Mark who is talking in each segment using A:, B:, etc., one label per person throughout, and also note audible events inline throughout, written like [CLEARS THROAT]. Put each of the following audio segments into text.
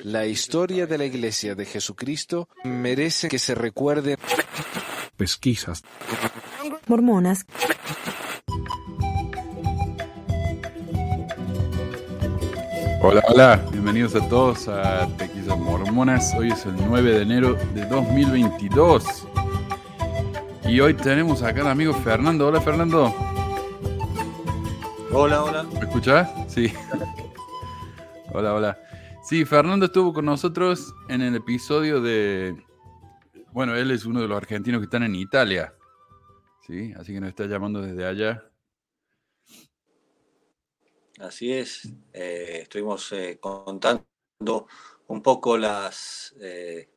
A: La historia de la Iglesia de Jesucristo merece que se recuerde.
B: Pesquisas.
C: Mormonas.
B: Hola, hola, bienvenidos a todos a Pesquisas Mormonas. Hoy es el 9 de enero de 2022. Y hoy tenemos acá al amigo Fernando. Hola, Fernando.
D: Hola, hola.
B: ¿Me escuchás? Sí. [LAUGHS] hola, hola. Sí, Fernando estuvo con nosotros en el episodio de. Bueno, él es uno de los argentinos que están en Italia. Sí, así que nos está llamando desde allá.
D: Así es. Eh, estuvimos eh, contando un poco las eh,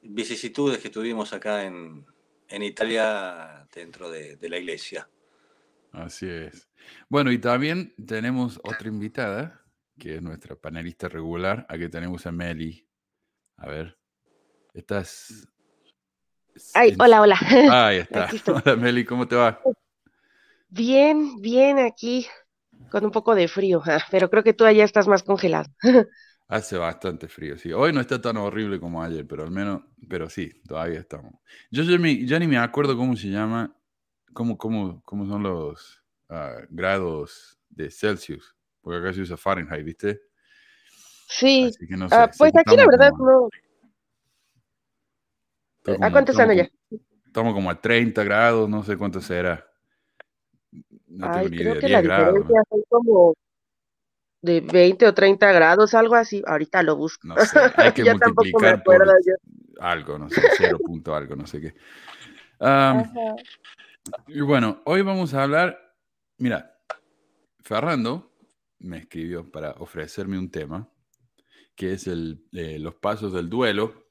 D: vicisitudes que tuvimos acá en, en Italia dentro de, de la iglesia.
B: Así es. Bueno, y también tenemos otra invitada que es nuestra panelista regular. Aquí tenemos a Meli. A ver, estás.
E: Ay, hola, hola. [LAUGHS]
B: Ahí está. Hola, Meli, ¿cómo te va?
E: Bien, bien aquí, con un poco de frío, ah, pero creo que tú allá estás más congelado. [LAUGHS]
B: Hace bastante frío, sí. Hoy no está tan horrible como ayer, pero al menos, pero sí, todavía estamos. Yo ya, ni me acuerdo cómo se llama, cómo, cómo, cómo son los ah, grados de Celsius. Porque acá se usa Fahrenheit, ¿viste?
E: Sí. Ah, pues aquí la verdad no. ¿A cuánto están allá?
B: Estamos como a 30 grados, no sé cuánto será.
E: No tengo ni creo idea. Que la grados. diferencia son como de 20 o 30 grados, algo así. Ahorita lo busco.
B: No sé, hay [LAUGHS] que multiplicar por algo, no sé, cero punto algo, no sé qué. y bueno, hoy vamos a hablar, mira, Fernando me escribió para ofrecerme un tema, que es el, eh, los pasos del duelo.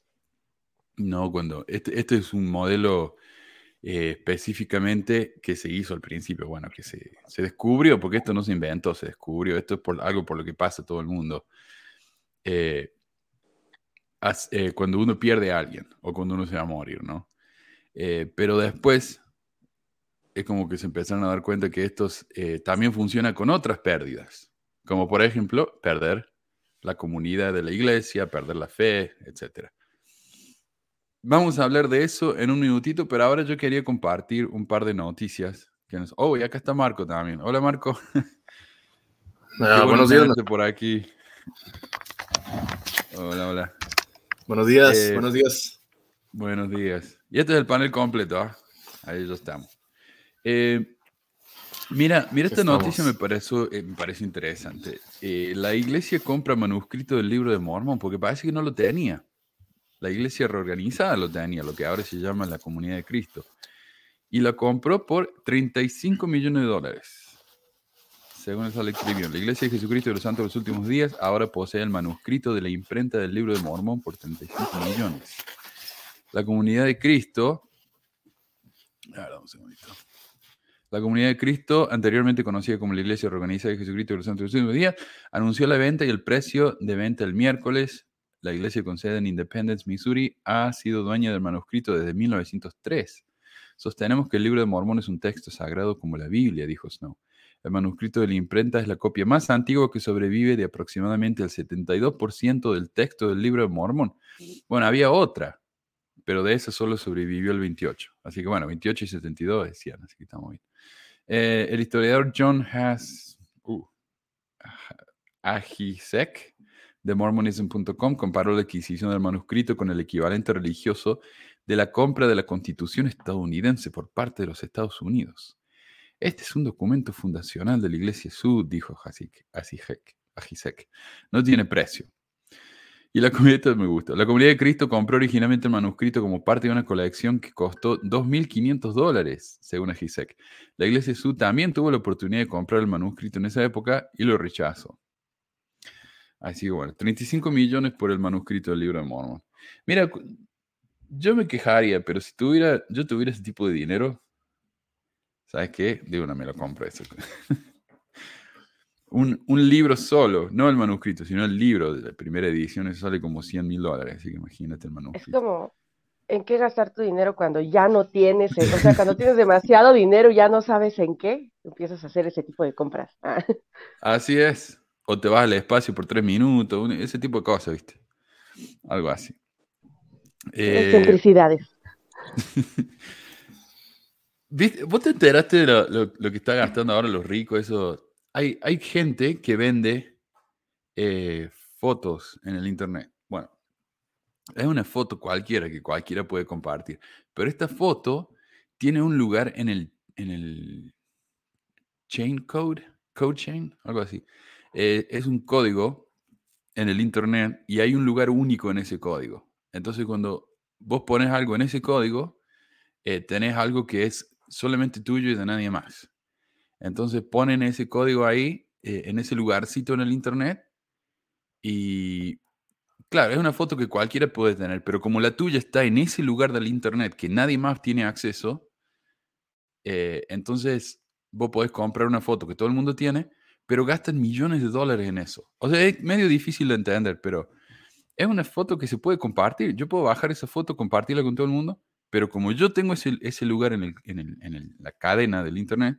B: No, cuando este, este es un modelo eh, específicamente que se hizo al principio, bueno, que se, se, descubrió, porque esto no se inventó, se descubrió, esto es por, algo por lo que pasa todo el mundo. Eh, cuando uno pierde a alguien o cuando uno se va a morir, ¿no? pero después es como que se empezaron a dar cuenta que esto también funciona con otras pérdidas. Como por ejemplo, perder la comunidad de la iglesia, perder la fe, etc. Vamos a hablar de eso en un minutito, pero ahora yo quería compartir un par de noticias. Que nos... Oh, y acá está Marco también. Hola, Marco. [LAUGHS]
F: Ah, buenos días.
B: Por aquí. Hola, hola.
F: Buenos días, eh, buenos días.
B: Buenos días. Y este es el panel completo, ¿ah? Ahí ya estamos. Eh, Mira, mira esta noticia me, eh, me parece interesante. Eh, la iglesia compra manuscrito del libro de Mormon porque parece que no lo tenía. La iglesia reorganizada lo tenía, lo que ahora se llama la comunidad de Cristo. Y la compró por 35 millones de dólares. Según el Salt La iglesia de Jesucristo de los Santos de los Últimos Días ahora posee el manuscrito de la imprenta del libro de Mormon por 35 millones. La comunidad de Cristo. Ahora, un segundito. La comunidad de Cristo, anteriormente conocida como la Iglesia Organizada de Jesucristo de los Santos los Días, anunció la venta y el precio de venta el miércoles. La iglesia con sede en Independence, Missouri, ha sido dueña del manuscrito desde 1903. Sostenemos que el libro de Mormón es un texto sagrado como la Biblia, dijo Snow. El manuscrito de la imprenta es la copia más antigua que sobrevive de aproximadamente el 72% del texto del libro de Mormón. Bueno, había otra, pero de esa solo sobrevivió el 28. Así que bueno, 28 y 72 decían, así que estamos bien. Eh, el historiador John Has, uh, de Mormonism.com comparó la adquisición del manuscrito con el equivalente religioso de la compra de la Constitución estadounidense por parte de los Estados Unidos. Este es un documento fundacional de la Iglesia Sud, dijo Ajisek. No tiene precio. Y la comunidad me gusta. La comunidad de Cristo compró originalmente el manuscrito como parte de una colección que costó 2.500 dólares, según Agisek. La iglesia Sud también tuvo la oportunidad de comprar el manuscrito en esa época y lo rechazó. Así que bueno, 35 millones por el manuscrito del libro de Mormon. Mira, yo me quejaría, pero si tuviera, yo tuviera ese tipo de dinero, ¿sabes qué? De una me lo compro eso. [LAUGHS] un, libro solo, no el manuscrito, sino el libro de la primera edición, eso sale como 100 mil dólares, así que imagínate el manuscrito.
E: Es como, ¿en qué gastar tu dinero cuando ya no tienes, o sea, cuando tienes demasiado dinero y ya no sabes en qué, empiezas a hacer ese tipo de compras.
B: Así es. o te vas al espacio por tres minutos, ese tipo de cosas, ¿viste? Algo así.
E: Excentricidades. [LAUGHS]
B: ¿Vos te enteraste de lo, que está gastando ahora los ricos? Eso. Hay, gente que vende eh, fotos en el internet. Bueno, es una foto cualquiera que cualquiera puede compartir. Pero esta foto tiene un lugar en el, en el chain code, code chain, algo así. Eh, es un código en el internet y hay un lugar único en ese código. Entonces, cuando vos pones algo en ese código, eh, tenés algo que es solamente tuyo y de nadie más. Entonces ponen ese código ahí, eh, en ese lugarcito en el internet, y claro, es una foto que cualquiera puede tener, pero como la tuya está en ese lugar del internet que nadie más tiene acceso, eh, entonces vos podés comprar una foto que todo el mundo tiene, pero gastan millones de dólares en eso. O sea, es medio difícil de entender, pero es una foto que se puede compartir. Yo puedo bajar esa foto, compartirla con todo el mundo, pero como yo tengo ese, ese lugar en, el, en, el, en la cadena del Internet,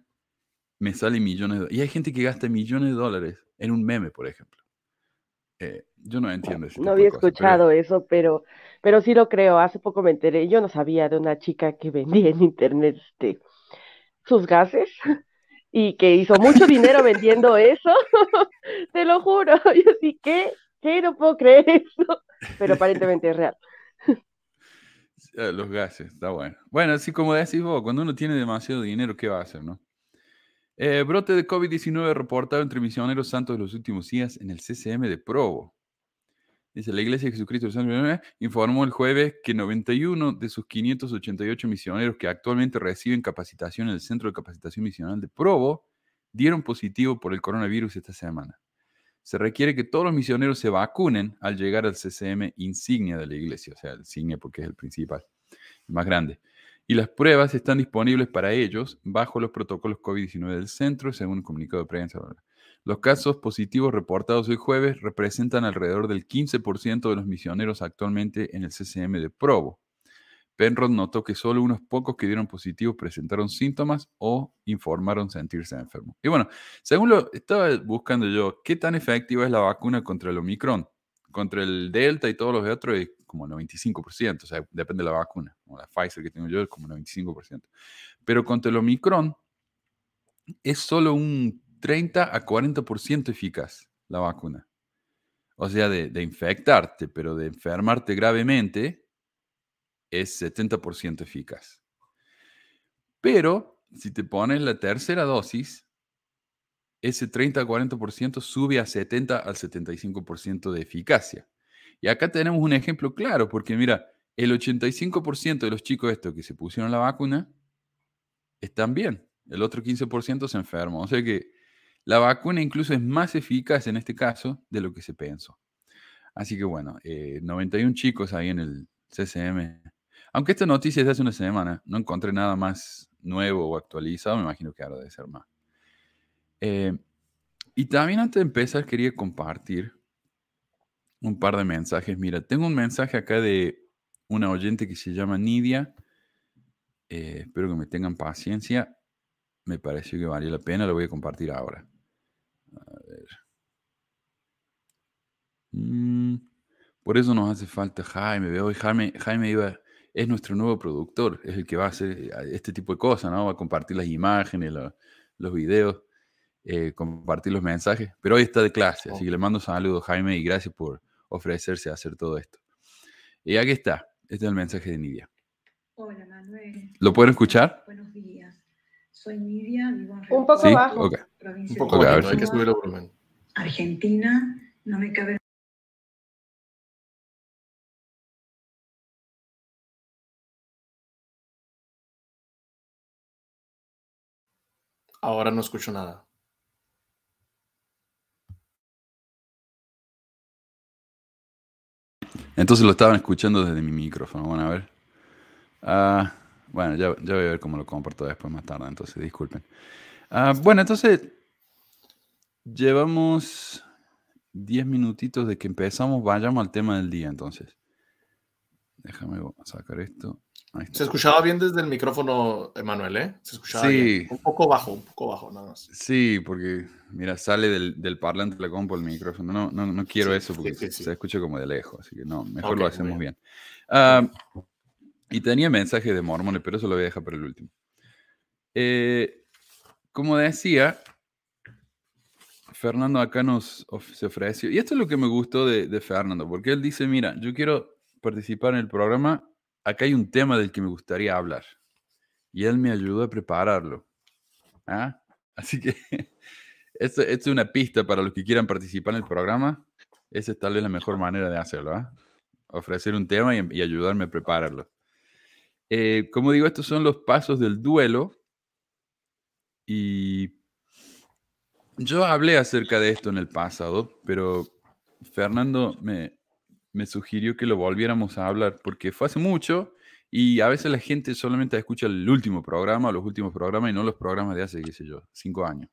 B: me sale millones de dólares. Y hay gente que gasta millones de dólares en un meme, por ejemplo. Eh, yo no entiendo eso.
E: No había escuchado eso, pero, pero sí lo creo. Hace poco me enteré, yo no sabía de una chica que vendía en internet este, sus gases y que hizo mucho dinero vendiendo eso. [LAUGHS] Te lo juro. [LAUGHS] Yo sí, ¿qué? ¿Qué? No puedo creer eso. Pero aparentemente es real. [LAUGHS]
B: Ah, los gases, está bueno. Bueno, así como decís vos, cuando uno tiene demasiado dinero, ¿qué va a hacer, no? Eh, brote de COVID-19 reportado entre misioneros santos de los últimos días en el CCM de Provo. Dice, la Iglesia de Jesucristo del Santo informó el jueves que 91 de sus 588 misioneros que actualmente reciben capacitación en el Centro de Capacitación Misional de Provo dieron positivo por el coronavirus esta semana. Se requiere que todos los misioneros se vacunen al llegar al CCM insignia de la Iglesia, o sea, el insignia porque es el principal, el más grande y las pruebas están disponibles para ellos bajo los protocolos COVID-19 del centro, según un comunicado de prensa. Los casos positivos reportados el jueves representan alrededor del 15% de los misioneros actualmente en el CCM de Provo. Penrod notó que solo unos pocos que dieron positivo presentaron síntomas o informaron sentirse enfermos. Y bueno, según lo estaba buscando yo, ¿qué tan efectiva es la vacuna contra el Omicron? Contra el Delta y todos los otros, como 95%, o sea, depende de la vacuna. La Pfizer que tengo yo es como 95%. Pero contra el Omicron es solo un 30 a 40% eficaz la vacuna. O sea, de, de, infectarte, pero de enfermarte gravemente es 70% eficaz. Pero si te pones la tercera dosis, ese 30 a 40% sube a 70 al 75% de eficacia. Y acá tenemos un ejemplo claro, porque mira, el 85% de los chicos estos que se pusieron la vacuna están bien. El otro 15% se enfermó. O sea que la vacuna incluso es más eficaz en este caso de lo que se pensó. Así que bueno, 91 eh, chicos ahí en el CCM. Aunque esta noticia es de hace una semana, no encontré nada más nuevo o actualizado, me imagino que ahora debe ser más. Eh, y también antes de empezar quería compartir un par de mensajes. Mira, tengo un mensaje acá de una oyente que se llama Nidia. Eh, espero que me tengan paciencia. Me pareció que valía la pena, lo voy a compartir ahora. A ver. Mm, por eso nos hace falta Jaime. Veo Jaime, Jaime iba, es nuestro nuevo productor, es el que va a hacer eh, este tipo de cosas, ¿no? Va a compartir las imágenes, los videos, eh, compartir los mensajes. Pero hoy está de clase, así que le mando saludos, Jaime, y gracias por, ofrecerse a hacer todo esto. Y aquí está, este es el mensaje de Nidia.
G: Hola Manuel.
B: ¿Lo pueden escuchar?
G: Buenos días. Soy Nidia, vivo
E: en Un poco bajo.
F: Un poco bajo, hay que subir el volumen.
G: Argentina, no me cabe
F: Ahora no escucho nada.
B: Entonces lo estaban escuchando desde mi micrófono. Bueno, a ver. Ah, bueno, ya, voy a ver cómo lo comparto después más tarde, entonces disculpen. Ah, bueno, entonces llevamos 10 minutitos de que empezamos. Vayamos al tema del día entonces. Déjame sacar esto.
F: Se escuchaba bien desde el micrófono, Emanuel, ¿eh? Se escuchaba
B: sí.
F: un poco bajo, un poco bajo, nada más.
B: Sí, porque, mira, sale del, del parlante la compu el micrófono. No, no, no quiero eso porque se escucha como de lejos, así que no, mejor lo hacemos bien. Y tenía mensaje de mormones, pero eso lo voy a dejar para el último. Eh, como decía, Fernando acá nos se ofreció, y esto es lo que me gustó de, de Fernando, porque él dice, mira, yo quiero participar en el programa acá hay un tema del que me gustaría hablar. Y él me ayudó a prepararlo. ¿Ah? Así que [LAUGHS] esto, es una pista para los que quieran participar en el programa. Esa es tal vez la mejor manera de hacerlo. ¿ah? Ofrecer un tema y, ayudarme a prepararlo. Eh, como digo, estos son los pasos del duelo. Y yo hablé acerca de esto en el pasado, pero Fernando me, me sugirió que lo volviéramos a hablar porque fue hace mucho y a veces la gente solamente escucha el último programa, los últimos programas y no los programas de hace, qué sé yo, cinco años.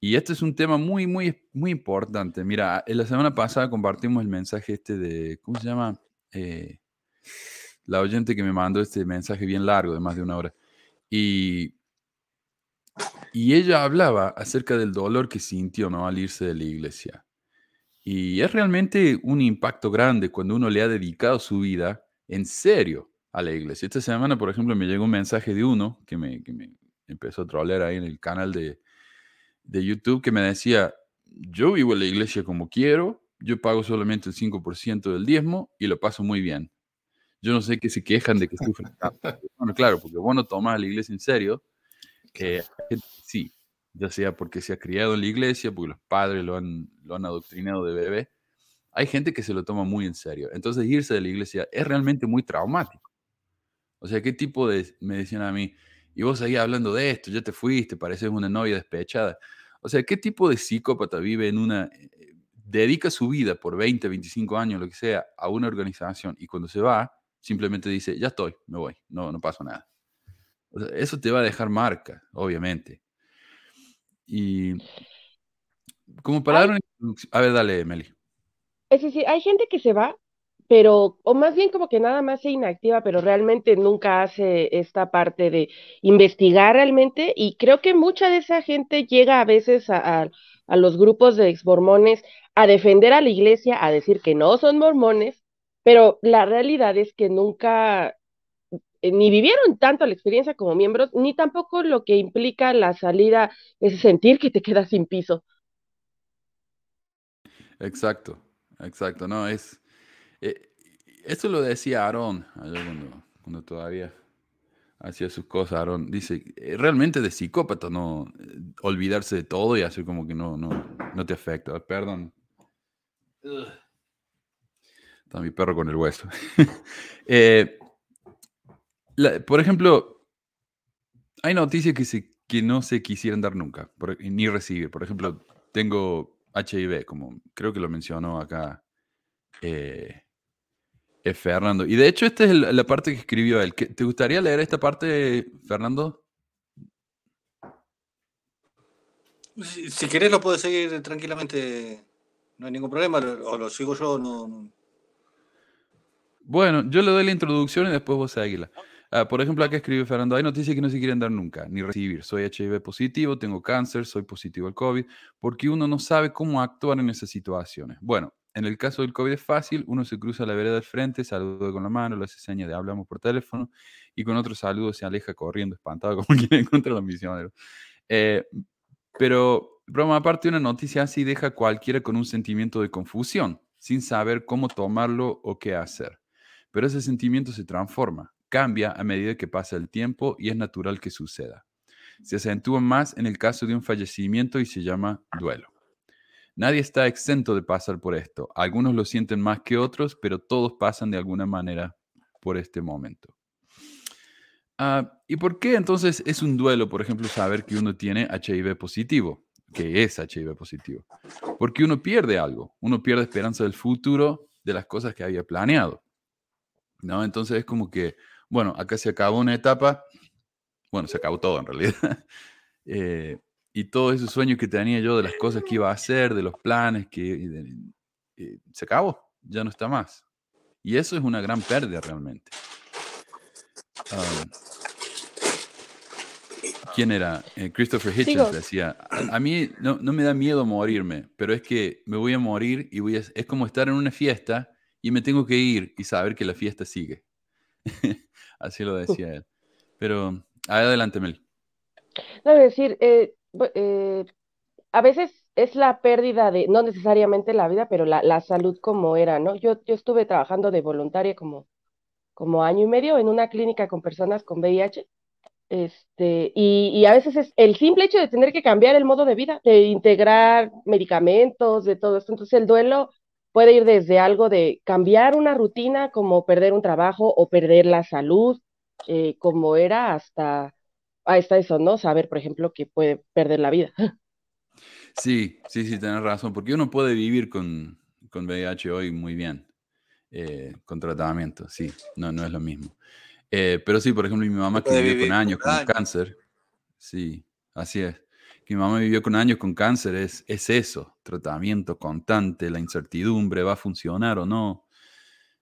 B: Y este es un tema muy, muy, muy importante. Mira, en la semana pasada compartimos el mensaje este de, ¿cómo se llama? Eh, la oyente que me mandó este mensaje bien largo, de más de una hora. Y, y ella hablaba acerca del dolor que sintió ¿no? al irse de la iglesia. Y es realmente un impacto grande cuando uno le ha dedicado su vida en serio a la iglesia. Esta semana, por ejemplo, me llegó un mensaje de uno que me, empezó a trolear ahí en el canal de, de YouTube que me decía, yo vivo en la iglesia como quiero, yo pago solamente el 5% del diezmo y lo paso muy bien. Yo no sé qué se quejan de que sufren. [LAUGHS] bueno, claro, porque vos no tomas a la iglesia en serio. que sí, ya sea porque se ha criado en la iglesia, porque los padres lo han, lo han adoctrinado de bebé. Hay gente que se lo toma muy en serio. Entonces irse de la iglesia es realmente muy traumático. O sea, ¿qué tipo de... Me decían a mí, y vos ahí hablando de esto, ya te fuiste, pareces una novia despechada. O sea, ¿qué tipo de psicópata vive en una... Eh, dedica su vida por 20, 25 años, lo que sea, a una organización y cuando se va, simplemente dice, ya estoy, me voy, no, no pasa nada. O sea, eso te va a dejar marca, obviamente. Y como para dar una A ver, dale, Meli.
E: Es decir, hay gente que se va, pero, o más bien como que nada más se inactiva, pero realmente nunca hace esta parte de investigar realmente, y creo que mucha de esa gente llega a veces a, a los grupos de ex mormones a defender a la iglesia, a decir que no son mormones, pero la realidad es que nunca eh, ni vivieron tanto la experiencia como miembros, ni tampoco lo que implica la salida, ese sentir que te quedas sin piso.
B: Exacto, exacto, no, es... Eh, esto lo decía Aaron, cuando, cuando, todavía hacía sus cosas, Aaron, dice, eh, realmente de psicópata, no olvidarse de todo y hacer como que no, no, no te afecta. Perdón. Está mi perro con el hueso. [LAUGHS] eh, por ejemplo, hay noticias que, que no se quisieran dar nunca, ni recibir. Por ejemplo, tengo HIV, como creo que lo mencionó acá eh, eh, Fernando. Y de hecho, esta es la parte que escribió él. ¿Te gustaría leer esta parte, Fernando?
D: Si, querés lo puedes seguir tranquilamente, no hay ningún problema, o lo sigo yo, no...
B: Bueno, yo le doy la introducción y después vos seguila. Ah, por ejemplo, acá escribe Fernando, hay noticias que no se quieren dar nunca, ni recibir. Soy HIV positivo, tengo cáncer, soy positivo al COVID, porque uno no sabe cómo actuar en esas situaciones. Bueno, en el caso del COVID es fácil, uno se cruza la vereda del frente, saluda con la mano, le hace señas de hablamos por teléfono, y con otro saludo se aleja corriendo, espantado, [LAUGHS] como quien encuentra los misioneros. Eh, pero, broma aparte, una noticia así deja a cualquiera con un sentimiento de confusión, sin saber cómo tomarlo o qué hacer. Pero ese sentimiento se transforma cambia a medida que pasa el tiempo y es natural que suceda. Se acentúa más en el caso de un fallecimiento y se llama duelo. Nadie está exento de pasar por esto. Algunos lo sienten más que otros, pero todos pasan de alguna manera por este momento. Ah, ¿Y por qué entonces es un duelo, por ejemplo, saber que uno tiene HIV positivo, que es HIV positivo? Porque uno pierde algo, uno pierde esperanza del futuro de las cosas que había planeado. ¿no? Entonces es como que bueno, acá se acabó una etapa, bueno, se acabó todo en realidad. [LAUGHS] Eh, y todos esos sueños que tenía yo de las cosas que iba a hacer, de los planes, que se acabó, ya no está más. Y eso es una gran pérdida realmente. um, ¿Quién era? Eh, Christopher Hitchens decía, a, a mí no, no me da miedo morirme, pero es que me voy a morir y voy a, es como estar en una fiesta y me tengo que ir y saber que la fiesta sigue. [LAUGHS] Así lo [LAUGHS] decía él. Pero adelante, Mel.
E: No, es decir, eh, eh, a veces es la pérdida de, no necesariamente la vida, pero la, la salud como era, ¿no? Yo, yo estuve trabajando de voluntaria como, como año y medio en una clínica con personas con VIH, este, y, y a veces es el simple hecho de tener que cambiar el modo de vida, de integrar medicamentos, de todo esto. Entonces el duelo puede ir desde algo de cambiar una rutina, como perder un trabajo o perder la salud, eh, como era hasta hasta eso, ¿no? Saber, por ejemplo, que puede perder la vida. [LAUGHS]
B: Sí, sí, sí, tenés razón, porque uno puede vivir con, con VIH hoy muy bien, eh, con tratamiento, sí, no, no es lo mismo. Eh, pero sí, por ejemplo, mi mamá que vivió con años con
D: años.
B: cáncer, sí, así es. Que mi mamá vivió con años con cáncer es, es eso, tratamiento constante, la incertidumbre, va a funcionar o no,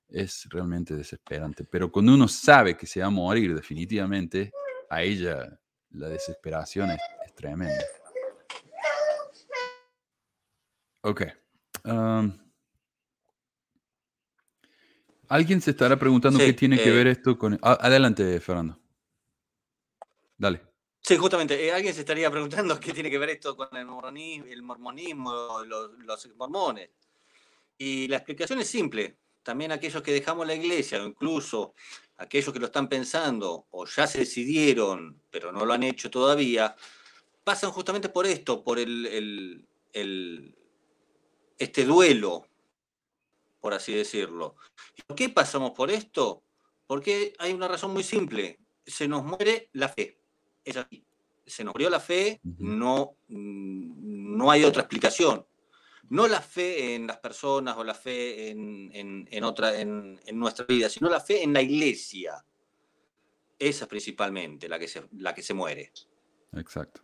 B: es realmente desesperante. Pero cuando uno sabe que se va a morir definitivamente, a ella la desesperación es, es tremenda. Ok. um, Alguien se estará preguntando
D: Sí,
B: qué tiene que
D: eh,
B: ver esto con... a- adelante, Fernando. Dale.
D: Sí, justamente, eh, alguien se estaría preguntando qué tiene que ver esto con el mormonismo, los, mormones. Y la explicación es simple. También aquellos que dejamos la iglesia, o incluso aquellos que lo están pensando o ya se decidieron, pero no lo han hecho todavía, pasan justamente por esto, por el- este duelo, por así decirlo. ¿Y ¿Por qué pasamos por esto? Porque hay una razón muy simple. Se nos muere la fe. Es así. Se nos murió la fe, no, mm, no hay otra explicación. No la fe en las personas o la fe en, en- en otra, en, en nuestra vida, sino la fe en la iglesia. Esa es principalmente la que se, la que se muere.
B: Exacto.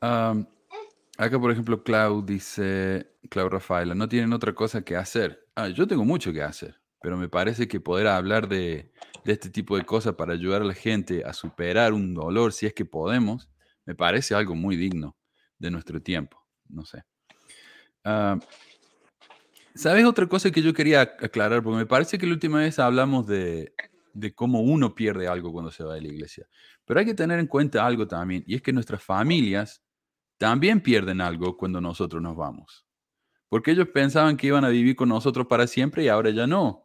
B: Acá, por ejemplo, Clau dice, Clau Rafaela, no tienen otra cosa que hacer. Ah, yo tengo mucho que hacer, pero me parece que poder hablar de, este tipo de cosas para ayudar a la gente a superar un dolor, si es que podemos, me parece algo muy digno de nuestro tiempo. No sé. Ah, ¿Sabes otra cosa que yo quería aclarar? Porque me parece que la última vez hablamos de, de cómo uno pierde algo cuando se va de la iglesia. Pero hay que tener en cuenta algo también, y es que nuestras familias también pierden algo cuando nosotros nos vamos. Porque ellos pensaban que iban a vivir con nosotros para siempre y ahora ya no.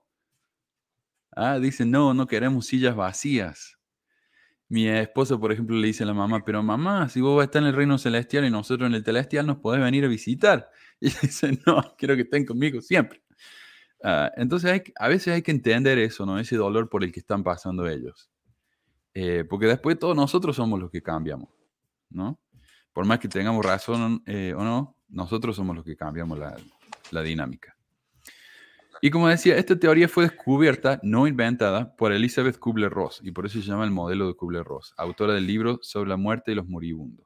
B: Ah, dicen, no, no queremos sillas vacías. Mi esposa, por ejemplo, le dice a la mamá, pero mamá, si vos vas a estar en el reino celestial y nosotros en el celestial, nos podés venir a visitar. [LAUGHS] Y ella dice, no, quiero que estén conmigo siempre. Ah, entonces, hay a veces hay que entender eso, ¿no? Ese dolor por el que están pasando ellos. Eh, porque después todos nosotros somos los que cambiamos, ¿no? Por más que tengamos razón eh, o no, nosotros somos los que cambiamos la, la dinámica. Y como decía, esta teoría fue descubierta, no inventada, por Elizabeth Kubler-Ross, y por eso se llama el modelo de Kubler-Ross, autora del libro sobre la muerte y los moribundos.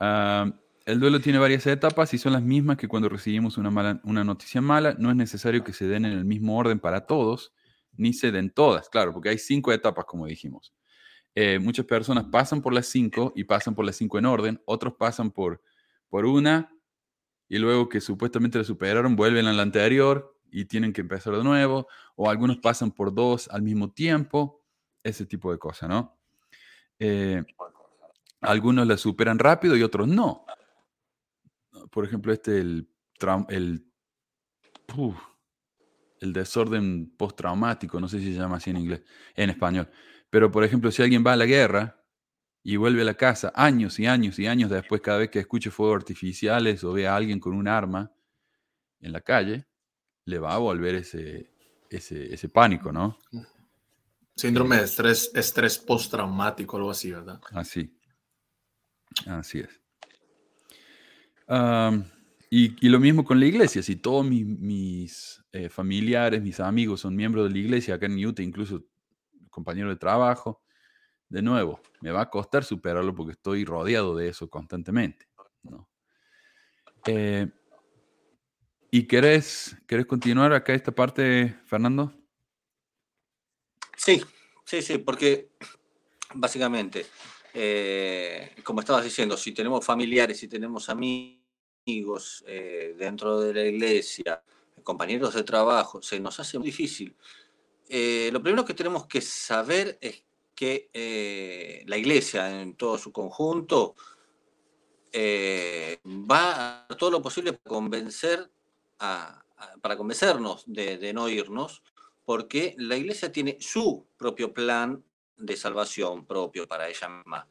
B: Ah, el duelo tiene varias etapas y son las mismas que cuando recibimos una, mala, una noticia mala. No es necesario que se den en el mismo orden para todos, ni se den todas, claro, porque hay cinco etapas, como dijimos. Eh, muchas personas pasan por las cinco y pasan por las cinco en orden, otros pasan por, por una y luego que supuestamente la superaron vuelven a la anterior y tienen que empezar de nuevo, o algunos pasan por dos al mismo tiempo, ese tipo de cosas, ¿no? Eh, algunos la superan rápido y otros no. Por ejemplo, este, el, el, uf, el desorden postraumático, no sé si se llama así en inglés, en español. Pero, por ejemplo, si alguien va a la guerra y vuelve a la casa años y años y años después, cada vez que escuche fuegos artificiales o ve a alguien con un arma en la calle, le va a volver ese, ese, ese pánico, ¿no?
F: Síndrome de estrés, estrés postraumático, algo así, ¿verdad?
B: Así. Así es. Am, y, y lo mismo con la iglesia. Si todos mis, mis, eh, familiares, mis amigos son miembros de la iglesia, acá en Utah, incluso compañeros de trabajo, de nuevo, me va a costar superarlo porque estoy rodeado de eso constantemente. ¿no? Eh, ¿Y querés, querés continuar acá esta parte, Fernando?
D: Sí, sí, sí, porque básicamente, eh, como estabas diciendo, si tenemos familiares, si tenemos amigos eh, dentro de la iglesia, compañeros de trabajo, se nos hace muy difícil. Lo primero que tenemos que saber es que la iglesia en todo su conjunto va a todo lo posible para convencer para convencernos de, no irnos, porque la iglesia tiene su propio plan de salvación propio para ella misma.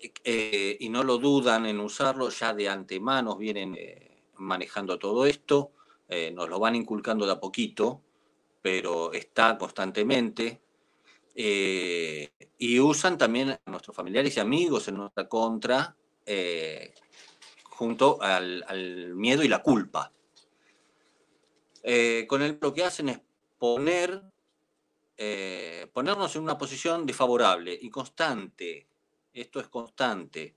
D: Eh, y no lo dudan en usarlo, ya de antemano vienen eh, manejando todo esto, eh, nos lo van inculcando de a poquito, pero está constantemente. Y usan también a nuestros familiares y amigos en nuestra contra, junto al, miedo y la culpa. con él lo que hacen es poner eh, ponernos en una posición desfavorable y constante, esto es constante,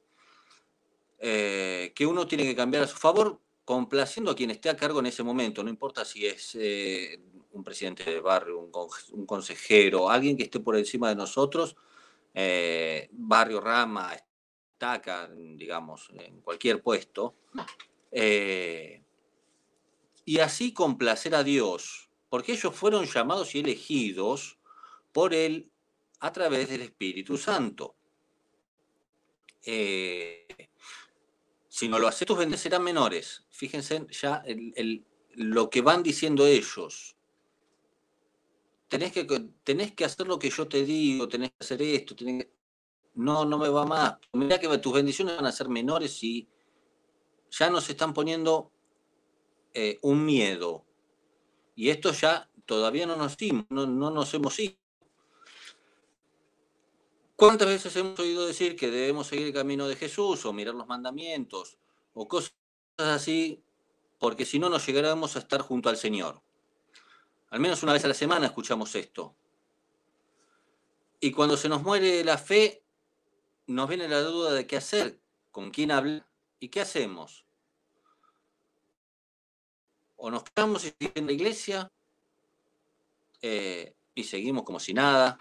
D: eh, que uno tiene que cambiar a su favor complaciendo a quien esté a cargo en ese momento, no importa si es eh, un presidente de barrio, un, consejero, alguien que esté por encima de nosotros, barrio, rama, estaca, digamos, en cualquier puesto, y así complacer a Dios porque ellos fueron llamados y elegidos por Él a través del Espíritu Santo. Eh, si no lo haces, tus bienes serán menores. Fíjense ya lo que van diciendo ellos. Tenés que, tenés que hacer lo que yo te digo, tenés que hacer esto, no, no me va más. Mira que tus bendiciones van a ser menores y ya nos están poniendo eh, un miedo, y esto ya todavía no nos, no, no nos hemos ido. ¿Cuántas veces hemos oído decir que debemos seguir el camino de Jesús o mirar los mandamientos o cosas así? Porque si no, no llegaremos a estar junto al Señor. Al menos una vez a la semana escuchamos esto. Y cuando se nos muere la fe, nos viene la duda de qué hacer, con quién hablar y qué hacemos o nos quedamos en la iglesia eh, y seguimos como si nada,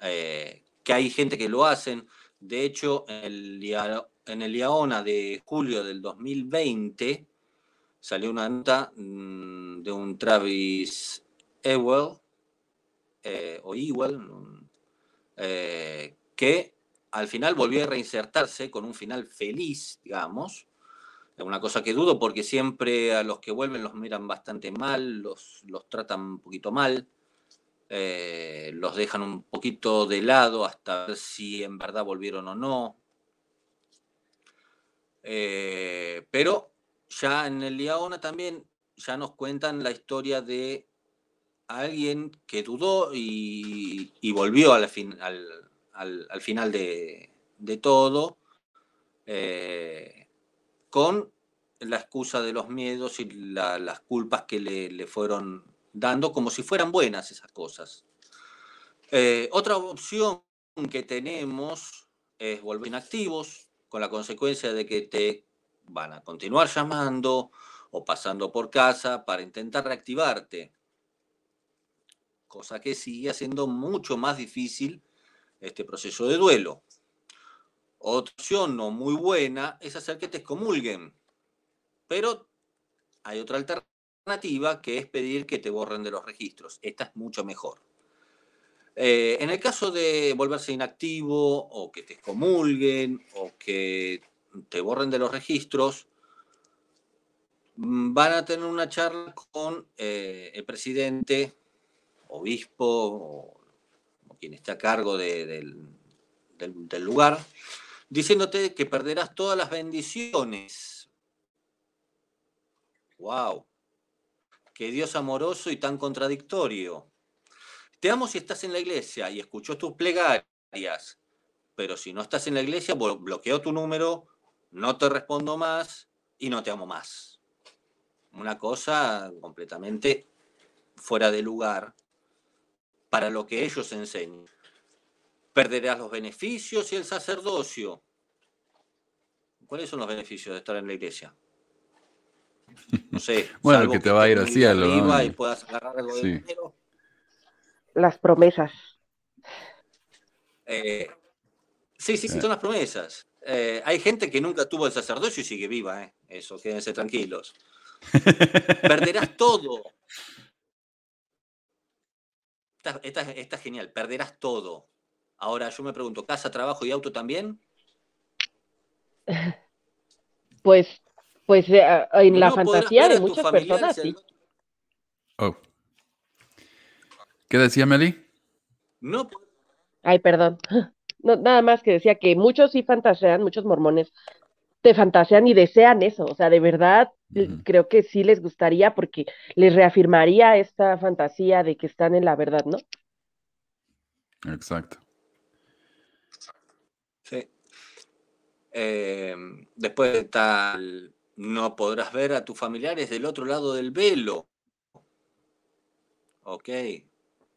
D: eh, que hay gente que lo hacen. De hecho, en el, IAONA de julio del 2020 salió una nota mm, de un Travis Ewell, eh, o Ewell, que al final volvió a reinsertarse con un final feliz, digamos, es una cosa que dudo porque siempre a los que vuelven los miran bastante mal, los, tratan un poquito mal, eh, los dejan un poquito de lado hasta ver si en verdad volvieron o no. Eh, pero ya en el Liaona también ya nos cuentan la historia de alguien que dudó y, volvió al, al, final de, todo. Eh, con la excusa de los miedos y las culpas que le, fueron dando, como si fueran buenas esas cosas. Eh, otra opción que tenemos es volver inactivos, con la consecuencia de que te van a continuar llamando o pasando por casa para intentar reactivarte, cosa que sigue haciendo mucho más difícil este proceso de duelo. Otra opción no muy buena es hacer que te excomulguen. Pero hay otra alternativa que es pedir que te borren de los registros. Esta es mucho mejor. Eh, en el caso de volverse inactivo o que te excomulguen o que te borren de los registros, mm, van a tener una charla con eh, el presidente, obispo o, quien esté a cargo del lugar diciéndote que perderás todas las bendiciones. ¡Wow! Qué Dios amoroso y tan contradictorio. Te amo si estás en la iglesia y escucho tus plegarias, pero si no estás en la iglesia, bloqueo tu número, no te respondo más y no te amo más. Una cosa completamente fuera de lugar para lo que ellos enseñan perderás los beneficios y el sacerdocio. ¿Cuáles son los beneficios de estar en la iglesia?
B: No sé. [LAUGHS] bueno, que te va a ir al cielo.
E: Las promesas.
D: Eh, sí, sí, sí, son las promesas. Eh, hay gente que nunca tuvo el sacerdocio y sigue viva, ¿eh? Eso, quédense tranquilos. [LAUGHS] Perderás todo. Está genial, perderás todo. Ahora yo me pregunto, ¿casa, trabajo y auto también? [LAUGHS]
E: Pues, pues eh, en la
D: No
E: fantasía de muchas personas, sí.
B: Oh. ¿Qué decía Meli?
D: No,
E: Ay, perdón. [LAUGHS] No, nada más que decía que muchos sí fantasean, muchos mormones te fantasean y desean eso. O sea, de verdad, creo que sí les gustaría porque les reafirmaría esta fantasía de que están en la verdad, ¿no?
B: Exacto.
D: Sí. Eh, después está el- no podrás ver a tus familiares del otro lado del velo. Ok.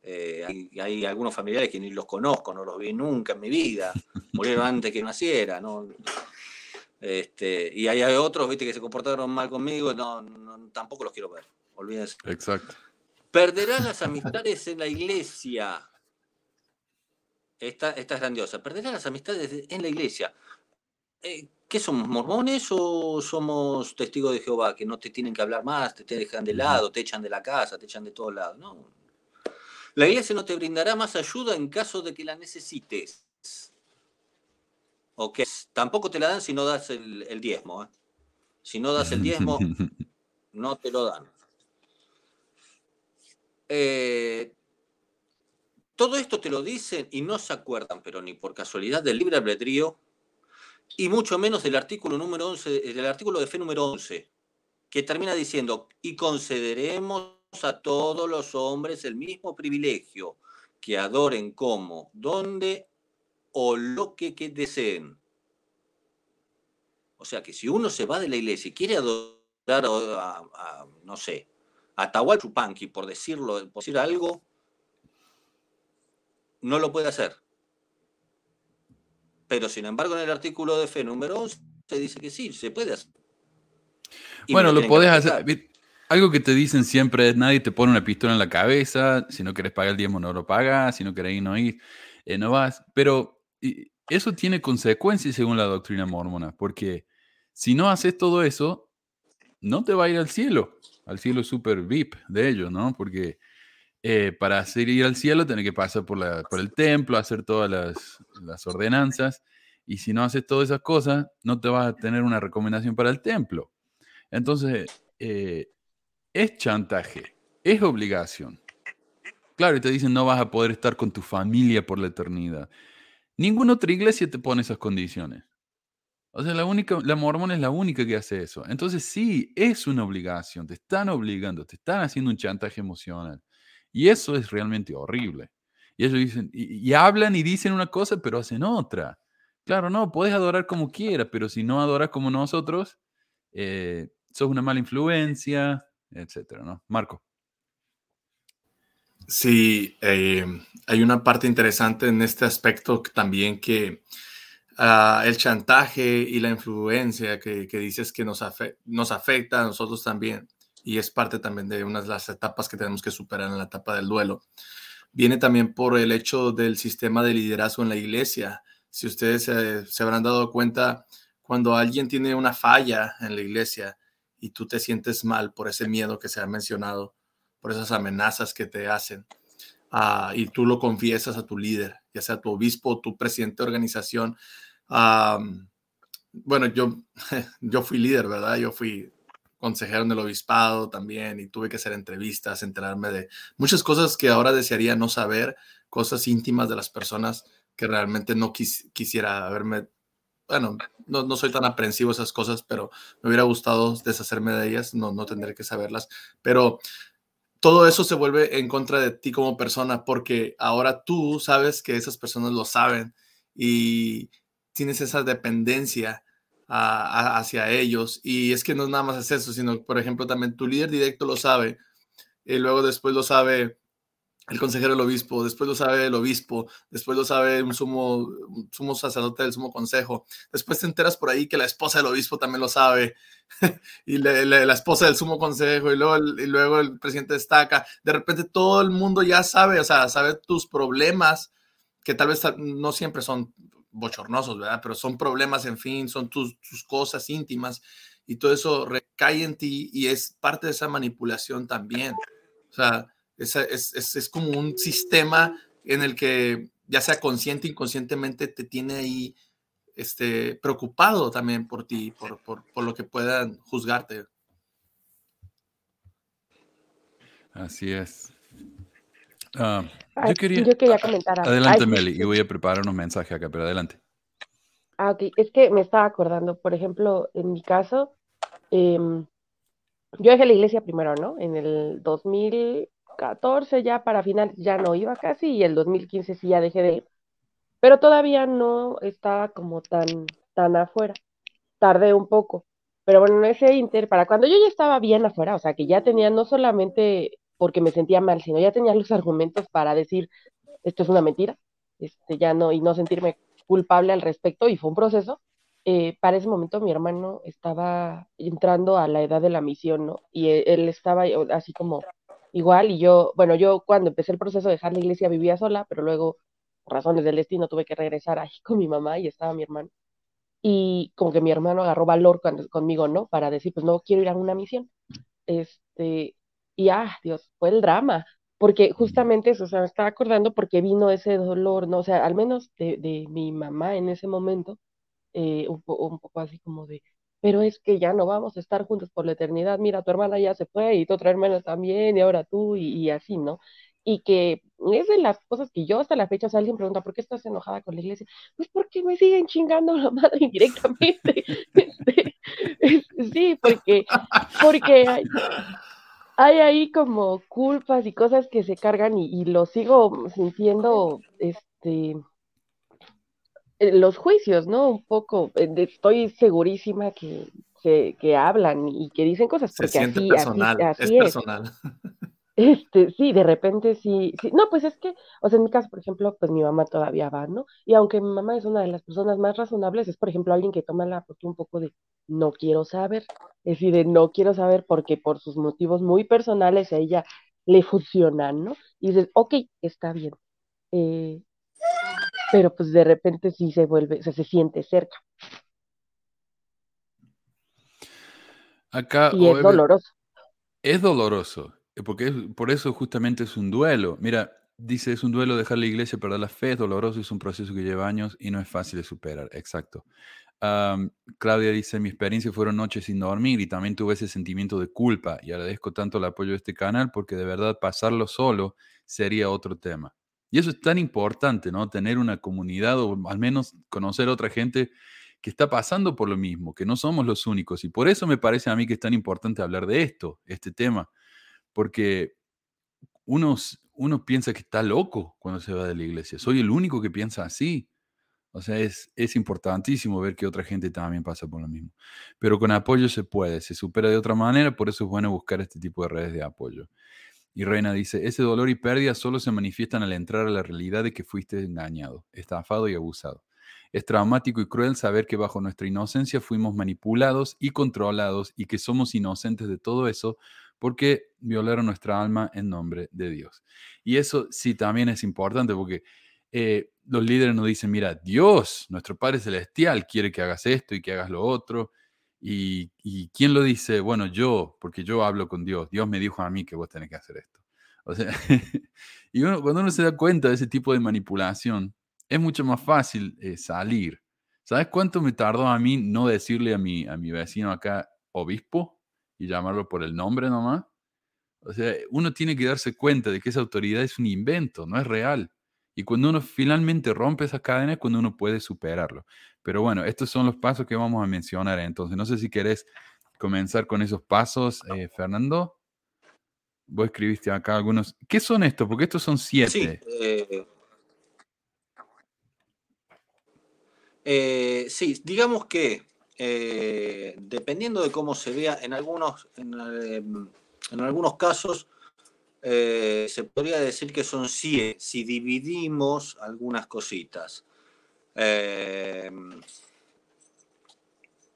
D: Eh, hay, hay algunos familiares que ni los conozco, no los vi nunca en mi vida. Murieron antes que naciera, ¿no? Este, y hay, hay otros, viste, que se comportaron mal conmigo, no, no, tampoco los quiero ver. Olvídense.
B: Exacto.
D: Perderás las [LAUGHS] amistades en la iglesia. Esta, esta es grandiosa. Perderás las amistades de- en la iglesia. Eh, ¿Qué somos, mormones o somos testigos de Jehová? Que no te tienen que hablar más, te, te dejan de lado, te echan de la casa, te echan de todos lados. No. La iglesia no te brindará más ayuda en caso de que la necesites. Ok. Tampoco te la dan si no das el, el diezmo. ¿eh? Si no das el diezmo, [LAUGHS] no te lo dan. Eh, todo esto te lo dicen y no se acuerdan, pero ni por casualidad del libre albedrío, y mucho menos del artículo número 11, del artículo de fe número 11, que termina diciendo, y concederemos a todos los hombres el mismo privilegio, que adoren como, donde o lo que, que deseen. O sea que si uno se va de la iglesia y quiere adorar a, a- a, no sé, a Tahual Chupanqui, por decirlo, por decir algo, no lo puede hacer. Pero sin embargo, en el artículo de fe número 11 se dice que sí, se puede hacer. Y
B: Bueno, lo podés hacer. Algo que te dicen siempre es nadie te pone una pistola en la cabeza. Si no querés pagar el diezmo, no lo pagas. Si no querés ir, no ir. eh, no vas. Pero y, eso tiene consecuencias según la doctrina mormona. Porque si no haces todo eso, no te va a ir al cielo. Al cielo super VIP de ellos, ¿no? Porque eh, para ir al cielo tenés que pasar por, la, por el templo, hacer todas las, las ordenanzas. Y si no haces todas esas cosas, no te vas a tener una recomendación para el templo. Entonces, eh, es chantaje, es obligación. Claro, y te dicen no vas a poder estar con tu familia por la eternidad. Ninguna otra iglesia te pone esas condiciones. O sea, la única, la mormona es la única que hace eso. Entonces sí, es una obligación, te están obligando, te están haciendo un chantaje emocional. Y eso es realmente horrible. Y ellos dicen, y, hablan y dicen una cosa, pero hacen otra. Claro, no, puedes adorar como quieras, pero si no adoras como nosotros, eh, sos una mala influencia, etcétera, ¿no? Marco.
F: Sí, eh, hay una parte interesante en este aspecto también que ah, el chantaje y la influencia que, que dices que nos, afe- nos afecta a nosotros también, y es parte también de unas de las etapas que tenemos que superar en la etapa del duelo, viene también por el hecho del sistema de liderazgo en la iglesia. Si ustedes eh, se habrán dado cuenta, cuando alguien tiene una falla en la iglesia y tú te sientes mal por ese miedo que se ha mencionado, por esas amenazas que te hacen, ah, y tú lo confiesas a tu líder, ya sea tu obispo, tu presidente de organización. ah, bueno, yo, [LAUGHS] yo fui líder, ¿verdad? Yo fui consejero en el obispado también y tuve que hacer entrevistas, enterarme de muchas cosas que ahora desearía no saber, cosas íntimas de las personas que realmente no quis- quisiera haberme, bueno, no, no soy tan aprensivo a esas cosas, pero me hubiera gustado deshacerme de ellas, no, no tendré que saberlas, pero todo eso se vuelve en contra de ti como persona porque ahora tú sabes que esas personas lo saben y tienes esa dependencia hacia ellos. Y es que no nada más es eso, sino, por ejemplo, también tu líder directo lo sabe y luego después lo sabe el consejero del obispo, después lo sabe el obispo, después lo sabe un sumo, sumo sacerdote del sumo consejo, después te enteras por ahí que la esposa del obispo también lo sabe, [LAUGHS] y la esposa del sumo consejo, y luego, el, y luego el presidente destaca, de repente todo el mundo ya sabe, o sea, sabe tus problemas, que tal vez no siempre son bochornosos, ¿verdad? Pero son problemas, en fin, son tus, tus cosas íntimas y todo eso recae en ti y es parte de esa manipulación también. O sea, es, es, es, como un sistema en el que ya sea consciente o inconscientemente te tiene ahí este, preocupado también por ti, por, por, por lo que puedan juzgarte.
B: Así es.
E: Ah, yo, quería, comentar
B: algo. Adelante, Meli, y voy a preparar unos mensajes acá, pero adelante.
E: Ah, ok. Es que me estaba acordando, por ejemplo, en mi caso, em, yo dejé la iglesia primero, ¿no? En el 2014 ya para final ya no iba casi y el 2015 sí ya dejé de ir, pero todavía no estaba como tan, tan afuera. Tardé un poco. Pero bueno, en ese inter, para cuando yo ya estaba bien afuera, o sea, que ya tenía no solamente porque me sentía mal, sino ya tenía los argumentos para decir, esto es una mentira, este, ya no, y no sentirme culpable al respecto, y fue un proceso. Eh, para ese momento mi hermano estaba entrando a la edad de la misión, ¿no? Y e, él, estaba así como igual, y yo, bueno, yo cuando empecé el proceso de dejar la iglesia vivía sola, pero luego, por razones del destino, tuve que regresar ahí [LAUGHS] con mi mamá y estaba mi hermano y como que mi hermano agarró valor conmigo, ¿no? Para decir, pues no quiero ir a una misión. Este, y ah, Dios, fue el drama, porque justamente eso, o sea, me estaba acordando porque vino ese dolor, ¿no? O sea, al menos de, de mi mamá en ese momento, eh, un poco así como de, pero es que ya no vamos a estar juntos por la eternidad, mira, tu hermana ya se fue y tu otra hermana también, y ahora tú, y, y así, ¿no? y que es de las cosas que yo hasta la fecha, o sea, alguien pregunta, ¿por qué estás enojada con la iglesia? Pues porque me siguen chingando la madre indirectamente. [LAUGHS] Este, sí, porque, porque hay, hay, ahí como culpas y cosas que se cargan y, lo sigo sintiendo, este, los juicios, ¿no? Un poco, eh, estoy segurísima que, que, hablan y que dicen cosas, porque así, así, así, es. Personal. [LAUGHS] Este, sí, de repente sí, sí, no, pues es que, o sea, en mi caso, por ejemplo, pues mi mamá todavía va, ¿no? Y aunque mi mamá es una de las personas más razonables, es, por ejemplo, alguien que toma la postura un poco de no quiero saber, es decir, de no quiero saber porque por sus motivos muy personales a ella le funcionan, ¿no? Y dices, ok, está bien. Eh, pero pues de repente sí se vuelve, o sea, se siente cerca.
B: Acá,
E: y es doloroso.
B: Es doloroso, eh, porque por eso justamente es un duelo. Mira, dice, es un duelo dejar la iglesia, perder la fe, es doloroso, es un proceso que lleva años y no es fácil de superar. Exacto. Claudia dice, mi experiencia fueron noches sin dormir y también tuve ese sentimiento de culpa y agradezco tanto el apoyo de este canal porque de verdad pasarlo solo sería otro tema. Y eso es tan importante, ¿no? Tener una comunidad o al menos conocer a otra gente que está pasando por lo mismo, que no somos los únicos. Y por eso me parece a mí que es tan importante hablar de esto, este tema, porque uno, uno piensa que está loco cuando se va de la iglesia. Soy el único que piensa así. O sea, es, es importantísimo ver que otra gente también pasa por lo mismo. Pero con apoyo se puede, se supera de otra manera, por eso es bueno buscar este tipo de redes de apoyo. Y Reina dice, ese dolor y pérdida solo se manifiestan al entrar a la realidad de que fuiste engañado, estafado y abusado. Es traumático y cruel saber que bajo nuestra inocencia fuimos manipulados y controlados y que somos inocentes de todo eso porque violaron nuestra alma en nombre de Dios. Y eso sí también es importante porque eh, los líderes nos dicen, mira, Dios, nuestro Padre Celestial, quiere que hagas esto y que hagas lo otro. Y, quién lo dice, bueno, yo, porque yo hablo con Dios, Dios me dijo a mí que vos tenés que hacer esto. O sea, [LAUGHS] y cuando uno se da cuenta de ese tipo de manipulación, es mucho más fácil eh, salir. ¿Sabes cuánto me tardó a mí no decirle a mi, a mi vecino acá, obispo? y llamarlo por el nombre nomás. O sea, uno tiene que darse cuenta de que esa autoridad es un invento, no es real. Y cuando uno finalmente rompe esa cadena es cuando uno puede superarlo. Pero bueno, estos son los pasos que vamos a mencionar. Entonces, no sé si querés comenzar con esos pasos, eh, Fernando. Vos escribiste acá algunos. ¿Qué son estos? Porque estos son siete.
D: Sí, eh, eh, sí digamos que eh, dependiendo de cómo se vea, en algunos, en, eh, algunos casos eh, se podría decir que son si, si dividimos algunas cositas.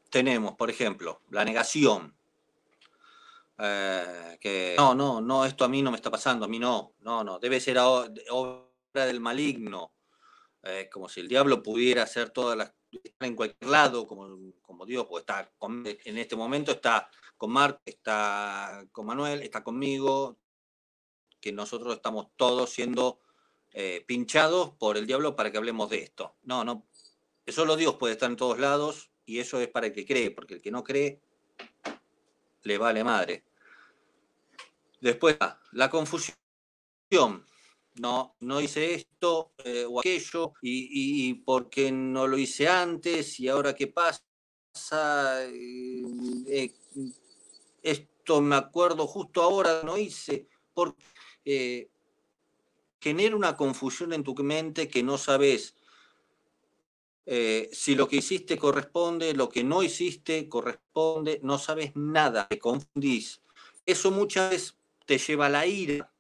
D: Tenemos, por ejemplo, la negación. que no, no, no, esto a mí no me está pasando, a mí no, no, no, debe ser obra del maligno. Eh, como si el diablo pudiera hacer todas las en cualquier lado, como, como Dios, pues está en este momento está con Mark, está con Manuel, está conmigo, que nosotros estamos todos siendo eh, pinchados por el diablo para que hablemos de esto. No, no, solo Dios puede estar en todos lados y eso es para el que cree, porque el que no cree le vale madre. Después, la confusión. No, no hice esto eh, o aquello y, y, porque no lo hice antes y ahora qué pasa. Eh, esto me acuerdo justo ahora, no hice. Porque genera una confusión en tu mente que no sabes si lo que hiciste corresponde, lo que no hiciste corresponde, no sabes nada, te confundís. Eso muchas veces te lleva a la ira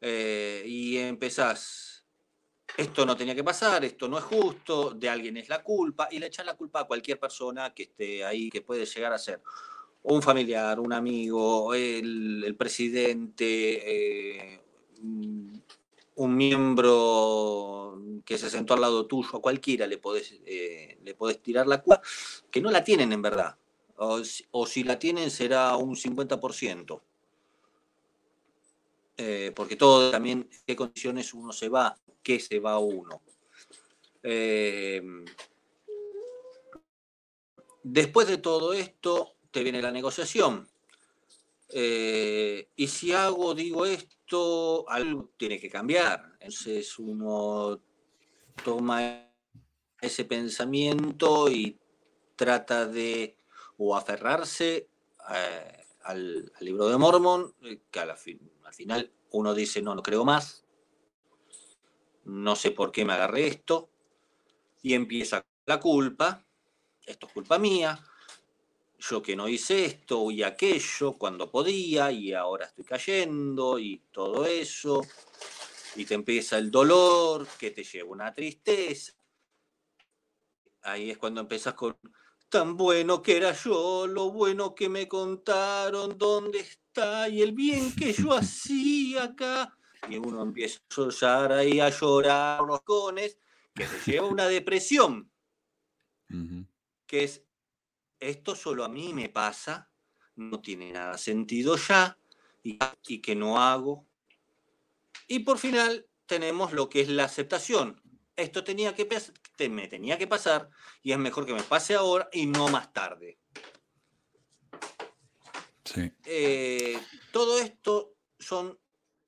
D: eh, y empezás, esto no tenía que pasar, esto no es justo, de alguien es la culpa, y le echas la culpa a cualquier persona que esté ahí, que puede llegar a ser un familiar, un amigo, el, presidente, eh, un miembro que se sentó al lado tuyo, a cualquiera le podés, eh, le podés tirar la culpa, que no la tienen en verdad. O, o si la tienen será un 50%. Eh, porque todo también, qué condiciones uno se va, qué se va uno. Eh, después de todo esto, te viene la negociación. Eh, y si hago, digo esto, algo tiene que cambiar. Entonces uno toma ese pensamiento y trata de o aferrarse al, libro de Mormon, que la fin, al final uno dice, no, no creo más, no sé por qué me agarré esto, y empieza la culpa, esto es culpa mía, yo que no hice esto y aquello cuando podía y ahora estoy cayendo y todo eso, y te empieza el dolor que te lleva una tristeza. Ahí es cuando empiezas con, tan bueno que era yo, lo bueno que me contaron, dónde y el bien que yo [LAUGHS] hacía acá. Y uno empieza a llorar ahí, a llorar los cones, que se lleva una depresión. Que es, esto solo a mí me pasa, no tiene nada sentido ya, y, y que no hago. Y por final tenemos lo que es la aceptación. Esto tenía que, me tenía que pasar y es mejor que me pase ahora y no más tarde. Eh, todo esto son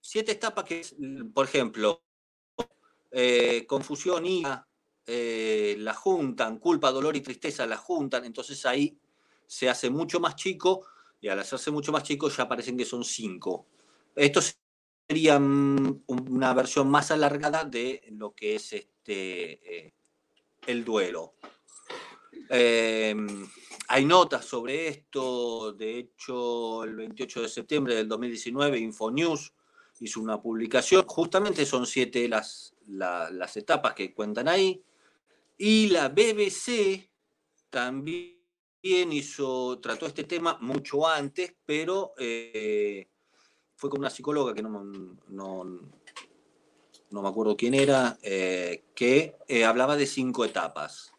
D: siete etapas que, por ejemplo, eh, confusión, y eh, la juntan, culpa, dolor y tristeza la juntan, entonces ahí se hace mucho más chico y al hacerse mucho más chico ya parecen que son cinco. Esto sería una versión más alargada de lo que es este, el duelo. Hay notas sobre esto, de hecho el 28 de septiembre del 2019 Infonews hizo una publicación, justamente son siete las, las etapas que cuentan ahí, y la BBC también hizo, trató este tema mucho antes, pero eh, fue con una psicóloga que no, no, no me acuerdo quién era, eh, que eh, hablaba de cinco etapas.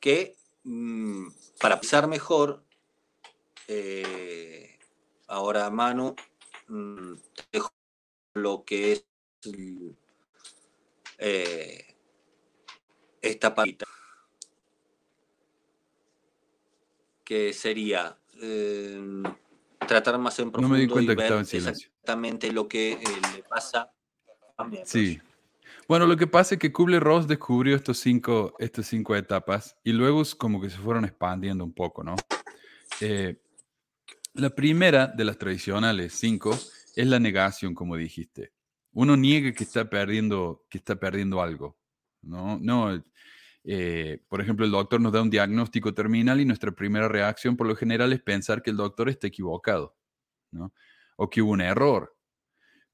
D: Que mm, para pisar mejor, ahora Manu, mm, dejo lo que es eh, esta patita, que sería eh, tratar más en profundo
B: no me di cuenta
D: y
B: que
D: ver
B: estaba en
D: exactamente lo que le pasa a.
B: Sí, bueno, lo que pasa es que Kubler-Ross descubrió estos cinco, estas cinco etapas y luego como que se fueron expandiendo un poco, ¿no? Eh, la primera de las tradicionales cinco es la negación, como dijiste. Uno niega que está perdiendo, que está perdiendo algo, ¿no? No, eh, por ejemplo, el doctor nos da un diagnóstico terminal y nuestra primera reacción por lo general es pensar que el doctor está equivocado, ¿no? O que hubo un error,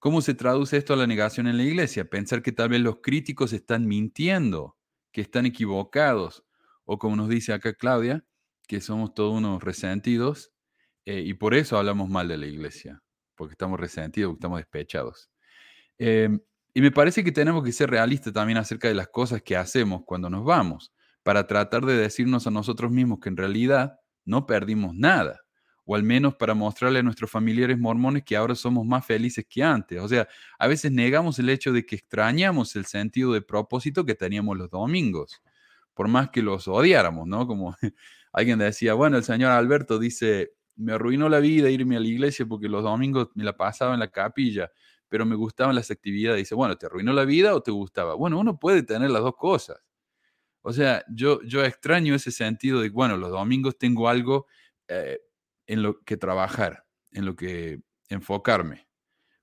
B: ¿Cómo se traduce esto a la negación en la iglesia? Pensar que tal vez los críticos están mintiendo, que están equivocados, o como nos dice acá Claudia, que somos todos unos resentidos eh, y por eso hablamos mal de la iglesia, porque estamos resentidos, estamos despechados. Em, y me parece que tenemos que ser realistas también acerca de las cosas que hacemos cuando nos vamos, para tratar de decirnos a nosotros mismos que en realidad no perdimos nada, o al menos para mostrarle a nuestros familiares mormones que ahora somos más felices que antes. O sea, a veces negamos el hecho de que extrañamos el sentido de propósito que teníamos los domingos, por más que los odiáramos, ¿no? Como [LAUGHS] alguien decía, bueno, el señor Alberto dice, me arruinó la vida irme a la iglesia porque los domingos me la pasaba en la capilla pero me gustaban las actividades. Dice, bueno, ¿te arruinó la vida o te gustaba? Bueno, uno puede tener las dos cosas. O sea, yo, yo extraño ese sentido de, bueno, los domingos tengo algo eh, en lo que trabajar, en lo que enfocarme.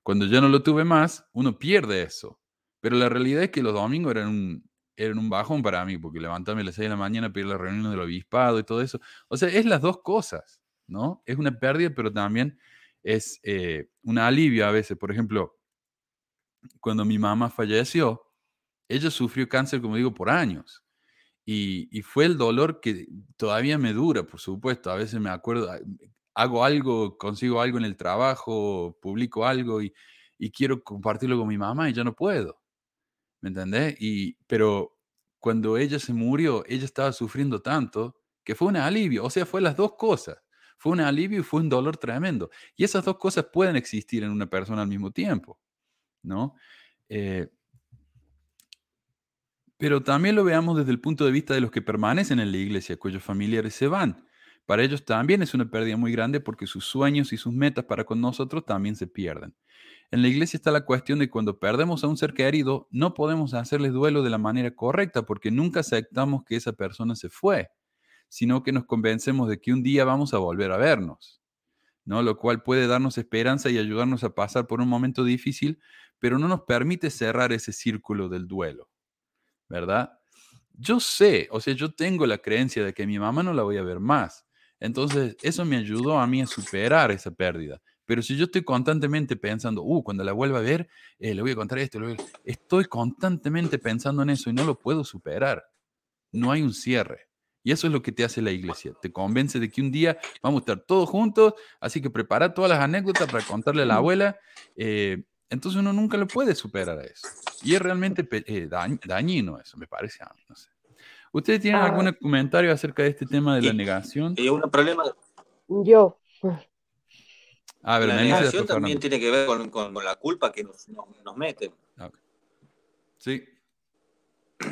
B: Cuando ya no lo tuve más, uno pierde eso. Pero la realidad es que los domingos eran un, eran un bajón para mí, porque levantarme a las 6 de la mañana, pedir la reunión del obispado y todo eso. O sea, es las dos cosas, ¿no? Es una pérdida, pero también es eh, un alivio a veces. Por ejemplo, cuando mi mamá falleció, ella sufrió cáncer, como digo, por años. Y, fue el dolor que todavía me dura, por supuesto. A veces me acuerdo, hago algo, consigo algo en el trabajo, publico algo y, quiero compartirlo con mi mamá y ya no puedo. ¿Me entendés? Y, pero cuando ella se murió, ella estaba sufriendo tanto que fue un alivio. O sea, fue las dos cosas. Fue un alivio y fue un dolor tremendo. Y esas dos cosas pueden existir en una persona al mismo tiempo. ¿no? Eh, pero también lo veamos desde el punto de vista de los que permanecen en la iglesia, cuyos familiares se van. Para ellos también es una pérdida muy grande porque sus sueños y sus metas para con nosotros también se pierden. En la iglesia está la cuestión de cuando perdemos a un ser querido, no podemos hacerles duelo de la manera correcta porque nunca aceptamos que esa persona se fue, sino que nos convencemos de que un día vamos a volver a vernos. ¿no? Lo cual puede darnos esperanza y ayudarnos a pasar por un momento difícil, pero no nos permite cerrar ese círculo del duelo, ¿verdad? Yo sé, o sea, yo tengo la creencia de que mi mamá no la voy a ver más. Entonces, eso me ayudó a mí a superar esa pérdida. Pero si yo estoy constantemente pensando, uh, cuando la vuelva a ver, eh, le voy a contar esto, estoy constantemente pensando en eso y no lo puedo superar. No hay un cierre. Y eso es lo que te hace la iglesia. Te convence de que un día vamos a estar todos juntos, así que prepara todas las anécdotas para contarle a la abuela. Eh, entonces uno nunca lo puede superar a eso. Y es realmente eh, dañino eso, me parece a mí. No sé. ¿Ustedes tienen algún ah. comentario acerca de este tema de la negación?
D: Y un problema.
E: Yo.
D: A ver, la negación también tiene que ver con, la culpa que nos, meten.
B: Sí.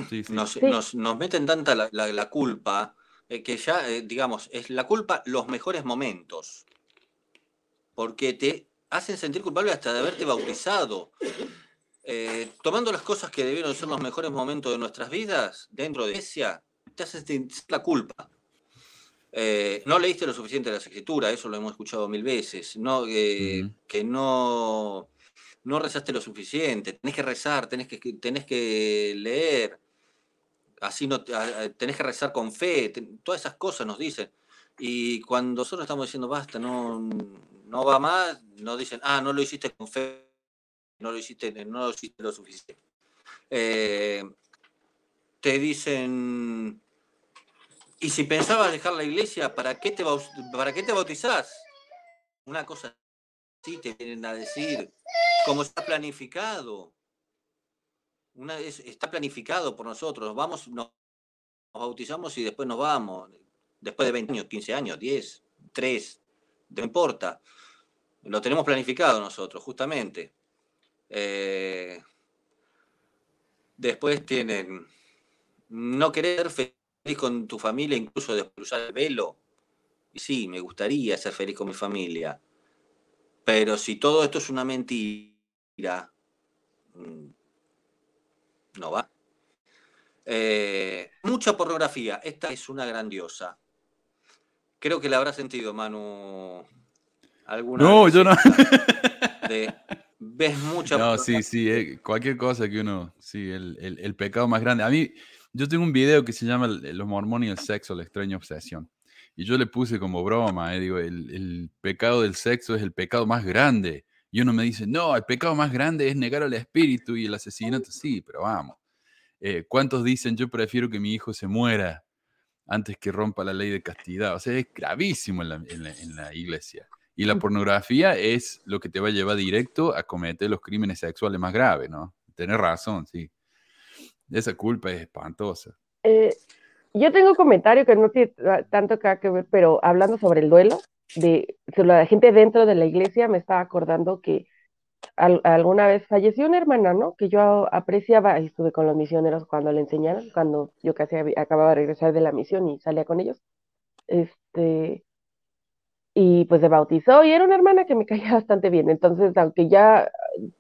D: Sí, Nos, meten tanta la, culpa eh, que ya, eh, digamos, es la culpa los mejores momentos. Porque te, hacen sentir culpable hasta de haberte bautizado. Eh, tomando las cosas que debieron ser los mejores momentos de nuestras vidas dentro de la iglesia, te hacen sentir la culpa. Eh, no leíste lo suficiente de las escrituras, eso lo hemos escuchado mil veces. No, eh, Que no, no rezaste lo suficiente, tenés que rezar, tenés que, que leer, así no, tenés que rezar con fe, todas esas cosas nos dicen. Y cuando nosotros estamos diciendo basta, no, no va más, no dicen, ah, no lo hiciste con fe, no lo hiciste, no lo, hiciste lo suficiente. Eh, te dicen, y si pensabas dejar la iglesia, ¿para qué te, para qué te bautizás? Una cosa así te vienen a decir, como está planificado. Una, está planificado por nosotros. Vamos, nos, bautizamos y después nos vamos. Después de 20 años, 15 años, 10, 3, no importa. Lo tenemos planificado nosotros, justamente. Eh, después tienen no querer ser feliz con tu familia, incluso de usar el velo. Y sí, me gustaría ser feliz con mi familia. Pero si todo esto es una mentira, mm, no va. Eh, mucha pornografía. Esta es una grandiosa. Creo que la habrá sentido, Manu,
B: no, yo no.
D: ves mucha.
B: No, sí, sí, eh, cualquier cosa que uno. Sí, el, pecado más grande. A mí, yo tengo un video que se llama Los mormones y el sexo, la extraña obsesión. Y yo le puse como broma, eh, digo, el, pecado del sexo es el pecado más grande. Y uno me dice, no, el pecado más grande es negar al espíritu y el asesinato. Sí, pero vamos. Eh, ¿Cuántos dicen, yo prefiero que mi hijo se muera antes que rompa la ley de castidad? O sea, es gravísimo en la iglesia. Y la pornografía es lo que te va a llevar directo a cometer los crímenes sexuales más graves, ¿no? tenés razón, sí. Esa culpa es espantosa.
E: Eh, yo tengo un comentario que no tiene tanto que ver, pero hablando sobre el duelo, de, la gente dentro de la iglesia, me estaba acordando que alguna vez falleció una hermana, ¿no? Que yo apreciaba, estuve con los misioneros cuando le enseñaron, cuando yo casi acababa de regresar de la misión y salía con ellos. Este, y pues se bautizó y era una hermana que me caía [LAUGHS] bastante bien. Entonces, aunque ya,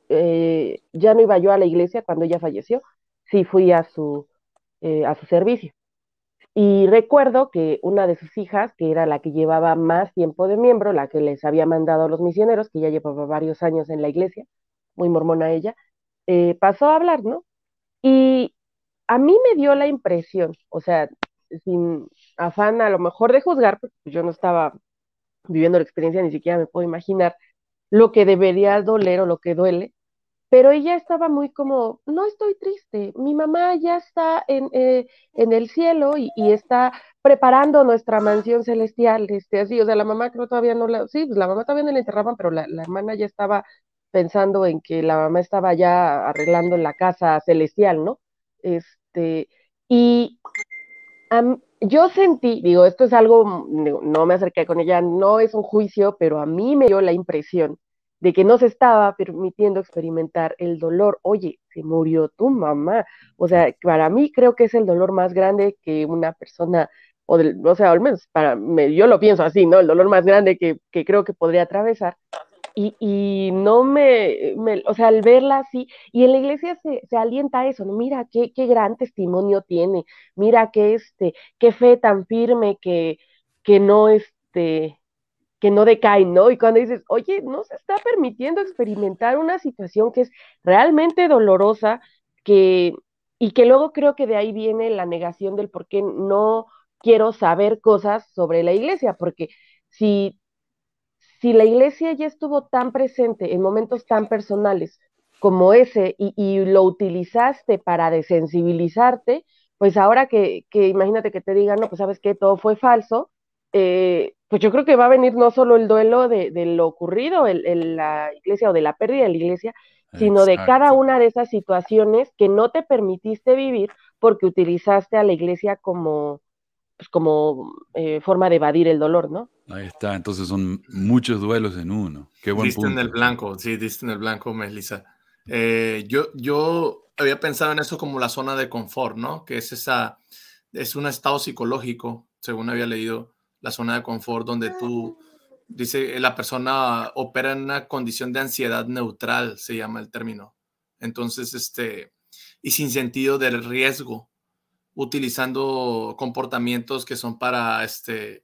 E: eh, ya no iba yo a la iglesia cuando ella falleció, sí fui a su, eh, a su servicio. Y recuerdo que una de sus hijas, que era la que llevaba más tiempo de miembro, la que les había mandado a los misioneros, que ya llevaba varios años en la iglesia, muy mormona ella, eh, pasó a hablar, ¿no? Y a mí me dio la impresión, o sea, sin afán a lo mejor de juzgar, porque yo no estaba viviendo la experiencia, ni siquiera me puedo imaginar lo que debería doler o lo que duele, pero ella estaba muy como, no estoy triste, mi mamá ya está en, eh, en el cielo y, está preparando nuestra mansión celestial, este, así, o sea, la mamá creo todavía no la, sí, pues la mamá todavía no la enterraban, pero la, hermana ya estaba pensando en que la mamá estaba ya arreglando la casa celestial, ¿no? Este, y yo sentí, digo, esto es algo, no me acerqué con ella, no es un juicio, pero a mí me dio la impresión de que no se estaba permitiendo experimentar el dolor. Oye, se murió tu mamá. O sea, para mí creo que es el dolor más grande que una persona, o, o sea, al menos para mí, yo lo pienso así, ¿no? El dolor más grande que, que creo que podría atravesar. Y, y no me, me, o sea, al verla así, y en la iglesia se, se alienta eso, ¿no? Mira qué, qué gran testimonio tiene, mira qué, este, qué fe tan firme que, que no, este, que no decaen, ¿no? Y cuando dices, oye, no se está permitiendo experimentar una situación que es realmente dolorosa, que, y que luego creo que de ahí viene la negación del por qué no quiero saber cosas sobre la iglesia, porque si, si la iglesia ya estuvo tan presente en momentos tan personales como ese y, lo utilizaste para desensibilizarte, pues ahora que, que imagínate que te digan, no, pues sabes que todo fue falso, eh, pues yo creo que va a venir no solo el duelo de, lo ocurrido en, la iglesia o de la pérdida de la iglesia, sino de cada una de esas situaciones que no te permitiste vivir porque utilizaste a la iglesia como, pues como eh, forma de evadir el dolor, ¿no?
B: Ahí está, entonces son muchos duelos en uno. Qué buen
F: diste en el blanco, sí, diste en el blanco, Melissa. Eh, yo, yo había pensado en eso como la zona de confort, ¿no? Que es esa, es un estado psicológico, según había leído, la zona de confort donde tú, dice, la persona opera en una condición de ansiedad neutral, se llama el término. Entonces, este, y sin sentido del riesgo, utilizando comportamientos que son para, este,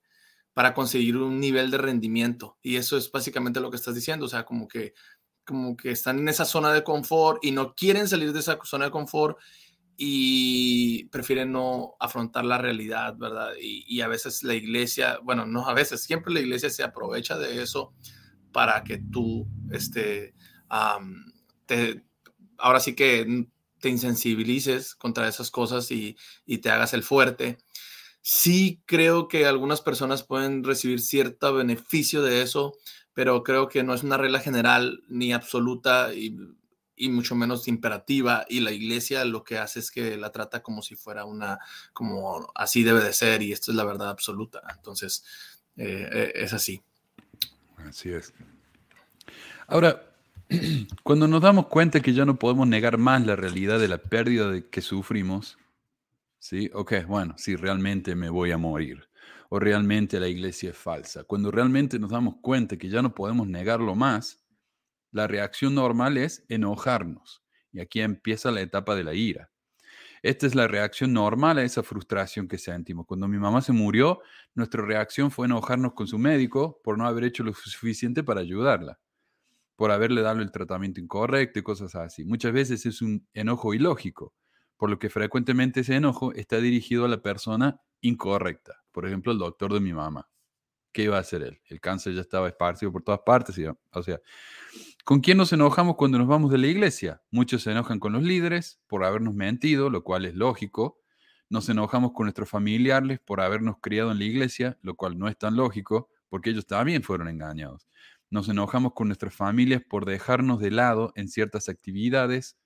F: para conseguir un nivel de rendimiento. Y eso es básicamente lo que estás diciendo, o sea, como que, como que están en esa zona de confort y no quieren salir de esa zona de confort y prefieren no afrontar la realidad, ¿verdad? Y, a veces la iglesia, bueno, no a veces, siempre la iglesia se aprovecha de eso para que tú, este, te, ahora sí que te insensibilices contra esas cosas y, y te hagas el fuerte. Sí creo que algunas personas pueden recibir cierto beneficio de eso, pero creo que no es una regla general ni absoluta y y mucho menos imperativa y la iglesia lo que hace es que la trata como si fuera una, como así debe de ser y esto es la verdad absoluta. Entonces, eh, eh, es así.
B: Así es. Ahora, [CLEARS THROAT] cuando nos damos cuenta que ya no podemos negar más la realidad de la pérdida de que sufrimos, ¿sí? Ok, bueno, si realmente me voy a morir o realmente la iglesia es falsa. Cuando realmente nos damos cuenta que ya no podemos negarlo más, la reacción normal es enojarnos. Y aquí empieza la etapa de la ira. Esta es la reacción normal a esa frustración que sentimos. Cuando mi mamá se murió, nuestra reacción fue enojarnos con su médico por no haber hecho lo suficiente para ayudarla, por haberle dado el tratamiento incorrecto y cosas así. Muchas veces es un enojo ilógico, por lo que frecuentemente ese enojo está dirigido a la persona incorrecta. Por ejemplo, el doctor de mi mamá. ¿Qué iba a hacer él? El cáncer ya estaba esparcido por todas partes. O sea, ¿Con quién nos enojamos cuando nos vamos de la iglesia? Muchos se enojan con los líderes por habernos mentido, lo cual es lógico. Nos enojamos con nuestros familiares por habernos criado en la iglesia, lo cual no es tan lógico, porque ellos también fueron engañados. Nos enojamos con nuestras familias por dejarnos de lado en ciertas actividades,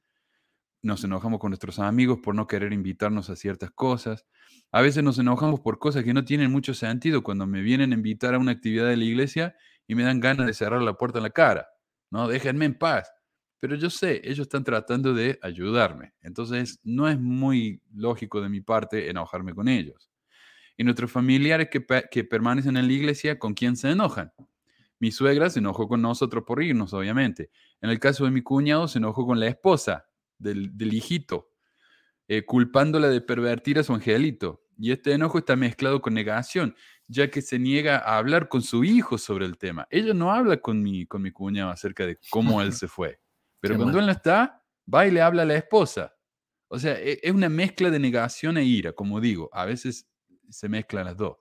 B: nos enojamos con nuestros amigos por no querer invitarnos a ciertas cosas. A veces nos enojamos por cosas que no tienen mucho sentido cuando me vienen a invitar a una actividad de la iglesia y me dan ganas de cerrar la puerta en la cara. No, déjenme en paz. Pero yo sé, ellos están tratando de ayudarme. Entonces, no es muy lógico de mi parte enojarme con ellos. Y nuestros familiares que, permanecen en la iglesia, ¿con quién se enojan? Mi suegra se enojó con nosotros por irnos, obviamente. En el caso de mi cuñado, se enojó con la esposa del, hijito, eh, culpándola de pervertir a su angelito. Y este enojo está mezclado con negación, ya que se niega a hablar con su hijo sobre el tema. Ella no habla con mi, con mi cuñado acerca de cómo él [LAUGHS] se fue. Pero cuando él no está, va y le habla a la esposa. O sea, e, es una mezcla de negación e ira, como digo. A veces se mezclan las dos.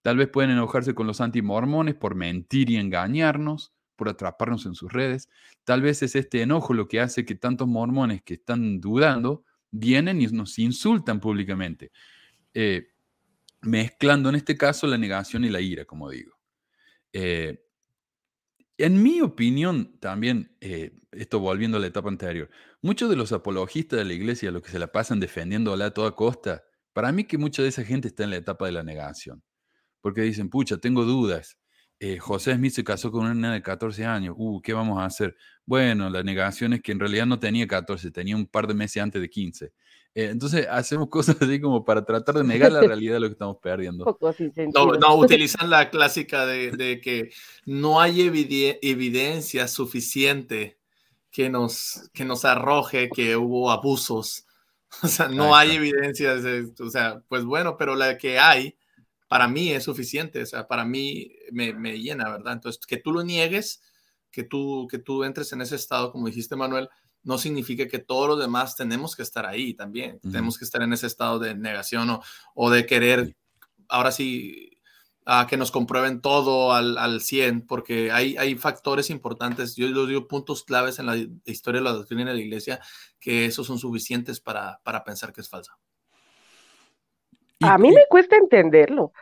B: Tal vez pueden enojarse con los antimormones por mentir y engañarnos, por atraparnos en sus redes. Tal vez es este enojo lo que hace que tantos mormones que están dudando vienen y nos insultan públicamente, eh, mezclando en este caso la negación y la ira, como digo. Eh, en mi opinión, también, eh, esto volviendo a la etapa anterior, muchos de los apologistas de la iglesia, los que se la pasan defendiéndola a toda costa, para mí que mucha de esa gente está en la etapa de la negación. Porque dicen, pucha, tengo dudas. Eh, José Smith se casó con una nena de 14 años. Uh, ¿qué vamos a hacer? Bueno, la negación es que en realidad no tenía 14, tenía un par de meses antes de 15. Eh, entonces hacemos cosas así como para tratar de negar la [LAUGHS] realidad de lo que estamos perdiendo.
F: No, no, [LAUGHS] utilizan la clásica de, que no hay evidencia suficiente que nos, que nos arroje que hubo abusos. [LAUGHS] O sea, no hay evidencia. O sea, pues bueno, pero la que hay para mí es suficiente, o sea, para mí me, me, llena, ¿verdad? Entonces, que tú lo niegues, que tú, que tú entres en ese estado, como dijiste, Manuel, no significa que todos los demás tenemos que estar ahí también, tenemos que estar en ese estado de negación o, o de querer, ahora sí, a que nos comprueben todo al, al 100, porque hay, hay factores importantes, yo les digo puntos claves en la historia de la doctrina de la iglesia, que esos son suficientes para, para pensar que es falsa.
E: A mí me cuesta entenderlo.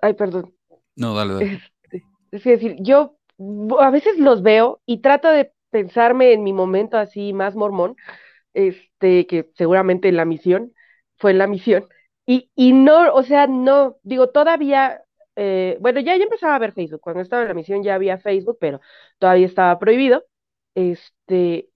E: Ay, perdón.
B: No, dale, dale.
E: Este, es decir, yo a veces los veo y trato de pensarme en mi momento así más mormón, este, que seguramente en la misión, fue en la misión, y, y no, o sea, no, digo, todavía, eh, bueno, ya, ya empezaba a ver Facebook, cuando estaba en la misión ya había Facebook, pero todavía estaba prohibido, este,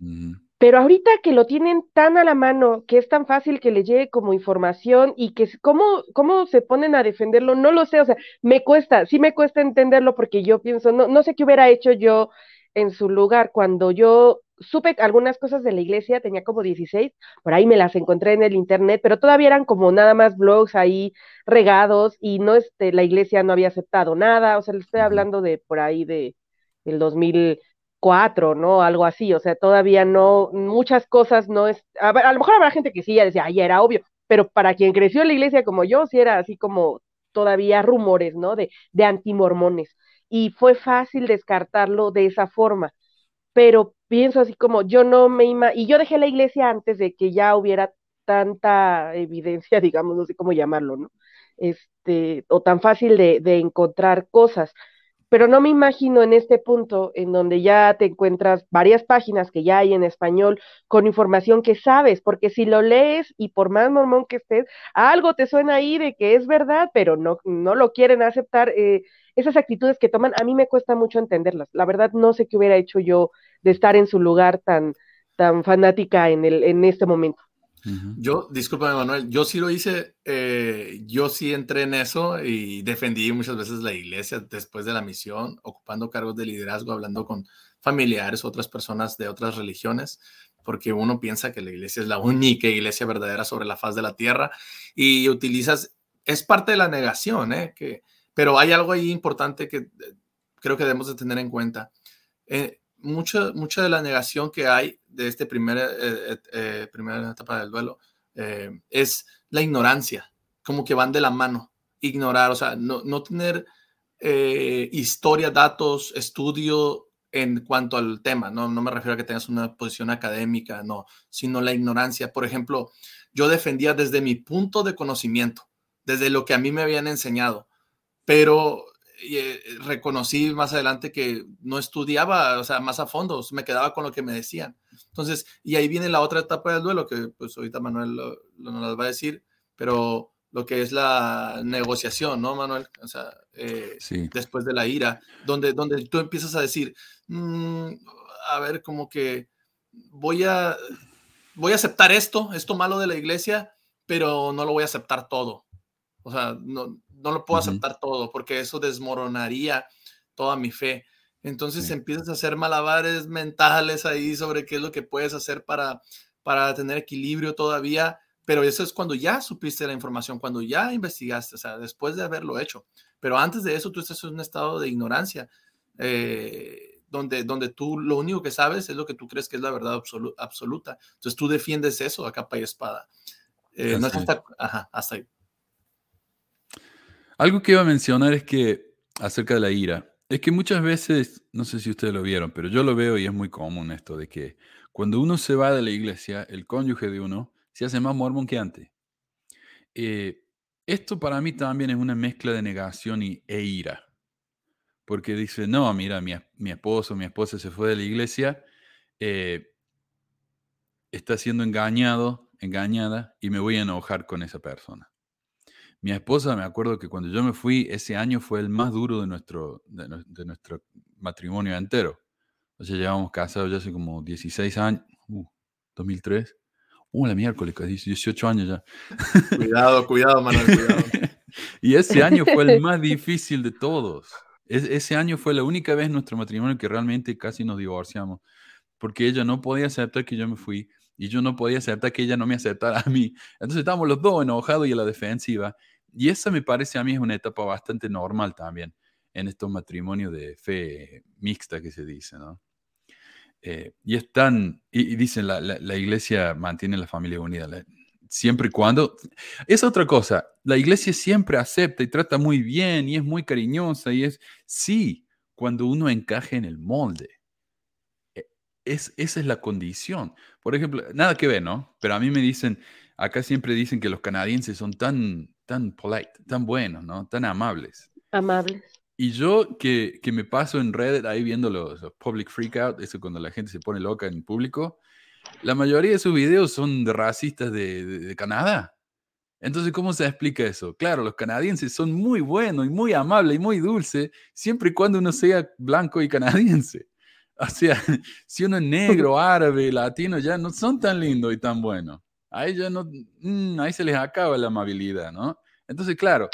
E: pero ahorita que lo tienen tan a la mano, que es tan fácil que le llegue como información y que cómo, cómo se ponen a defenderlo, no lo sé, o sea, me cuesta, sí me cuesta entenderlo porque yo pienso, no, no sé qué hubiera hecho yo en su lugar cuando yo supe algunas cosas de la iglesia, tenía como 16, por ahí me las encontré en el internet, pero todavía eran como nada más blogs ahí regados y no, este, la iglesia no había aceptado nada, o sea, le estoy hablando de por ahí de el 2000 cuatro, ¿no? Algo así, o sea, todavía no, muchas cosas no es, a, lo mejor habrá gente que sí, ya decía, ay, era obvio, pero para quien creció en la iglesia como yo, sí era así como todavía rumores, ¿no? De, de antimormones. Y fue fácil descartarlo de esa forma, pero pienso así como, yo no me ima y yo dejé la iglesia antes de que ya hubiera tanta evidencia, [LAUGHS] digamos, no sé cómo llamarlo, ¿no? Este, o tan fácil de, de encontrar cosas pero no me imagino en este punto en donde ya te encuentras varias páginas que ya hay en español con información que sabes, porque si lo lees y por más mormón que estés, algo te suena ahí de que es verdad, pero no, no lo quieren aceptar. Eh, esas actitudes que toman, a mí me cuesta mucho entenderlas. La verdad, no sé qué hubiera hecho yo de estar en su lugar tan, tan fanática en, el, en este momento.
F: Yo, discúlpame Manuel, yo sí lo hice, eh, yo sí entré en eso y defendí muchas veces la iglesia después de la misión, ocupando cargos de liderazgo, hablando con familiares, otras personas de otras religiones, porque uno piensa que la iglesia es la única iglesia verdadera sobre la faz de la tierra y utilizas, es parte de la negación, ¿eh? que, pero hay algo ahí importante que eh, creo que debemos de tener en cuenta. Eh, mucha, de la negación que hay de esta primera, eh, eh, primera etapa del duelo es la ignorancia, como que van de la mano, ignorar, o sea, no, no tener historia, datos, estudio en cuanto al tema, ¿no? no me refiero a que tengas una posición académica, no, sino la ignorancia. Por ejemplo, yo defendía desde mi punto de conocimiento, desde lo que a mí me habían enseñado, pero eh, reconocí más adelante que no estudiaba, o sea, más a fondo, me quedaba con lo que me decían. Entonces, y ahí viene la otra etapa del duelo, que pues ahorita Manuel lo, nos va a decir, pero lo que es la negociación, ¿no, Manuel? O sea, eh, después de la ira, donde, donde tú empiezas a decir, mm, a ver, como que voy a, voy a aceptar esto, esto malo de la iglesia, pero no lo voy a aceptar todo. O sea, no, no lo puedo aceptar todo porque eso desmoronaría toda mi fe. Entonces empiezas a hacer malabares mentales ahí sobre qué es lo que puedes hacer para, para tener equilibrio todavía, pero eso es cuando ya supiste la información, cuando ya investigaste, o sea, después de haberlo hecho. Pero antes de eso tú estás en un estado de ignorancia, eh, donde, donde tú lo único que sabes es lo que tú crees que es la verdad absoluta. Entonces tú defiendes eso a capa y espada. Eh, no hasta, ajá, hasta ahí.
B: Algo que iba a mencionar es que, acerca de la ira, es que muchas veces, no sé si ustedes lo vieron, pero yo lo veo y es muy común esto de que cuando uno se va de la iglesia, el cónyuge de uno se hace más mormón que antes. Eh, esto para mí también es una mezcla de negación y, e ira. Porque dice, no, mira, mi, mi esposo, mi esposa se fue de la iglesia, eh, está siendo engañado, engañada, y me voy a enojar con esa persona. Mi esposa, me acuerdo que cuando yo me fui, ese año fue el más duro de nuestro, de, nuestro matrimonio entero. O sea, llevamos casados ya hace como 16 años, uh, 2003. Uh, la miércoles, casi 18 años ya.
F: Cuidado, cuidado, Manuel, cuidado. [LAUGHS]
B: y ese año fue el más difícil de todos. ese año fue la única vez en nuestro matrimonio que realmente casi nos divorciamos, porque ella no podía aceptar que yo me fui y yo no podía aceptar que ella no me aceptara a mí. Entonces estábamos los dos enojados y a la defensiva. Y esa me parece a mí es una etapa bastante normal también en estos matrimonios de fe mixta que se dice, ¿no? Eh, y están, y, dicen, la, la, iglesia mantiene la familia unida, siempre y cuando, es otra cosa, la iglesia siempre acepta y trata muy bien y es muy cariñosa y es, sí, cuando uno encaje en el molde. E, es, esa es la condición. Por ejemplo, nada que ver, ¿no? Pero a mí me dicen, acá siempre dicen que los canadienses son tan tan polite, tan buenos, ¿no? Tan amables.
E: Amables.
B: Y yo que, que me paso en Reddit ahí viendo los, public freakout, eso cuando la gente se pone loca en público, la mayoría de sus videos son de racistas de, de, Canadá. Entonces, ¿cómo se explica eso? Claro, los canadienses son muy buenos y muy amables y muy dulces, siempre y cuando uno sea blanco y canadiense. [LAUGHS] O sea, si uno es negro, árabe, latino, ya no son tan lindos y tan buenos ahí ya no, mm, ahí se les acaba la amabilidad, ¿no? Entonces, claro,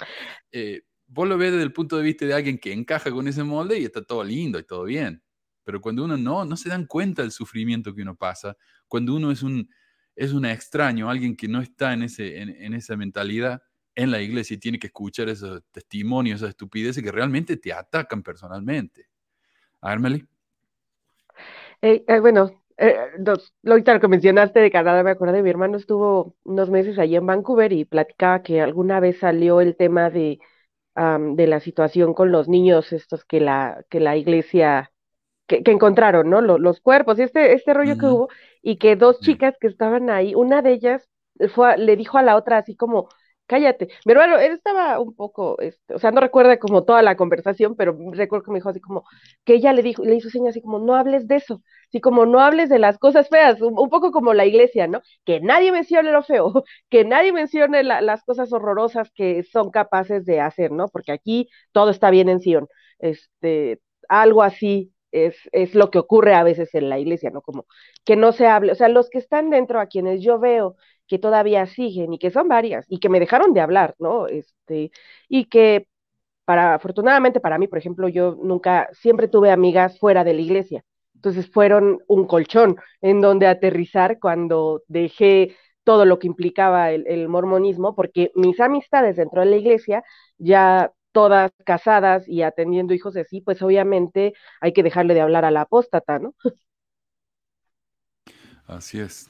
B: eh, vos lo ves desde el punto de vista de alguien que encaja con ese molde y está todo lindo y todo bien. Pero cuando uno no, no se dan cuenta del sufrimiento que uno pasa, cuando uno es un, es un extraño, alguien que no está en, ese, en, esa mentalidad en la iglesia y tiene que escuchar esos testimonios, esas estupideces que realmente te atacan personalmente. Armeli.
E: Eh, eh, bueno, eh, lo que mencionaste de Canadá, me acuerdo de mi hermano estuvo unos meses allí en Vancouver y platicaba que alguna vez salió el tema de, de la situación con los niños estos que la, que la iglesia, que, que encontraron, ¿no? Los, los, cuerpos, este, este rollo que hubo, y que dos chicas que estaban ahí, una de ellas fue, le dijo a la otra así como, cállate. Mi hermano, él estaba un poco, este, o sea, no recuerda como toda la conversación, pero recuerdo que me dijo así como, que ella le dijo, le hizo señas así como, no hables de eso, así como, no hables de las cosas feas, un, poco como la iglesia, ¿no? Que nadie mencione lo feo, [LAUGHS] que nadie mencione las cosas horrorosas que son capaces de hacer, ¿no? Porque aquí todo está bien en Sion. Este, algo así es, es lo que ocurre a veces en la iglesia, ¿no? Como que no se hable, o sea, los que están dentro, a quienes yo veo que todavía siguen y que son varias y que me dejaron de hablar, ¿no? Este, y que para, afortunadamente para mí, por ejemplo, yo nunca, siempre tuve amigas fuera de la iglesia. Entonces fueron un colchón en donde aterrizar cuando dejé todo lo que implicaba el, el mormonismo, porque mis amistades dentro de la iglesia ya todas casadas y atendiendo hijos así, pues obviamente hay que dejarle de hablar a la apóstata, ¿no?
B: Así es.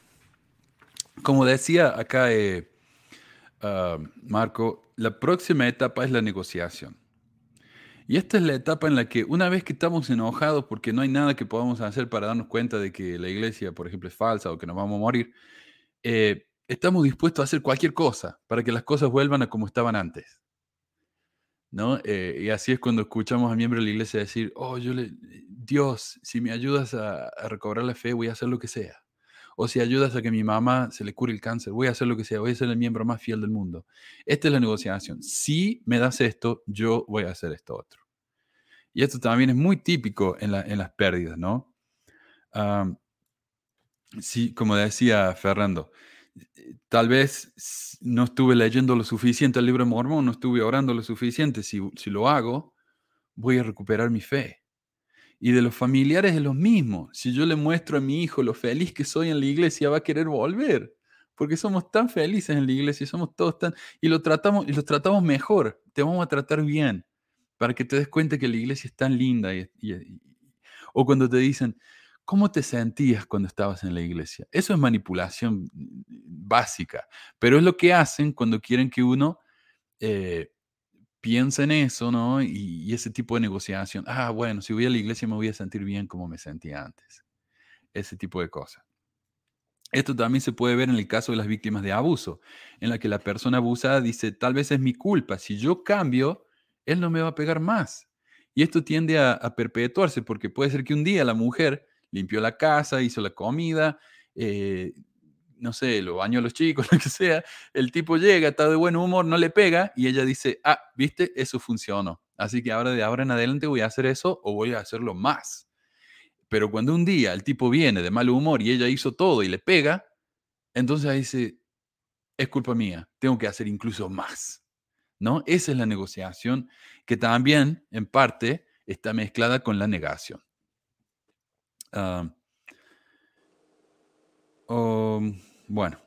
B: Como decía acá eh, ah, Marco, la próxima etapa es la negociación. Y esta es la etapa en la que una vez que estamos enojados porque no hay nada que podamos hacer para darnos cuenta de que la iglesia, por ejemplo, es falsa o que nos vamos a morir, eh, estamos dispuestos a hacer cualquier cosa para que las cosas vuelvan a como estaban antes. ¿no? Eh, y así es cuando escuchamos a miembros de la iglesia decir, oh, yo le, Dios, si me ayudas a, a recobrar la fe, voy a hacer lo que sea. O si ayudas a que mi mamá se le cure el cáncer, voy a hacer lo que sea, voy a ser el miembro más fiel del mundo. Esta es la negociación. Si me das esto, yo voy a hacer esto otro. Y esto también es muy típico en, las pérdidas, ¿no? sí, como decía Fernando, tal vez no estuve leyendo lo suficiente el libro de Mormón, no estuve orando lo suficiente. Si, si lo hago, voy a recuperar mi fe. Y de los familiares es lo mismo. Si yo le muestro a mi hijo lo feliz que soy en la iglesia, va a querer volver. Porque somos tan felices en la iglesia, somos todos tan... Y lo tratamos, y lo tratamos mejor, te vamos a tratar bien para que te des cuenta que la iglesia es tan linda. o cuando te dicen, ¿cómo te sentías cuando estabas en la iglesia? Eso es manipulación básica, pero es lo que hacen cuando quieren que uno eh, piense en eso, ¿no? Y, y, ese tipo de negociación. Ah, bueno, si voy a la iglesia me voy a sentir bien como me sentía antes. Ese tipo de cosas. Esto también se puede ver en el caso de las víctimas de abuso, en la que la persona abusada dice, tal vez es mi culpa, si yo cambio, él no me va a pegar más. Y esto tiende a, perpetuarse porque puede ser que un día la mujer limpió la casa, hizo la comida, eh, no sé, lo bañó a los chicos, [LAUGHS] lo que sea, el tipo llega, está de buen humor, no le pega y ella dice, ah, viste, eso funcionó. Así que ahora de ahora en adelante voy a hacer eso o voy a hacerlo más. Pero cuando un día el tipo viene de mal humor y ella hizo todo y le pega, entonces dice, es culpa mía, tengo que hacer incluso más. ¿no? Esa es la negociación que también, en parte, está mezclada con la negación. Ah, um, bueno,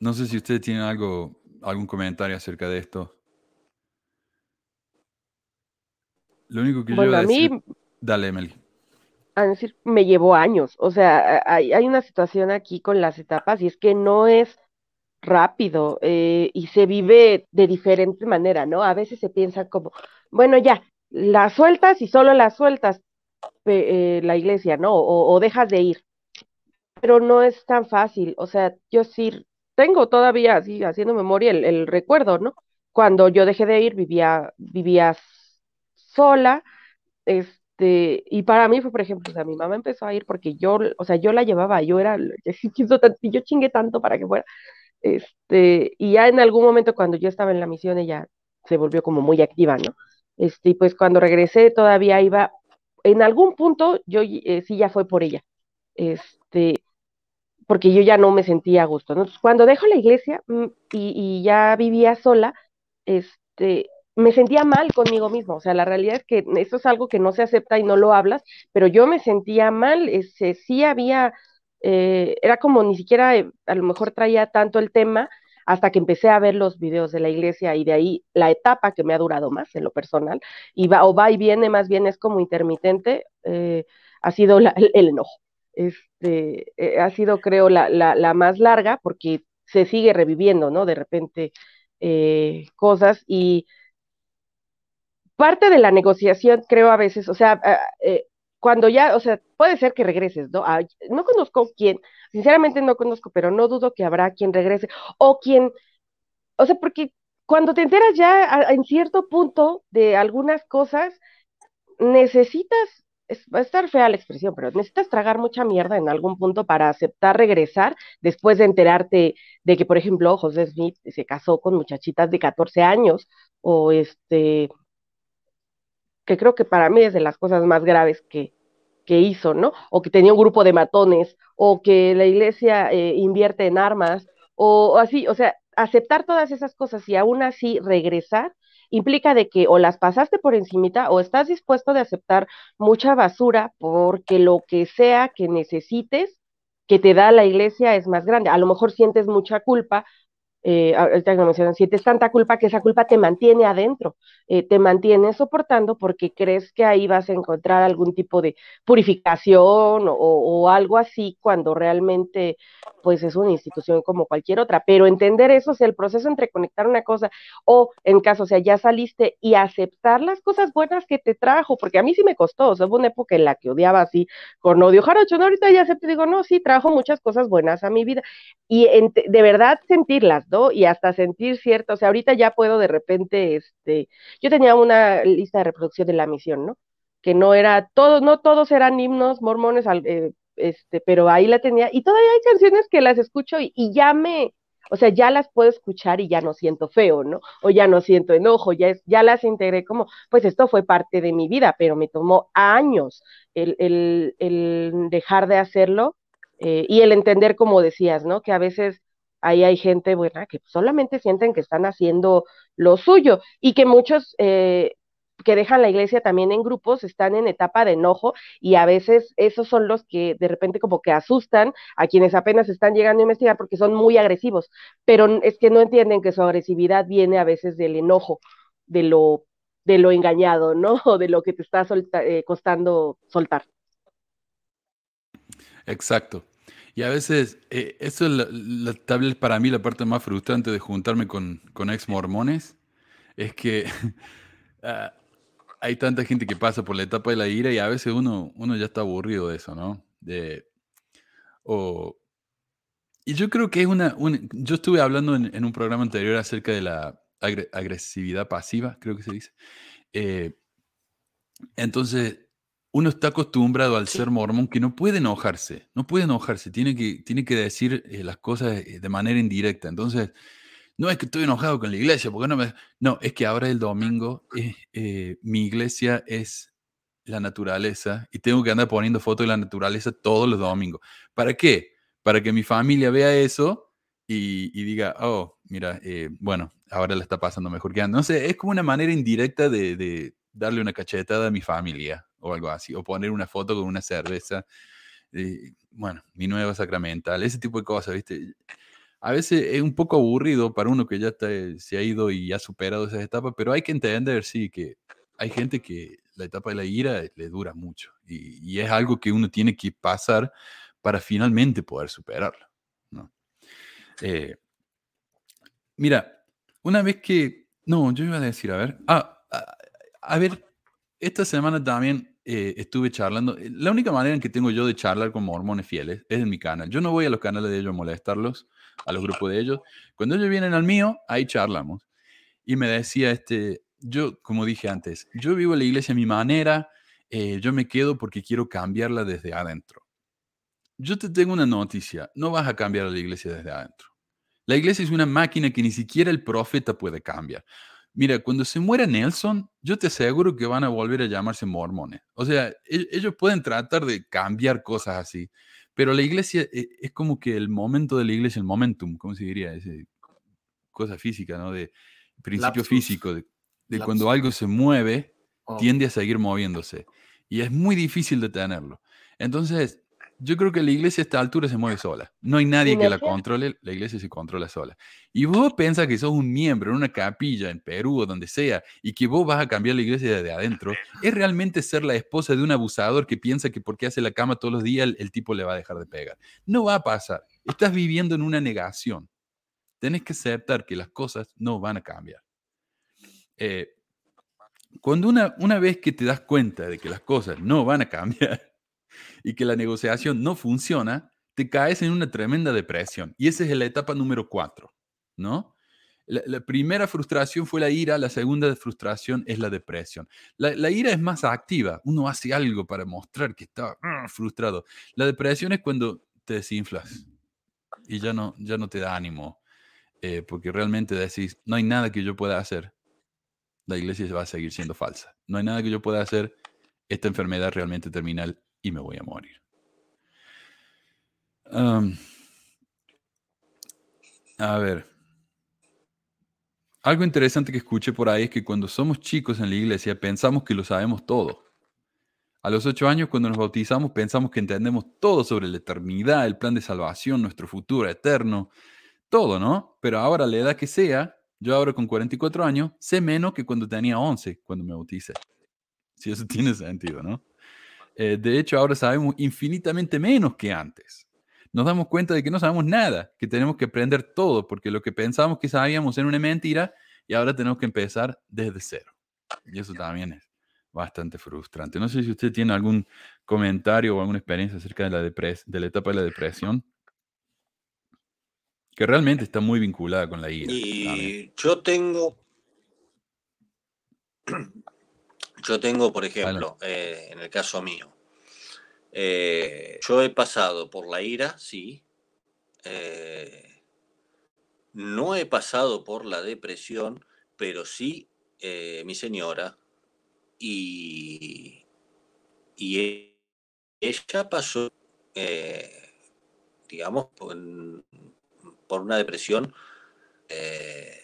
B: no sé si ustedes tienen algo, algún comentario acerca de esto. Lo único que yo
E: a mí,
B: Dale, Emily.
E: A decir, me llevó años. O sea, hay, hay una situación aquí con las etapas y es que no es rápido eh, y se vive de diferente manera, ¿no? A veces se piensa como, bueno, ya, la sueltas y solo la sueltas eh, la iglesia, ¿no? O, dejas de ir. Pero no es tan fácil, o sea, yo sí tengo todavía así haciendo memoria el, recuerdo, ¿no? Cuando yo dejé de ir, vivía, vivía sola, este, y para mí fue, por ejemplo, o sea, mi mamá empezó a ir porque yo, o sea, yo la llevaba, yo era, [LAUGHS] yo chingué tanto para que fuera, este, y ya en algún momento cuando yo estaba en la misión, ella se volvió como muy activa, ¿no? Este, y pues cuando regresé todavía iba, en algún punto yo eh, sí ya fue por ella, este, porque yo ya no me sentía a gusto, ¿no? cuando dejo la iglesia mm, y, ya vivía sola, este, me sentía mal conmigo mismo, o sea, la realidad es que eso es algo que no se acepta y no lo hablas, pero yo me sentía mal, ese, sí había eh, era como ni siquiera eh, a lo mejor traía tanto el tema hasta que empecé a ver los videos de la iglesia y de ahí la etapa que me ha durado más en lo personal, y va, o va y viene, más bien es como intermitente, eh, ha sido el, enojo. Este, ha sido, creo, la, la, más larga porque se sigue reviviendo, ¿no? De repente cosas y parte de la negociación, creo a veces, o sea, cuando ya, o sea, puede ser que regreses, ¿no? no conozco quién, sinceramente no conozco, pero no dudo que habrá quien regrese o quien, o sea, porque cuando te enteras ya en cierto punto de algunas cosas, necesitas, va a estar fea la expresión, pero necesitas tragar mucha mierda en algún punto para aceptar regresar después de enterarte de que, por ejemplo, José Smith se casó con muchachitas de 14 años o este que creo que para mí es de las cosas más graves que, que hizo, ¿no? O que tenía un grupo de matones, o que la iglesia eh, invierte en armas, o, así, o sea, aceptar todas esas cosas y aún así regresar implica de que o las pasaste por encimita o estás dispuesto de aceptar mucha basura porque lo que sea que necesites que te da la iglesia es más grande. A lo mejor sientes mucha culpa eh, ahorita que mencionan, sientes tanta culpa que esa culpa te mantiene adentro, eh, te mantiene soportando porque crees que ahí vas a encontrar algún tipo de purificación o, algo así cuando realmente pues es una institución como cualquier otra, pero entender eso, o sea, el proceso entre conectar una cosa o en caso, o sea, ya saliste y aceptar las cosas buenas que te trajo, porque a mí sí me costó, o sea, hubo una época en la que odiaba así, con odio no, ahorita ya acepto, digo, no, sí, trajo muchas cosas buenas a mi vida y de verdad sentirlas, Y hasta sentir cierto, o sea, ahorita ya puedo de repente, este, yo tenía una lista de reproducción de la misión, ¿no? Que no era, todos, no todos eran himnos mormones, eh, este, pero ahí la tenía, y todavía hay canciones que las escucho y, y ya me, o sea, ya las puedo escuchar y ya no siento feo, ¿no? O ya no siento enojo, ya, es, ya las integré como, pues esto fue parte de mi vida, pero me tomó años el, el, el dejar de hacerlo eh, y el entender, como decías, ¿no? Que a veces ahí hay gente buena que solamente sienten que están haciendo lo suyo y que muchos eh, que dejan la iglesia también en grupos están en etapa de enojo y a veces esos son los que de repente como que asustan a quienes apenas están llegando a investigar porque son muy agresivos, pero es que no entienden que su agresividad viene a veces del enojo, de lo de lo engañado, ¿no? O [LAUGHS] de lo que te está eh, costando soltar.
B: Exacto. Y a veces, eh, eso es tal vez para mí la parte más frustrante de juntarme con, con ex mormones, es que [LAUGHS] ah, hay tanta gente que pasa por la etapa de la ira y a veces uno, uno ya está aburrido de eso, ¿no? De, o, y yo creo que es una, yo estuve hablando en, un programa anterior acerca de la agresividad pasiva, creo que se dice. Eh, entonces, uno está acostumbrado al ser mormón que no puede enojarse, no puede enojarse, tiene que, tiene que decir eh, las cosas eh, de manera indirecta. Entonces, no es que estoy enojado con la iglesia, porque no me... No, es que ahora el domingo eh, mi iglesia es la naturaleza y tengo que andar poniendo fotos de la naturaleza todos los domingos. ¿Para qué? Para que mi familia vea eso y, diga, oh, mira, bueno, ahora la está pasando mejor que antes. No sé, es como una manera indirecta de, de darle una cachetada a mi familia o algo así, o poner una foto con una cerveza, bueno, mi nueva sacramental, ese tipo de cosas, ¿viste? A veces es un poco aburrido para uno que ya se ha ido y ha superado esas etapas, pero hay que entender, sí, que hay gente que la etapa de la ira le dura mucho y, es algo que uno tiene que pasar para finalmente poder superarlo. ¿no? Eh, mira, una vez que... No, yo iba a decir, a ver, ah, a, a ver, esta semana también eh, estuve charlando. Eh, la única manera en que tengo yo de charlar con mormones fieles es en mi canal. Yo no voy a los canales de ellos a molestarlos, a los grupos de ellos. Cuando ellos vienen al mío, ahí charlamos. Y me decía, este, yo, como dije antes, yo vivo la iglesia a mi manera, eh, yo me quedo porque quiero cambiarla desde adentro. Yo te tengo una noticia, no vas a cambiar la iglesia desde adentro. La iglesia es una máquina que ni siquiera el profeta puede cambiar. Mira, cuando se muera Nelson, yo te aseguro que van a volver a llamarse mormones. O sea, e-, ellos pueden tratar de cambiar cosas así, pero la iglesia e-, es como que el momento de la iglesia, el momentum, ¿cómo se diría? Ese, cosa física, ¿no? De principio físico, de, cuando algo se mueve, tiende a seguir moviéndose. Y es muy difícil detenerlo. Entonces, yo creo que la iglesia a esta altura se mueve sola. No hay nadie que la controle, la iglesia se controla sola. Y vos pensás que sos un miembro en una capilla en Perú o donde sea y que vos vas a cambiar la iglesia desde adentro, es realmente ser la esposa de un abusador que piensa que porque hace la cama todos los días el, tipo le va a dejar de pegar. No va a pasar. Estás viviendo en una negación. Tenés que aceptar que las cosas no van a cambiar. Eh, cuando una, una vez que te das cuenta de que las cosas no van a cambiar, y que la negociación no funciona, te caes en una tremenda depresión. Y esa es la etapa número cuatro, ¿no? La, primera frustración fue la ira, la segunda frustración es la depresión. La, ira es más activa, uno hace algo para mostrar que está ah, frustrado. La depresión es cuando te desinflas y ya no, ya no te da ánimo, eh, porque realmente decís, no hay nada que yo pueda hacer, la iglesia va a seguir siendo falsa. No hay nada que yo pueda hacer, esta enfermedad realmente terminal y me voy a morir. a ver. Algo interesante que escuché por ahí es que cuando somos chicos en la iglesia pensamos que lo sabemos todo. A los ocho años, cuando nos bautizamos, pensamos que entendemos todo sobre la eternidad, el plan de salvación, nuestro futuro eterno, todo, ¿no? Pero ahora, la edad que sea, yo ahora con 44 años, sé menos que cuando tenía 11, cuando me bauticé. Si eso [LAUGHS] tiene sentido, ¿no? Eh, de hecho, ahora sabemos infinitamente menos que antes. Nos damos cuenta de que no sabemos nada, que tenemos que aprender todo, porque lo que pensamos que sabíamos era una mentira y ahora tenemos que empezar desde cero. Y eso también es bastante frustrante. No sé si usted tiene algún comentario o alguna experiencia acerca de la, de la etapa de la depresión. Que realmente está muy vinculada con la ira.
D: Y yo tengo, yo tengo, por ejemplo, eh, en el caso mío, eh, yo he pasado por la ira, sí. Eh, no he pasado por la depresión, pero sí mi señora. Y, y e, ella pasó, digamos, por, por una depresión eh,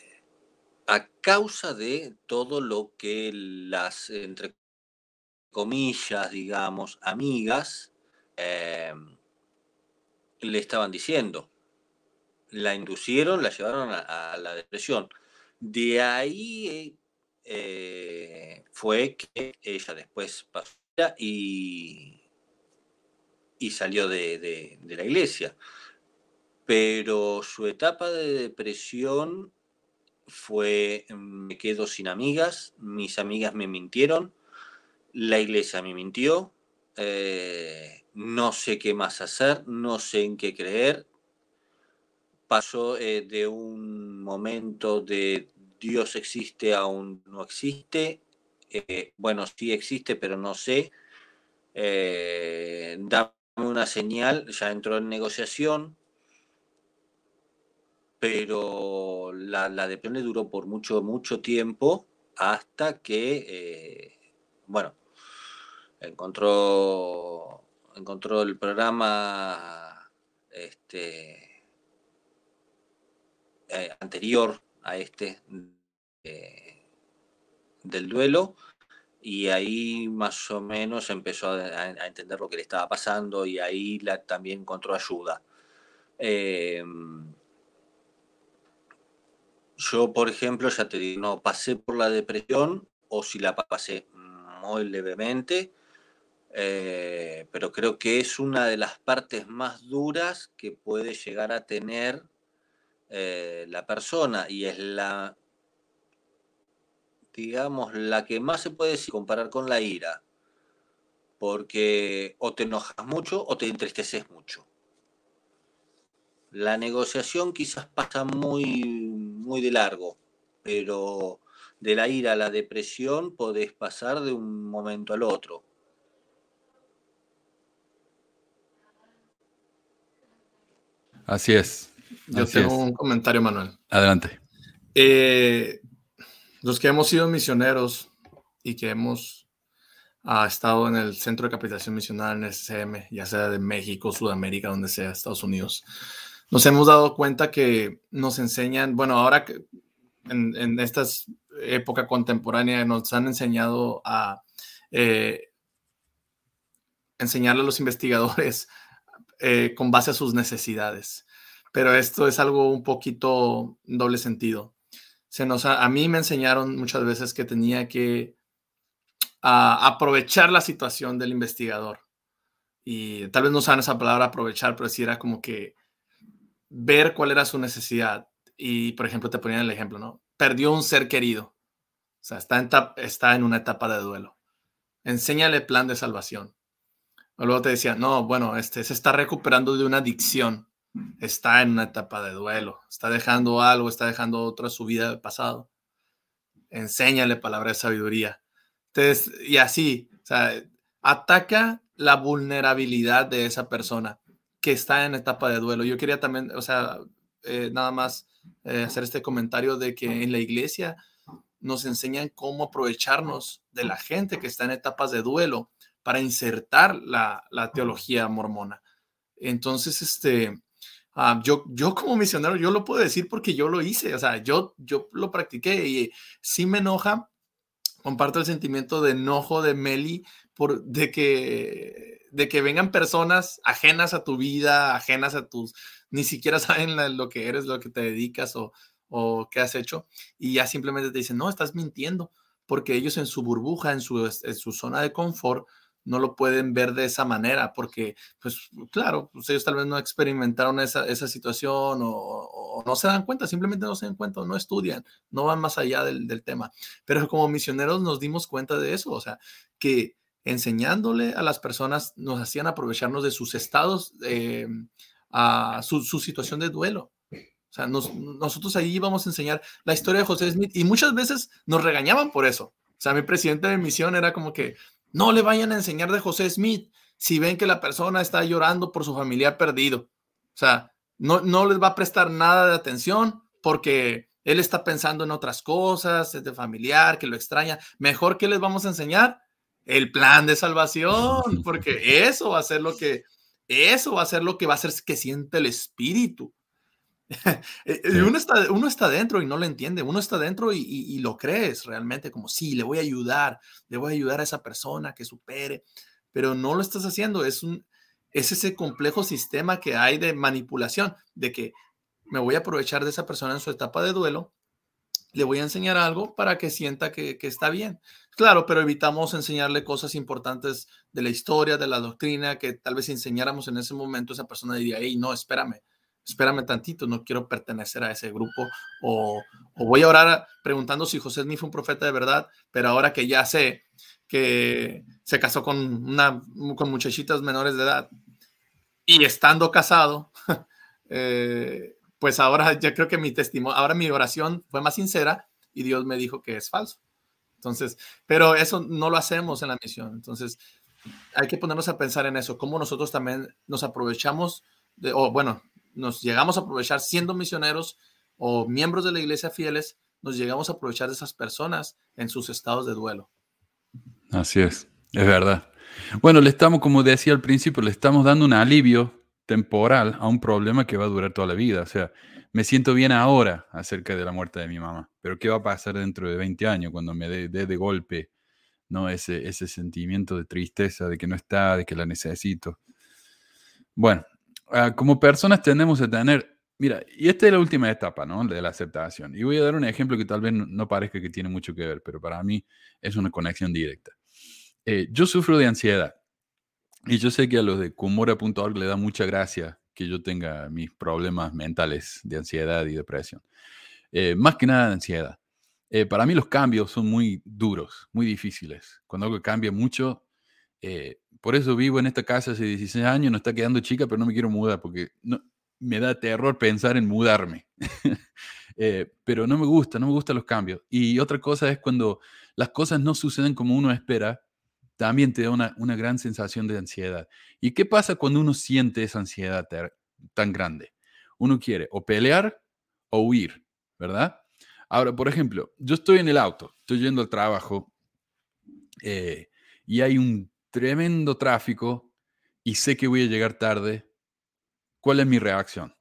D: a causa de todo lo que las, entre comillas, digamos, amigas eh, le estaban diciendo. La inducieron, la llevaron a, la depresión. De ahí eh, fue que ella después pasó y, y salió de la iglesia pero su etapa de depresión fue, me quedo sin amigas, mis amigas me mintieron, la iglesia me mintió, eh, no sé qué más hacer, no sé en qué creer. Pasó eh, de un momento de Dios existe aún no existe. Eh, bueno, sí existe, pero no sé. dame una señal, ya entró en negociación pero la, la depresión duró por mucho, mucho tiempo hasta que, eh, bueno, encontró, encontró el programa este, eh, anterior a este eh, del duelo y ahí más o menos empezó a, entender lo que le estaba pasando y ahí también encontró ayuda. Yo, por ejemplo, ya te digo, no pasé por la depresión o si la pasé muy levemente, eh, pero creo que es una de las partes más duras que puede llegar a tener eh, la persona y es la, digamos, la que más se puede comparar con la ira, porque o te enojas mucho o te entristeces mucho. La negociación quizás pasa muy, muy de largo, pero de la ira a la depresión podés pasar de un momento al otro.
B: Así es.
F: Yo tengo un comentario, Manuel.
B: Adelante.
F: Eh, los que hemos sido misioneros y que hemos ah, estado en el centro de capacitación misional en el SCM, ya sea de México, Sudamérica, donde sea, Estados Unidos, nos hemos dado cuenta que nos enseñan, bueno, ahora que en, esta época contemporánea nos han enseñado a eh, enseñarle a los investigadores [LAUGHS] eh, con base a sus necesidades. Pero esto es algo un poquito doble sentido. Se nos a mí me enseñaron muchas veces que tenía que aprovechar la situación del investigador. Y tal vez no usaban esa palabra aprovechar, pero sí era como que ver cuál era su necesidad. Y, por ejemplo, te ponían el ejemplo, ¿no? Perdió un ser querido. O sea, está en, está en una etapa de duelo. Enséñale plan de salvación. O luego te decía, no, bueno, este se está recuperando de una adicción. Está en una etapa de duelo. Está dejando algo, está dejando otra su vida del pasado. Enséñale palabra de sabiduría. Entonces, y así, o sea, ataca la vulnerabilidad de esa persona que está en etapa de duelo. Yo quería también, o sea, eh, nada más eh, hacer este comentario de que en la iglesia nos enseñan cómo aprovecharnos de la gente que está en etapas de duelo para insertar la, teología mormona. Entonces, este, ah, yo, yo como misionero, yo lo puedo decir porque yo lo hice, o sea, yo, yo lo practiqué y sí me enoja, comparto el sentimiento de enojo de Meli por de que de que vengan personas ajenas a tu vida, ajenas a tus, ni siquiera [LAUGHS] saben lo que eres, lo que te dedicas o, o qué has hecho, y ya simplemente te dicen, no, estás mintiendo, porque ellos en su burbuja, en su, en su zona de confort, no lo pueden ver de esa manera, porque, pues claro, pues ellos tal vez no experimentaron esa, esa situación o, o, no se dan cuenta, simplemente no se dan cuenta, no estudian, no van más allá del, del, tema. Pero como misioneros nos dimos cuenta de eso, o sea, que enseñándole a las personas, nos hacían aprovecharnos de sus estados, eh, a su, situación de duelo. sea, nosotros ahí íbamos a enseñar la historia de José Smith y muchas veces nos regañaban por eso. O sea, mi presidente de misión era como que no le vayan a enseñar de José Smith si ven que la persona está llorando por su familiar perdido. O sea, no, no les va a prestar nada de atención porque él está pensando en otras cosas, es de familiar, que lo extraña. Mejor que les vamos a enseñar el plan de salvación, [LAUGHS] porque eso va a ser lo que, eso va a ser lo que va a hacer que siente el espíritu. [LAUGHS] Eh, uno, está, uno está dentro y no lo entiende, uno está dentro y, y, lo crees realmente como, sí, le voy a ayudar, le voy a ayudar a esa persona que supere, pero no lo estás haciendo, es, un, es ese complejo sistema que hay de manipulación, de que me voy a aprovechar de esa persona en su etapa de duelo, le voy a enseñar algo para que sienta que, está bien. Claro, pero evitamos enseñarle cosas importantes de la historia, de la doctrina, que tal vez enseñáramos en ese momento, esa persona diría, hey, no, espérame, espérame tantito, no quiero pertenecer a ese grupo. O, voy a orar preguntando si José Smith fue un profeta de verdad, pero ahora que ya sé que se casó con, una, con muchachitas menores de edad y estando casado, [LAUGHS] eh, pues ahora ya creo que mi testimonio, ahora mi oración fue más sincera y Dios me dijo que es falso. Entonces, pero eso no lo hacemos en la misión. Entonces, hay que ponernos a pensar en eso, cómo nosotros también nos aprovechamos de, o bueno, nos llegamos a aprovechar siendo misioneros o miembros de la iglesia fieles, nos llegamos a aprovechar de esas personas en sus estados de duelo.
B: Así es, es verdad. Bueno, le estamos, como decía al principio, le estamos dando un alivio temporal a un problema que va a durar toda la vida. O sea, me siento bien ahora acerca de la muerte de mi mamá, pero ¿qué va a pasar dentro de 20 años cuando me dé de, golpe ¿no? ese, ese sentimiento de tristeza, de que no está, de que la necesito? Bueno, ah, como personas tenemos que tener, mira, y esta es la última etapa, ¿no? De la aceptación. Y voy a dar un ejemplo que tal vez no, parezca que tiene mucho que ver, pero para mí es una conexión directa. Eh, yo sufro de ansiedad y yo sé que a los de Kumora.org le da mucha gracia que yo tenga mis problemas mentales de ansiedad y depresión. Eh, más que nada de ansiedad. Eh, para mí los cambios son muy duros, muy difíciles. Cuando algo cambia mucho, eh, por eso vivo en esta casa hace 16 años, no está quedando chica, pero no me quiero mudar porque me da terror pensar en mudarme. [LAUGHS] pero no me gusta, no me gustan los cambios. Y otra cosa es cuando las cosas no suceden como uno espera también te da una, gran sensación de ansiedad. ¿Y qué pasa cuando uno siente esa ansiedad tan grande? Uno quiere o pelear o huir, ¿verdad? Ahora, por ejemplo, yo estoy en el auto, estoy yendo al trabajo eh, y hay un tremendo tráfico y sé que voy a llegar tarde. ¿Cuál es mi reacción?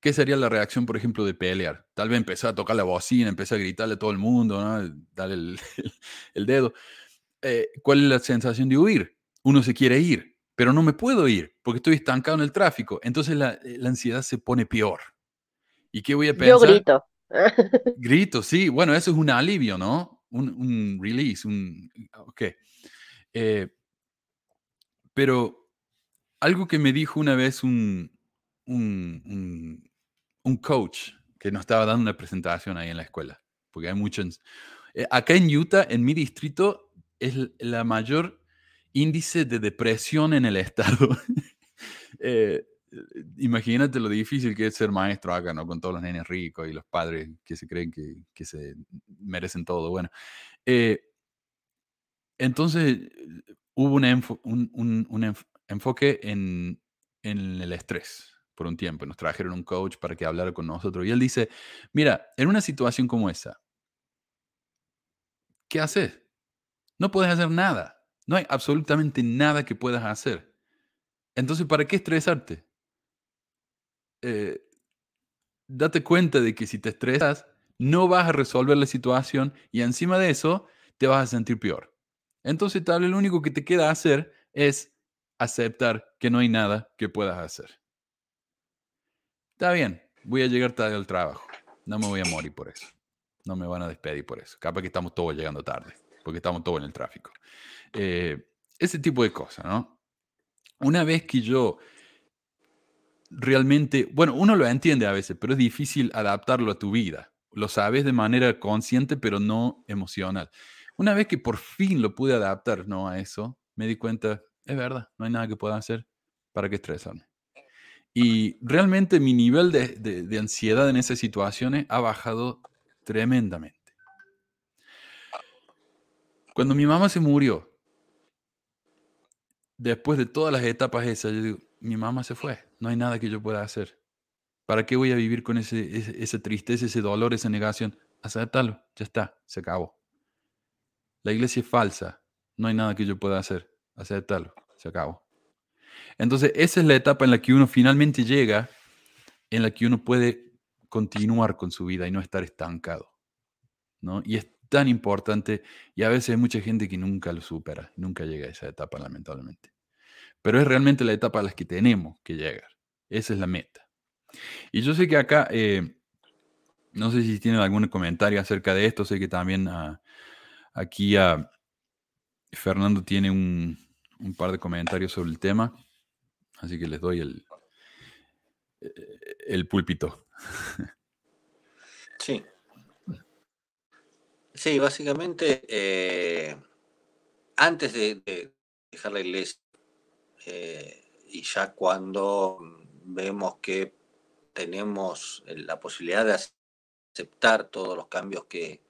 B: ¿Qué sería la reacción, por ejemplo, de pelear? Tal vez empezar a tocar la bocina, empezar a gritarle a todo el mundo, ¿no? darle el [LAUGHS] dedo. Eh, ¿cuál es la sensación de huir? Uno se quiere ir, pero no me puedo ir porque estoy estancado en el tráfico. Entonces la, eh, ansiedad se pone peor. ¿Y qué voy a pensar?
E: Yo grito. [LAUGHS]
B: grito, sí. Bueno, eso es un alivio, ¿no? Un, release, un... Ok. Eh, pero algo que me dijo una vez un, un, un, coach que nos estaba dando una presentación ahí en la escuela, porque hay muchos... acá en Utah, en mi distrito, es la mayor índice de depresión en el Estado. [LAUGHS] Eh, imagínate lo difícil que es ser maestro acá, ¿no? Con todos los nenes ricos y los padres que se creen que, se merecen todo. Bueno, eh, entonces hubo un, enfoque en, en el estrés por un tiempo. Nos trajeron un coach para que hablara con nosotros. Y él dice, mira, en una situación como esa, ¿qué haces? No puedes hacer nada. No hay absolutamente nada que puedas hacer. Entonces, ¿para qué estresarte? Eh, date cuenta de que si te estresas, no vas a resolver la situación y encima de eso te vas a sentir peor. Entonces, tal vez lo único que te queda hacer es aceptar que no hay nada que puedas hacer. Está bien, voy a llegar tarde al trabajo. No me voy a morir por eso. No me van a despedir por eso. Capaz que estamos todos llegando tarde porque estamos todos en el tráfico. Eh, ese tipo de cosas, ¿no? Una vez que yo realmente, bueno, uno lo entiende a veces, pero es difícil adaptarlo a tu vida. Lo sabes de manera consciente, pero no emocional. Una vez que por fin lo pude adaptar, ¿no? A eso, me di cuenta, es verdad, no hay nada que pueda hacer para que estresarme. Y realmente mi nivel de, de ansiedad en esas situaciones ha bajado tremendamente. Cuando mi mamá se murió, después de todas las etapas esas, yo digo, mi mamá se fue, no hay nada que yo pueda hacer. ¿Para qué voy a vivir con ese, esa tristeza, ese dolor, esa negación? Aceptarlo, ya está, se acabó. La iglesia es falsa, no hay nada que yo pueda hacer. Aceptarlo, se acabó. Entonces, esa es la etapa en la que uno finalmente llega, en la que uno puede continuar con su vida y no estar estancado. ¿no? Y es tan importante y a veces hay mucha gente que nunca lo supera, nunca llega a esa etapa, lamentablemente. Pero es realmente la etapa a la que tenemos que llegar. Esa es la meta. Y yo sé que acá, eh, no sé si tienen algún comentario acerca de esto, sé que también ah, aquí uh, Fernando tiene un, un, par de comentarios sobre el tema, así que les doy el, eh, el púlpito.
D: Sí. Sí, básicamente, eh, antes de, de, dejar la iglesia, eh, y ya cuando vemos que tenemos la posibilidad de aceptar todos los cambios que,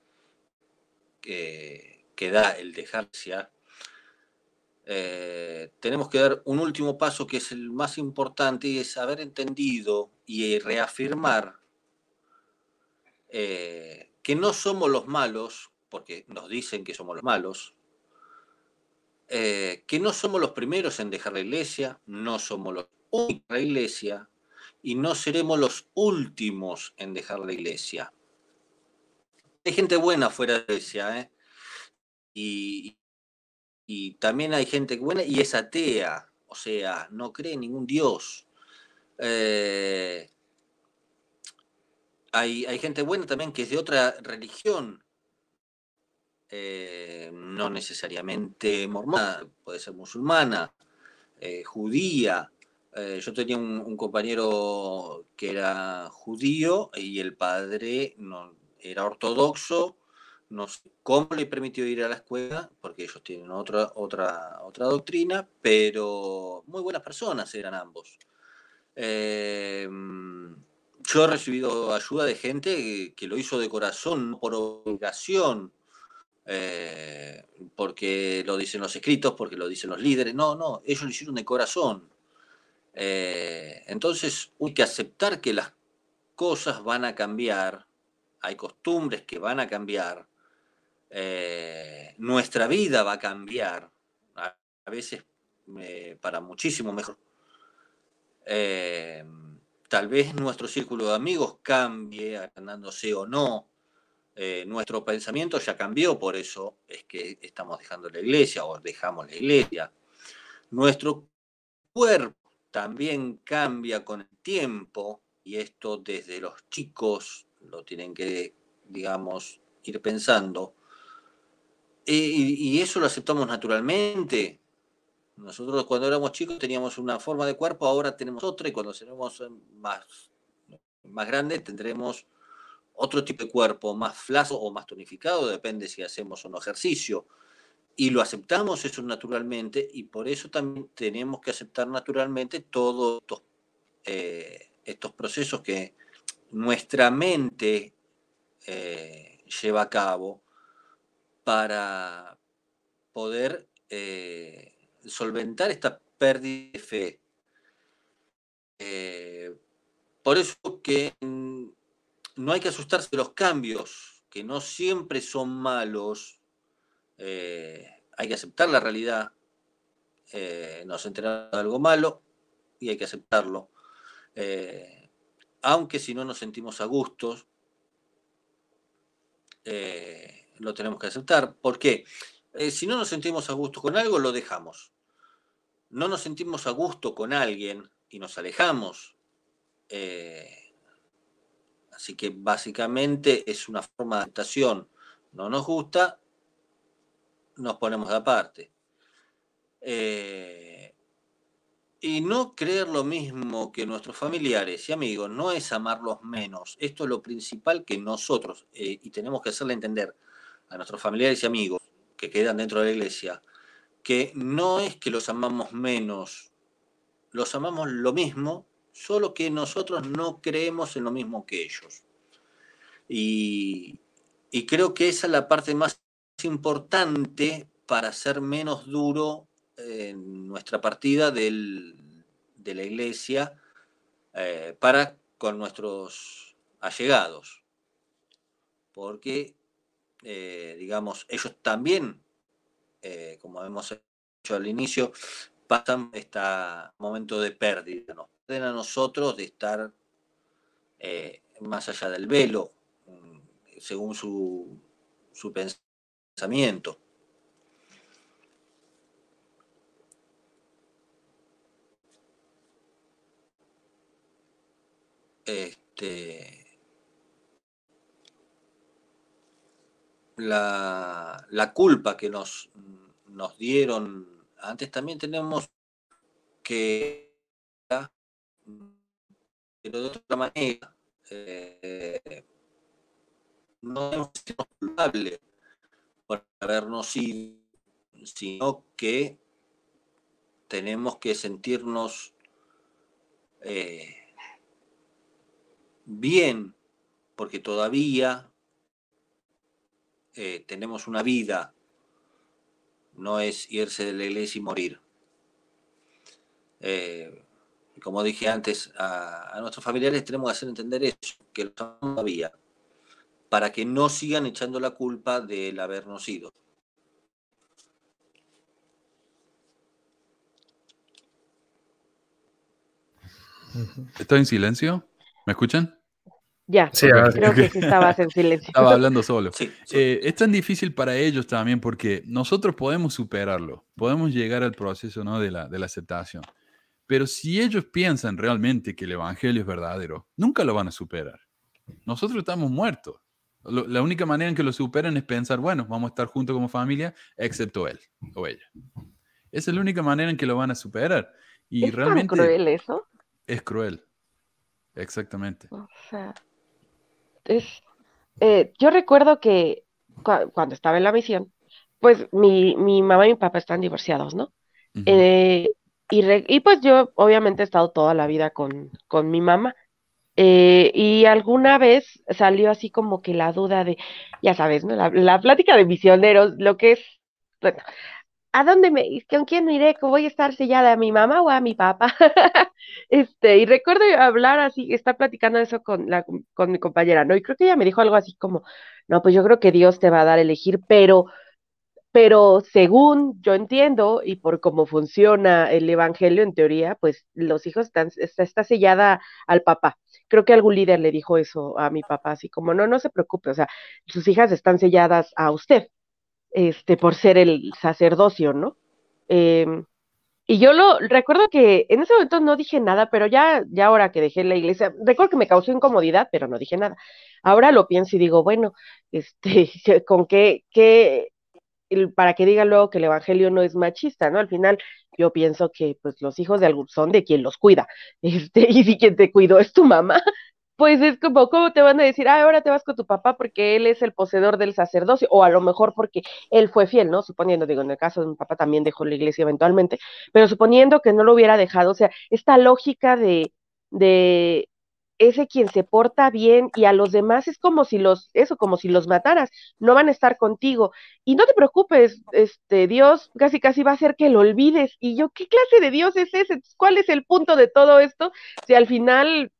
D: que, que da el dejarse, eh, tenemos que dar un último paso que es el más importante y es haber entendido y reafirmar eh, que no somos los malos, porque nos dicen que somos los malos, eh, que no somos los primeros en dejar la iglesia, no somos los únicos en la iglesia y no seremos los últimos en dejar la iglesia. Hay gente buena fuera de la iglesia, ¿eh? y, y también hay gente buena y es atea, o sea, no cree en ningún Dios. Eh, hay, gente buena también que es de otra religión, eh, no necesariamente mormona, puede ser musulmana, eh, judía. Eh, yo tenía un, un, compañero que era judío y el padre no, era ortodoxo no sé cómo le permitió ir a la escuela, porque ellos tienen otra, otra, otra doctrina, pero muy buenas personas eran ambos. Yo he recibido ayuda de gente que, lo hizo de corazón, no por obligación, eh, porque lo dicen los escritos, porque lo dicen los líderes. No, no, ellos lo hicieron de corazón. Eh, entonces hay que aceptar que las cosas van a cambiar, hay costumbres que van a cambiar, eh, nuestra vida va a cambiar, a, veces para muchísimo mejor. Eh, tal vez nuestro círculo de amigos cambie, agrandándose o no. Eh, nuestro pensamiento ya cambió, por eso es que estamos dejando la iglesia o dejamos la iglesia. Nuestro cuerpo también cambia con el tiempo y esto desde los chicos lo tienen que, digamos, ir pensando. Y, y, eso lo aceptamos naturalmente. Nosotros cuando éramos chicos teníamos una forma de cuerpo, ahora tenemos otra y cuando seremos más, más grandes tendremos otro tipo de cuerpo, más flaco o más tonificado, depende si hacemos o no ejercicio. Y lo aceptamos eso naturalmente y por eso también tenemos que aceptar naturalmente todos estos, eh, procesos que nuestra mente eh, lleva a cabo para poder eh, solventar esta pérdida de fe. Eh, por eso que no hay que asustarse de los cambios, que no siempre son malos. Eh, hay que aceptar la realidad. Eh, nos enteramos de algo malo y hay que aceptarlo. Aunque si no nos sentimos a gustos, lo tenemos que aceptar. ¿Por qué? Si no nos sentimos a gusto con algo, lo dejamos. No nos sentimos a gusto con alguien y nos alejamos. Eh, así que básicamente es una forma de adaptación. No nos gusta, nos ponemos de aparte. Eh, y no creer lo mismo que nuestros familiares y amigos no es amarlos menos. Esto es lo principal que nosotros, eh, y tenemos que hacerle entender a nuestros familiares y amigos que quedan dentro de la iglesia, que no es que los amamos menos, los amamos lo mismo, solo que nosotros no creemos en lo mismo que ellos. Y, creo que esa es la parte más importante para ser menos duro en nuestra partida de la iglesia eh, para con nuestros allegados. Porque, eh, digamos, ellos también, eh, como hemos hecho al inicio, pasan este momento de pérdida. Nos pierden a nosotros de estar más allá del velo, mm, según su, su pensamiento. Este, la, la culpa que nos, nos dieron antes también tenemos que pero de otra manera eh, no hemos sido culpables por habernos ido sino que tenemos que sentirnos eh, bien, porque todavía eh, tenemos una vida, no es irse de la iglesia y morir. Eh, como dije antes, a, nuestros familiares tenemos que hacer entender eso, que lo todavía, para que no sigan echando la culpa del habernos ido.
B: ¿Estoy en silencio? ¿Me escuchan?
E: Ya, creo que sí [LAUGHS] estabas en silencio.
B: Estaba hablando solo. Eh, es tan difícil para ellos también porque nosotros podemos superarlo, podemos llegar al proceso ¿no? de, la, de la aceptación. Pero si ellos piensan realmente que el Evangelio es verdadero, nunca lo van a superar. Nosotros estamos muertos. la única manera en que lo superan es pensar, bueno, vamos a estar juntos como familia, excepto él o ella. Esa es la única manera en que lo van a superar. Y
E: ¿Es
B: realmente
E: cruel eso?
B: Es cruel. Exactamente.
E: O sea, es, eh, yo recuerdo que cuando estaba en la misión, pues mi, mi mamá y mi papá están divorciados, ¿no? Eh, y, y, pues yo obviamente he estado toda la vida con, con mi mamá. Eh, y alguna vez salió así como que la duda de, ya sabes, ¿no? La, la plática de misioneros, lo que es, bueno, ¿a dónde me, con quién iré? ¿Voy a estar sellada a mi mamá o a mi papá? [LAUGHS] este, y recuerdo hablar así, estar platicando eso con, la, con mi compañera, ¿no? Y creo que ella me dijo algo así como, no, pues yo creo que Dios te va a dar a elegir, pero, pero según yo entiendo y por cómo funciona el evangelio en teoría, pues los hijos están, está, está sellada al papá. Creo que algún líder le dijo eso a mi papá, así como, no, no se preocupe, o sea, sus hijas están selladas a usted este, por ser el sacerdocio, ¿no? Em, y yo lo recuerdo que en ese momento no dije nada, pero ya, ya ahora que dejé la iglesia, recuerdo que me causó incomodidad, pero no dije nada. Ahora lo pienso y digo, bueno, este, [LAUGHS] con qué, qué, para que digan luego que el evangelio no es machista, ¿no? Al final yo pienso que pues los hijos de algún son de quien los cuida, [LAUGHS] este, y si quien te cuidó es tu mamá, pues es como, ¿cómo te van a decir, ah, ahora te vas con tu papá porque él es el poseedor del sacerdocio? O a lo mejor porque él fue fiel, ¿no? Suponiendo, digo, en el caso de mi papá también dejó la iglesia eventualmente, pero suponiendo que no lo hubiera dejado, o sea, esta lógica de, de ese quien se porta bien y a los demás es como si los, eso, como si los mataras, no van a estar contigo. Y no te preocupes, este, Dios casi casi va a hacer que lo olvides. Y yo, ¿qué clase de Dios es ese? ¿Cuál es el punto de todo esto? Si al final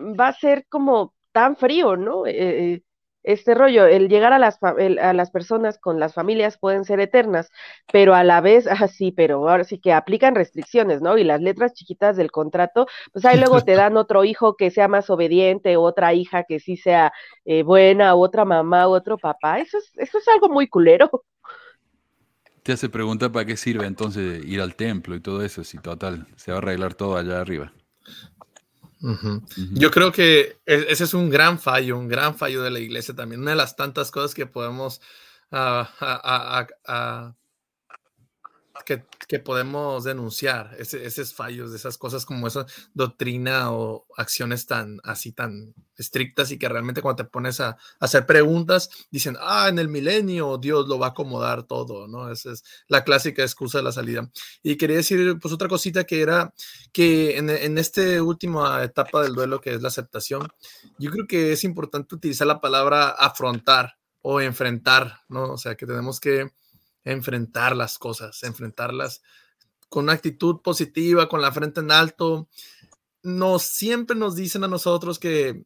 E: va a ser como tan frío, ¿no? Eh, eh, este rollo, el llegar a las, a las personas con las familias pueden ser eternas, pero a la vez, [LAUGHS] ah, sí, pero ahora sí que aplican restricciones, ¿no? Y las letras chiquitas del contrato, pues ahí luego te [LAUGHS] dan otro hijo que sea más obediente, otra hija que sí sea eh, buena, otra mamá, otro papá. Eso es, eso es algo muy culero.
B: Te hace preguntar para qué sirve entonces ir al templo y todo eso, si total, se va a arreglar todo allá arriba.
F: Yo creo que e, ese es un gran fallo, un gran fallo de la iglesia también. Una de las tantas cosas que podemos ah, que, que podemos denunciar, esos fallos, esas cosas como esa doctrina o acciones tan así tan estrictas y que realmente cuando te pones a, a hacer preguntas, dicen, ah, en el milenio Dios lo va a acomodar todo, ¿no? Esa es la clásica excusa de la salida. Y quería decir, pues, otra cosita que era que en, en esta última etapa del duelo, que es la aceptación, yo creo que es importante utilizar la palabra afrontar o enfrentar, ¿no? O sea, que tenemos que enfrentar las cosas, enfrentarlas con una actitud positiva, con la frente en alto. Nos siempre nos dicen a nosotros que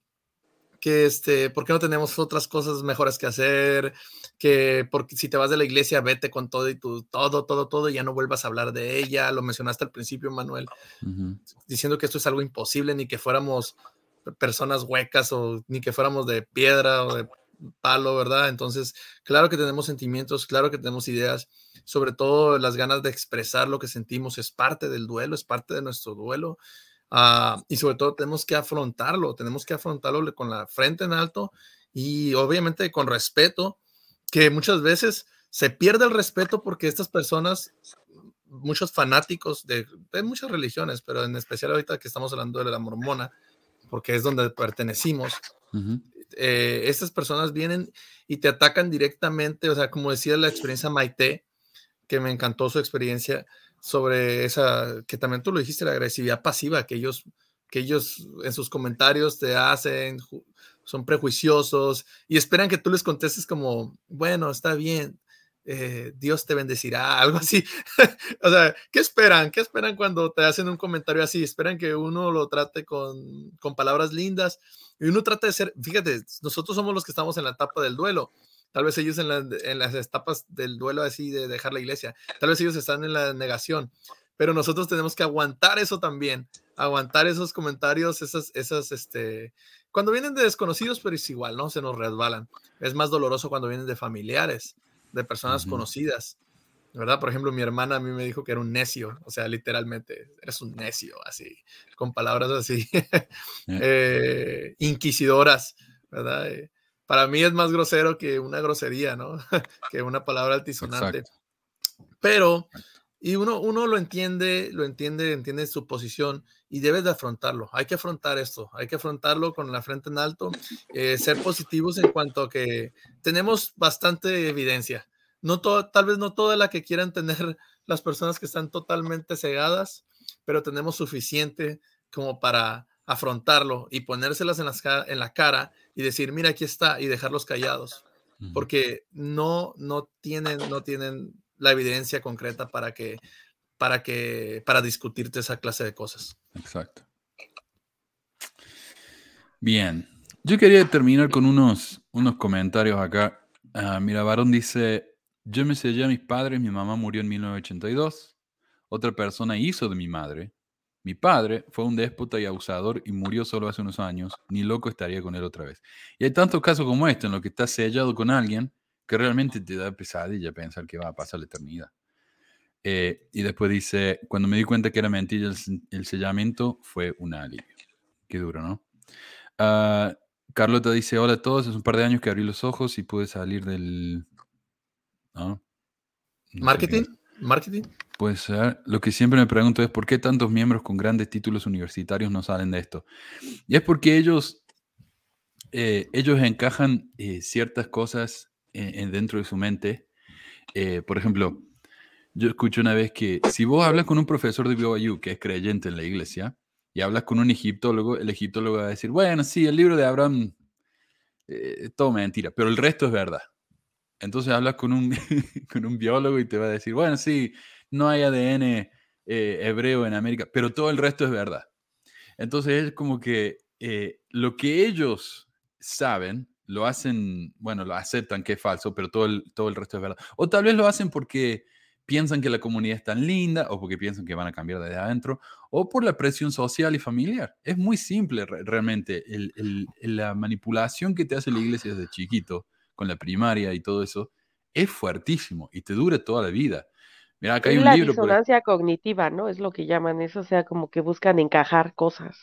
F: que este, ¿por qué no tenemos otras cosas mejores que hacer? Que porque si te vas de la iglesia, vete con todo y tu, todo, todo, todo, y ya no vuelvas a hablar de ella. Lo mencionaste al principio, Manuel, diciendo que esto es algo imposible, ni que fuéramos personas huecas o ni que fuéramos de piedra o de palo, ¿verdad? Entonces, claro que tenemos sentimientos, claro que tenemos ideas, sobre todo las ganas de expresar lo que sentimos es parte del duelo, es parte de nuestro duelo. Ah, y sobre todo tenemos que afrontarlo, tenemos que afrontarlo con la frente en alto y obviamente con respeto, que muchas veces se pierde el respeto porque estas personas, muchos fanáticos de, de muchas religiones, pero en especial ahorita que estamos hablando de la mormona, porque es donde pertenecimos, eh, estas personas vienen y te atacan directamente, o sea, como decía la experiencia Maite, que me encantó su experiencia sobre esa, que también tú lo dijiste, la agresividad pasiva que ellos, que ellos en sus comentarios te hacen, son prejuiciosos y esperan que tú les contestes como, bueno, está bien, eh, Dios te bendecirá, algo así. [LAUGHS] o sea, ¿qué esperan? ¿Qué esperan cuando te hacen un comentario así? Esperan que uno lo trate con, con palabras lindas y uno trata de ser, fíjate, nosotros somos los que estamos en la etapa del duelo. Tal vez ellos en, la- en las etapas del duelo así de dejar la iglesia. Tal vez ellos están en la negación. Pero nosotros tenemos que aguantar eso también. Aguantar esos comentarios, esas, esas, este... Cuando vienen de desconocidos, pero es igual, ¿no? Se nos resbalan. Es más doloroso cuando vienen de familiares, de personas conocidas. ¿Verdad? Por ejemplo, mi hermana a mí me dijo que era un necio. O sea, literalmente, eres un necio, así. Con palabras así. [LAUGHS] eh, inquisidoras, ¿verdad? Eh, para mí es más grosero que una grosería, ¿no? [LAUGHS] que una palabra altisonante.
B: Exacto.
F: Pero, y uno, uno lo entiende, lo entiende, entiende su posición y debes de afrontarlo. Hay que afrontar esto, hay que afrontarlo con la frente en alto, eh, ser positivos en cuanto a que tenemos bastante evidencia. No todo, tal vez no toda la que quieran tener [LAUGHS] las personas que están totalmente cegadas, pero tenemos suficiente como para afrontarlo y ponérselas en, las en la cara y decir, mira, aquí está, y dejarlos callados porque no, no tienen, no tienen la evidencia concreta para que, para que, para discutirte esa clase de cosas.
B: Exacto. Bien. Yo quería terminar con unos, unos comentarios acá. Ah, mira, Varón dice, yo me sellé a mis padres, mi mamá murió en 1982, otra persona hizo de mi madre. Mi padre fue un déspota y abusador y murió solo hace unos años, ni loco estaría con él otra vez. Y hay tantos casos como este en los que estás sellado con alguien que realmente te da pesadilla pensar que va a pasar la eternidad. Eh, y después dice, cuando me di cuenta que era mentira el, el sellamiento, fue un alivio. Qué duro, ¿no? Ah, Carlota dice, hola a todos, hace un par de años que abrí los ojos y pude salir del... ¿no? No
F: ¿Marketing? ¿Marketing?
B: Puede ser. Lo que siempre me pregunto es por qué tantos miembros con grandes títulos universitarios no salen de esto. Y es porque ellos, eh, ellos encajan eh, ciertas cosas en- en dentro de su mente. Eh, por ejemplo, yo escuché una vez que si vos hablas con un profesor de BYU que es creyente en la iglesia y hablas con un egiptólogo, el egiptólogo va a decir, bueno, sí, el libro de Abraham eh, todo mentira, pero el resto es verdad. Entonces hablas con un, [LAUGHS] con un biólogo y te va a decir, bueno, sí, no hay ADN eh, hebreo en América, pero todo el resto es verdad. Entonces es como que eh, lo que ellos saben, lo hacen, bueno, lo aceptan que es falso, pero todo el, todo el resto es verdad. O tal vez lo hacen porque piensan que la comunidad es tan linda, o porque piensan que van a cambiar desde adentro, o por la presión social y familiar. Es muy simple re- realmente el- el- la manipulación que te hace la iglesia desde chiquito, con la primaria y todo eso, es fuertísimo y te dura toda la vida. Mira, acá hay un
E: la
B: libro.
E: disonancia cognitiva, ¿no? Es lo que llaman eso, o sea, como que buscan encajar cosas.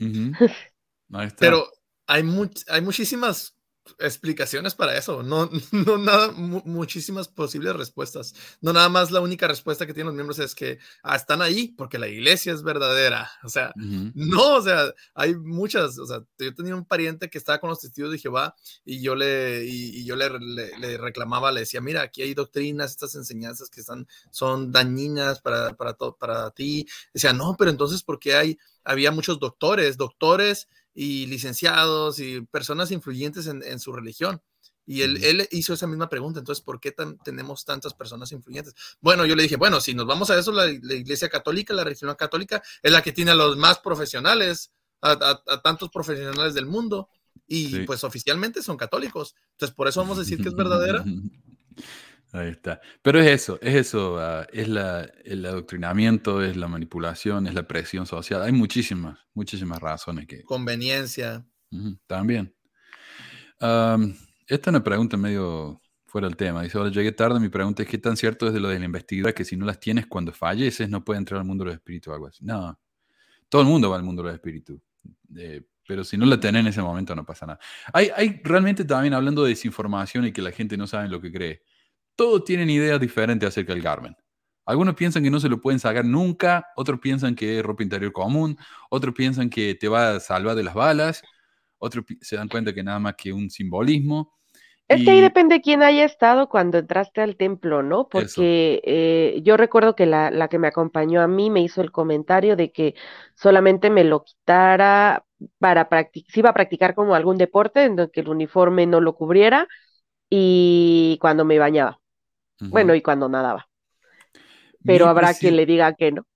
B: Ujú. [LAUGHS] Ahí está.
F: Pero hay, much- hay muchísimas explicaciones para eso, no, [LAUGHS] no nada, muchísimas posibles respuestas. No nada más la única respuesta que tienen los miembros es que ah, están ahí porque la iglesia es verdadera. O sea, no, o sea, hay muchas, o sea, yo tenía un pariente que estaba con los testigos de Jehová y yo le, y, yo le, le, reclamaba, le decía, mira, aquí hay doctrinas, estas enseñanzas que están, son dañinas para, para, para ti. Decía, no, pero entonces, ¿por qué hay, había muchos doctores, doctores y licenciados y personas influyentes en, su religión. Y él, él, hizo esa misma pregunta, entonces, ¿por qué tenemos tantas personas influyentes? Bueno, yo le dije, bueno, si nos vamos a eso, la, Iglesia Católica, la religión católica, es la que tiene a los más profesionales, a, tantos profesionales del mundo, y pues oficialmente son católicos. Entonces, por eso vamos a decir que es [LAUGHS] verdadera.
B: Ahí está. Pero es eso, es eso, ah, es la, el adoctrinamiento, es la manipulación, es la presión social. Hay muchísimas, muchísimas razones que...
F: Conveniencia.
B: también. esta es una pregunta medio fuera del tema. Dice, hola, llegué tarde. Mi pregunta es, ¿qué tan cierto es de lo de la investidura que si no las tienes cuando falleces no puede entrar al mundo de los espíritus o algo así? No, todo el mundo va al mundo de los espíritus. Eh, pero si no la tenés en ese momento no pasa nada. Hay, hay realmente también hablando de desinformación y que la gente no sabe lo que cree todos tienen ideas diferentes acerca del Garmin. Algunos piensan que no se lo pueden sacar nunca, otros piensan que es ropa interior común, otros piensan que te va a salvar de las balas, otros se dan cuenta que nada más que un simbolismo.
E: Es que ahí depende quién haya estado cuando entraste al templo, ¿no? Porque eh, yo recuerdo que la, que me acompañó a mí me hizo el comentario de que solamente me lo quitara para practicar, si iba a practicar como algún deporte en que el uniforme no lo cubriera y cuando me bañaba. Bueno, y cuando nadaba. Pero habrá quien le diga que no.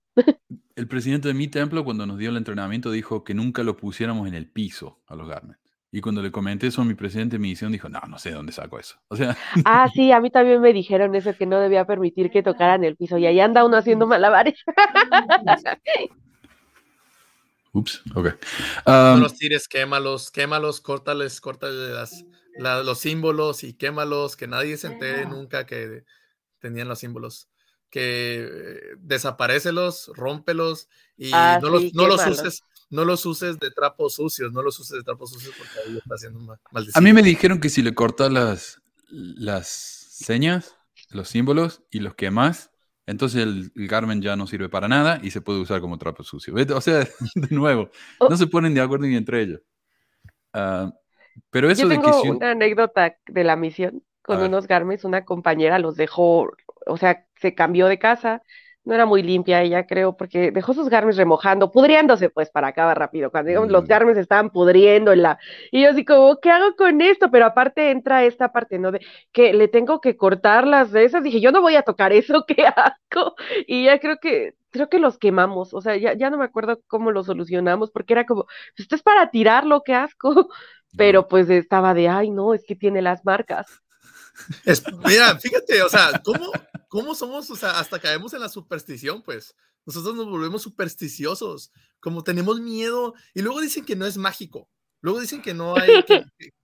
B: el presidente de mi templo, cuando nos dio el entrenamiento, dijo que nunca lo pusiéramos en el piso a los garments. Y cuando le comenté eso a mi presidente de mi misión, dijo, no, no sé dónde saco eso. O sea...
E: Ah, sí, a mí [LAUGHS] también me dijeron eso, que no debía permitir que tocaran el piso. Y ahí anda uno haciendo malabares.
B: Ups, ok.
F: no los tires, quémalos, quémalos, córtales, córtales los símbolos y quémalos, que nadie se entere nunca que tenían los símbolos. Que eh, desaparecelos, rómpelos y ah, no, los, no los uses no los uses de trapos sucios, no los uses de trapos sucios porque ahí está haciendo mal.
B: A mí me dijeron que si le cortas las, las señas, los símbolos y los quemas, entonces el, Garmin ya no sirve para nada y se puede usar como trapo sucio. O sea, [LAUGHS] de nuevo, no se ponen de acuerdo ni entre ellos. Ah, pero eso
E: Yo
B: de
E: tengo una anécdota de la misión con unos Garmins, una compañera los dejó, o sea, se cambió de casa, no era muy limpia ella, creo, porque dejó sus garmes remojando, pudriéndose, pues, para acabar rápido. Cuando digamos, los mm. garmes estaban pudriendo en la. Y yo así como, ¿qué hago con esto? Pero aparte entra esta parte, ¿no? De que le tengo que cortar las de esas. Dije, yo no voy a tocar eso, [LAUGHS] qué asco. Y ya creo que, creo que los quemamos. O sea, ya, ya no me acuerdo cómo lo solucionamos, porque era como, esto es para tirarlo, qué asco. Pero pues estaba de, ay, no, es que tiene las marcas. [LAUGHS]
F: mira, fíjate, o sea, ¿cómo, ¿cómo somos? O sea, hasta caemos en la superstición, pues. Nosotros nos volvemos supersticiosos, como tenemos miedo, y luego dicen que no es mágico. Luego dicen que no hay,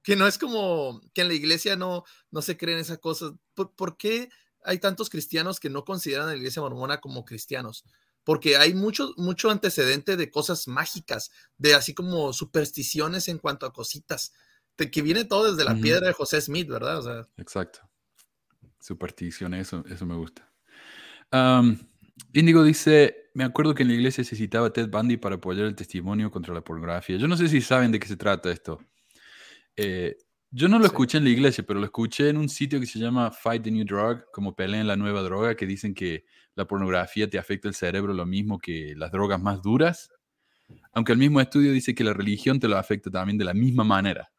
F: que, [LAUGHS] no es como que en la iglesia no, no se creen esas cosas. ¿Por, ¿Por, qué hay tantos cristianos que no consideran a la iglesia mormona como cristianos? Porque hay mucho, mucho antecedente de cosas mágicas, de así como supersticiones en cuanto a cositas que viene todo desde la piedra de José Smith, ¿verdad? O sea,
B: Exacto. Superstición, eso, eso me gusta. Um, Índigo dice, me acuerdo que en la iglesia se citaba Ted Bundy para apoyar el testimonio contra la pornografía. Yo no sé si saben de qué se trata esto. Eh, yo no lo escuché en la iglesia, pero lo escuché en un sitio que se llama Fight the New Drug, como peleen la nueva droga, que dicen que la pornografía te afecta el cerebro lo mismo que las drogas más duras. Aunque el mismo estudio dice que la religión te lo afecta también de la misma manera.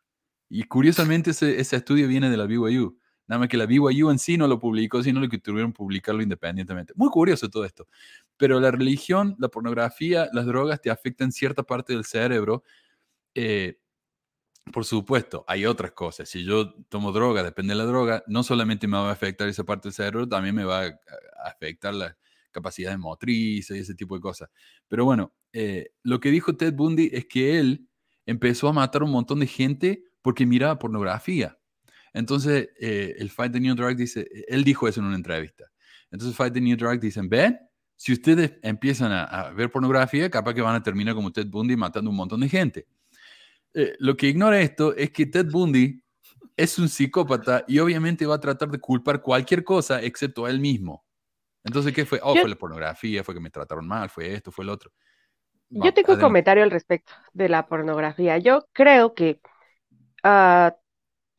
B: Y curiosamente ese, estudio viene de la BYU. Nada más que la BYU en sí no lo publicó, sino lo que tuvieron publicarlo independientemente. Muy curioso todo esto. Pero la religión, la pornografía, las drogas te afectan cierta parte del cerebro. Eh, por supuesto, hay otras cosas. Si yo tomo droga, depende de la droga, no solamente me va a afectar esa parte del cerebro, también me va a afectar la capacidad motriz y ese tipo de cosas. Pero bueno, eh, lo que dijo Ted Bundy es que él empezó a matar un montón de gente porque miraba pornografía. Entonces, eh, el Fight the New Drug dice, él dijo eso en una entrevista. Entonces, Fight the New Drug dicen, ven, si ustedes empiezan a, ver pornografía, capaz que van a terminar como Ted Bundy matando un montón de gente. Eh, lo que ignora esto es que Ted Bundy es un psicópata y obviamente va a tratar de culpar cualquier cosa excepto a él mismo. Entonces, ¿qué fue? Oh,
E: Yo-
B: fue la pornografía, fue que me trataron mal, fue esto, fue lo otro.
E: Yo tengo un comentario al respecto de la pornografía. Yo creo que ah,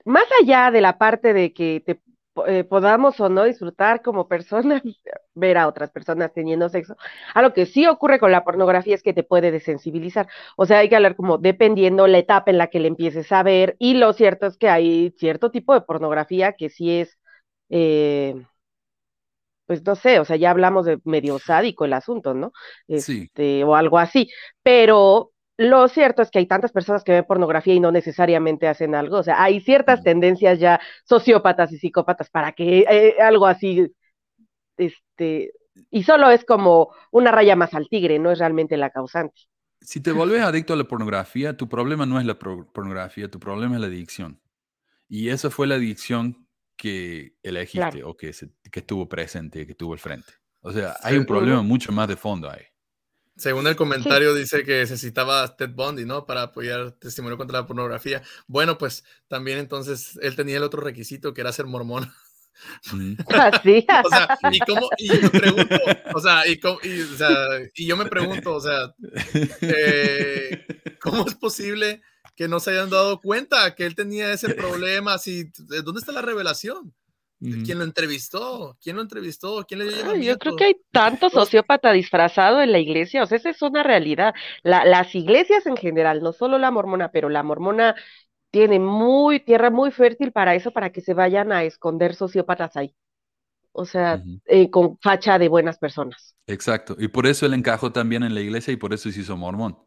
E: más allá de la parte de que te eh, podamos o no disfrutar como personas, [LAUGHS] ver a otras personas teniendo sexo, algo que sí ocurre con la pornografía es que te puede desensibilizar. O sea, hay que hablar como dependiendo la etapa en la que le empieces a ver, y lo cierto es que hay cierto tipo de pornografía que sí es, eh, pues no sé, o sea, ya hablamos de medio sádico el asunto, ¿no?
B: Sí.
E: Este, o algo así. Pero lo cierto es que hay tantas personas que ven pornografía y no necesariamente hacen algo. O sea, hay ciertas tendencias ya sociópatas y psicópatas para que eh, algo así, este, y solo es como una raya más al tigre, no es realmente la causante.
B: Si te volvés adicto a la pornografía, tu problema no es la pornografía, tu problema es la adicción. Y esa fue la adicción que elegiste
E: Claro.
B: o que, se- que estuvo presente, que tuvo al frente. O sea, hay un problema mucho más de fondo ahí.
F: Según el comentario, dice que se citaba Ted Bundy, ¿no? Para apoyar testimonio contra la pornografía. Bueno, pues también entonces él tenía el otro requisito que era ser mormón. [LAUGHS]
E: Así.
F: O sea, y cómo, y yo me pregunto, o sea, y, cómo- y, o sea, y yo me pregunto, o sea, eh, ¿cómo es posible que no se hayan dado cuenta que él tenía ese problema? Si, ¿de ¿Dónde está la revelación? ¿Quién lo entrevistó? ¿Quién lo entrevistó? ¿Quién le dio
E: Ay, Yo creo que hay tanto sociópata disfrazado en la iglesia, o sea, esa es una realidad. La- las iglesias en general, no solo la mormona, pero la mormona tiene muy, tierra muy fértil para eso, para que se vayan a esconder sociópatas ahí. O sea, eh, con facha de buenas personas.
B: Exacto. Y por eso él encajó también en la iglesia y por eso se hizo mormón.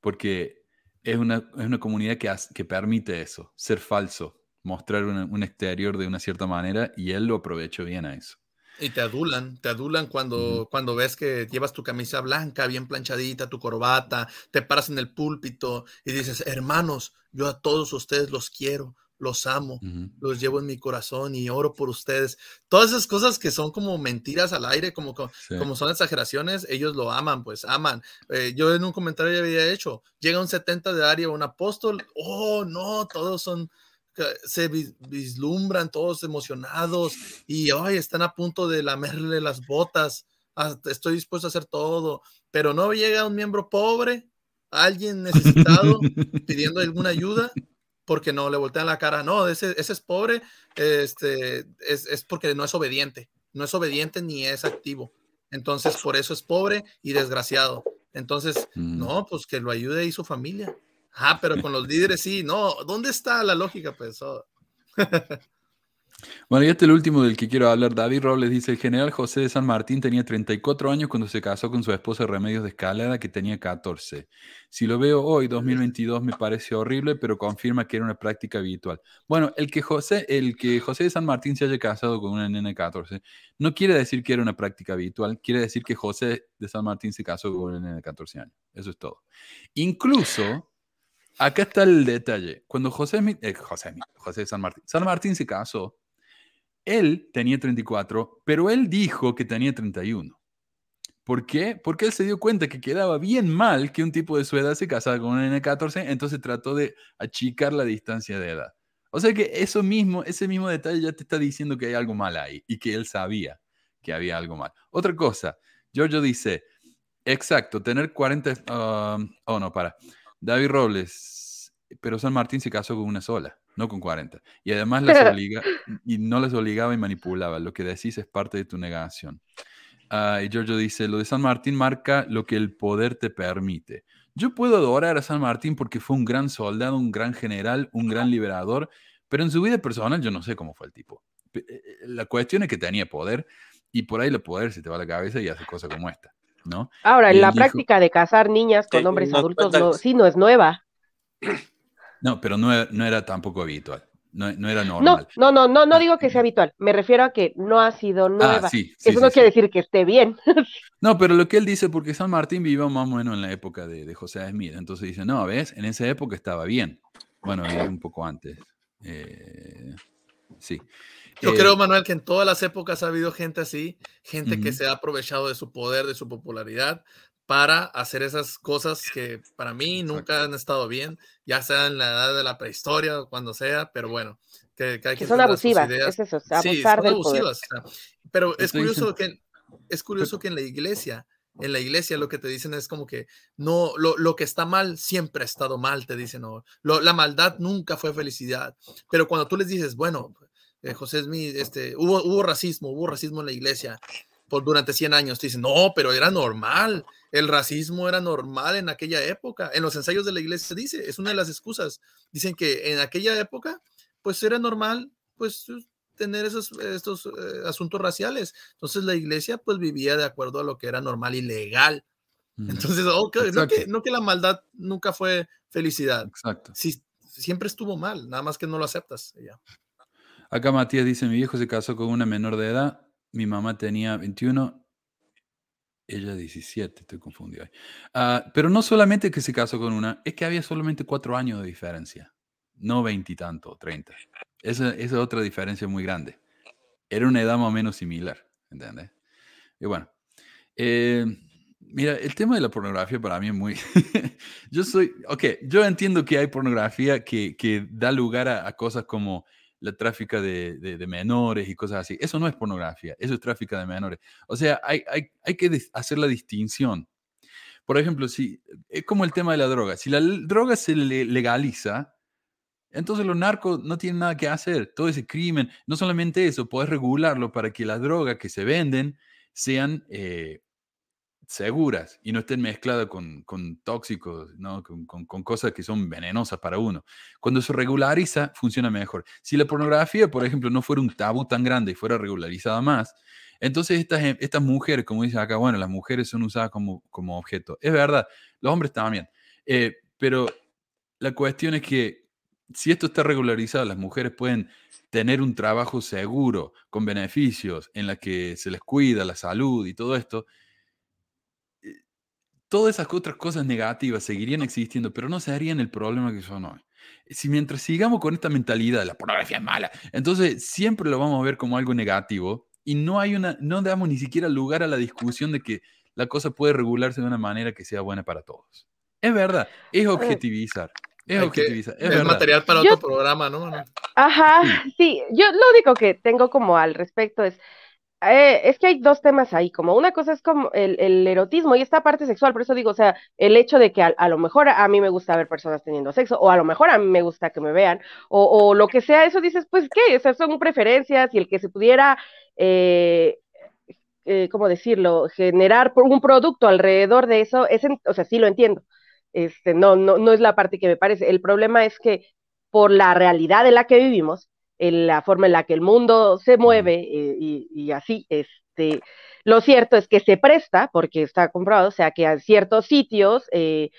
B: Porque es una, es una comunidad que, hace- que permite eso, ser falso, mostrar una- un exterior de una cierta manera y él lo aprovechó bien a eso.
F: Y te adulan, te adulan cuando, cuando ves que llevas tu camisa blanca, bien planchadita, tu corbata, te paras en el púlpito y dices, hermanos, yo a todos ustedes los quiero, los amo, los llevo en mi corazón y oro por ustedes. Todas esas cosas que son como mentiras al aire, como,
B: Sí.
F: como son exageraciones, ellos lo aman, pues aman. Eh, yo en un comentario ya había hecho, llega un 70 de área, un apóstol, oh no, todos son, se vis- vislumbran todos emocionados y hoy están a punto de lamerle las botas. Ah, Estoy dispuesto a hacer todo, pero no llega un miembro pobre, alguien necesitado [LAUGHS] pidiendo alguna ayuda, porque no le voltean la cara. No, ese, ese es pobre, este, es, es porque no es obediente, no es obediente ni es activo. Entonces, por eso es pobre y desgraciado. Entonces,
B: Mm.
F: no, pues que lo ayude y su familia. Ah, pero con los líderes sí, no, ¿dónde está la lógica? Pues, oh, [LAUGHS]
B: Bueno, y este es el último del que quiero hablar. David Robles dice, el general José de San Martín tenía 34 años cuando se casó con su esposa Remedios de Escalada, que tenía 14. Si lo veo hoy, 2022, me parece horrible, pero confirma que era una práctica habitual. Bueno, el que José, el que José de San Martín se haya casado con una nena de 14, no quiere decir que era una práctica habitual, quiere decir que José de San Martín se casó con una nena de 14 años. Eso es todo. Incluso, acá está el detalle. Cuando José, eh, José, San Martín, San Martín se casó, él tenía 34, pero él dijo que tenía 31. ¿Por qué? Porque él se dio cuenta que quedaba bien mal que un tipo de su edad se casara con una nena de 14, entonces trató de achicar la distancia de edad. O sea que eso mismo, ese mismo detalle ya te está diciendo que hay algo mal ahí y que él sabía que había algo mal. Otra cosa, Giorgio dice, exacto, tener 40... um, oh, no, para. David Robles, pero San Martín se casó con una sola, no con 40. Y además las [LAUGHS] obliga, y no las obligaba y manipulaba. Lo que decís es parte de tu negación. Ah, y Giorgio dice, lo de San Martín marca lo que el poder te permite. Yo puedo adorar a San Martín porque fue un gran soldado, un gran general, un gran liberador, pero en su vida personal yo no sé cómo fue el tipo. Pe- eh, La cuestión es que tenía poder y por ahí el poder se te va a la cabeza y hace cosas como esta, ¿no?
E: Ahora,
B: él
E: la
B: dijo-
E: práctica de casar niñas con hombres adultos no, sí no es nueva. [CLEARS THROAT]
B: No, pero no, era- no era tampoco habitual, no, no era
E: No,
B: normal.
E: no, no, no, no digo que sea habitual. Me refiero a que no ha sido nueva.
B: Ah, sí, sí,
E: Eso
B: sí,
E: no
B: sí.
E: quiere decir que esté bien. [LAUGHS]
B: No, pero lo que él dice, porque San Martín vivió más o menos en la época de, de José Smith, entonces dice, no, ¿ves? En esa época estaba bien. Bueno, y un poco antes. Eh, sí.
F: Yo
B: Eh,
F: creo, Manuel, que en todas las épocas ha habido gente así, gente que se ha aprovechado de su poder, de su popularidad, para hacer esas cosas que para mí nunca han estado bien, ya sea en la edad de la prehistoria o cuando sea, pero bueno, que,
E: Que
F: quien
E: son
F: tendrá sus
E: abusivas,
F: ideas.
E: es eso,
F: Sí,
E: abusar
F: son
E: del poder.
F: abusivas. pero es
B: Estoy
F: curioso
B: diciendo-
F: que es curioso que en la iglesia, en la iglesia lo que te dicen es como que no, lo, lo que está mal siempre ha estado mal, te dicen, no, lo- la maldad nunca fue felicidad. Pero cuando tú les dices, bueno, eh, José Smith, este, hubo, hubo racismo, hubo racismo en la iglesia por durante 100 años, te dicen, no, pero era normal, el racismo era normal en aquella época. En los ensayos de la iglesia dice, es una de las excusas. Dicen que en aquella época, pues era normal, pues tener esos estos eh, asuntos raciales. Entonces la iglesia pues vivía de acuerdo a lo que era normal y legal.
B: Ujú. [LAUGHS]
F: Entonces, ok, no, que, no que la maldad nunca fue felicidad.
B: Exacto.
F: Sí, siempre estuvo mal, nada más que no lo aceptas. ya.
B: Acá Matías dice, mi viejo se casó con una menor de edad, mi mamá tenía 21, ella 17, estoy confundido. Ah, pero no solamente que se casó con una, es que había solamente cuatro años de diferencia, no veintitanto, 30. Esa, esa es otra diferencia muy grande. Era una edad más o menos similar, ¿entendés? Y bueno, eh, mira, el tema de la pornografía para mí es muy... [LAUGHS] yo soy, ok, yo entiendo que hay pornografía que, que da lugar a cosas como la tráfica de, menores y cosas así. Eso no es pornografía, eso es tráfico de menores. O sea, hay, hay, hay que hacer la distinción. Por ejemplo, si es como el tema de la droga. Si la droga se le- legaliza, entonces los narcos no tienen nada que hacer. Todo ese crimen, no solamente eso, puedes regularlo para que las drogas que se venden sean eh, seguras y no estén mezcladas con, con tóxicos, ¿no? con, con- cosas que son venenosas para uno. Cuando se regulariza, funciona mejor. Si la pornografía, por ejemplo, no fuera un tabú tan grande y fuera regularizada más, entonces estas, em- estas mujeres, como dicen acá, bueno, las mujeres son usadas como, como objeto. Es verdad, los hombres también. Eh, pero la cuestión es que si esto está regularizado, las mujeres pueden tener un trabajo seguro, con beneficios, en la que se les cuida la salud y todo esto, eh, todas esas otras cosas negativas seguirían existiendo, pero no serían el problema que son hoy. Si mientras sigamos con esta mentalidad, la pornografía es mala, entonces siempre lo vamos a ver como algo negativo y no hay una, no damos ni siquiera lugar a la discusión de que la cosa puede regularse de una manera que sea buena para todos. Es verdad, es objetivizar, es objetivizar, es
F: es material para
E: Yo-
F: otro programa, ¿no?
E: Ajá, sí, yo lo único que tengo como al respecto es, eh, es que hay dos temas ahí, como una cosa es como el, erotismo y esta parte sexual, por eso digo, o sea, el hecho de que a, lo mejor a mí me gusta ver personas teniendo sexo, o a lo mejor a mí me gusta que me vean, o, o lo que sea, eso dices, pues qué, o sea, son preferencias y el que se pudiera, eh, eh, ¿cómo decirlo?, generar un producto alrededor de eso, es en- o sea, sí lo entiendo, este, no, no, no es la parte que me parece, el problema es que por la realidad en la que vivimos, en la forma en la que el mundo se mueve eh, y, y así, este, lo cierto es que se presta, porque está comprobado, o sea, que a ciertos sitios eh,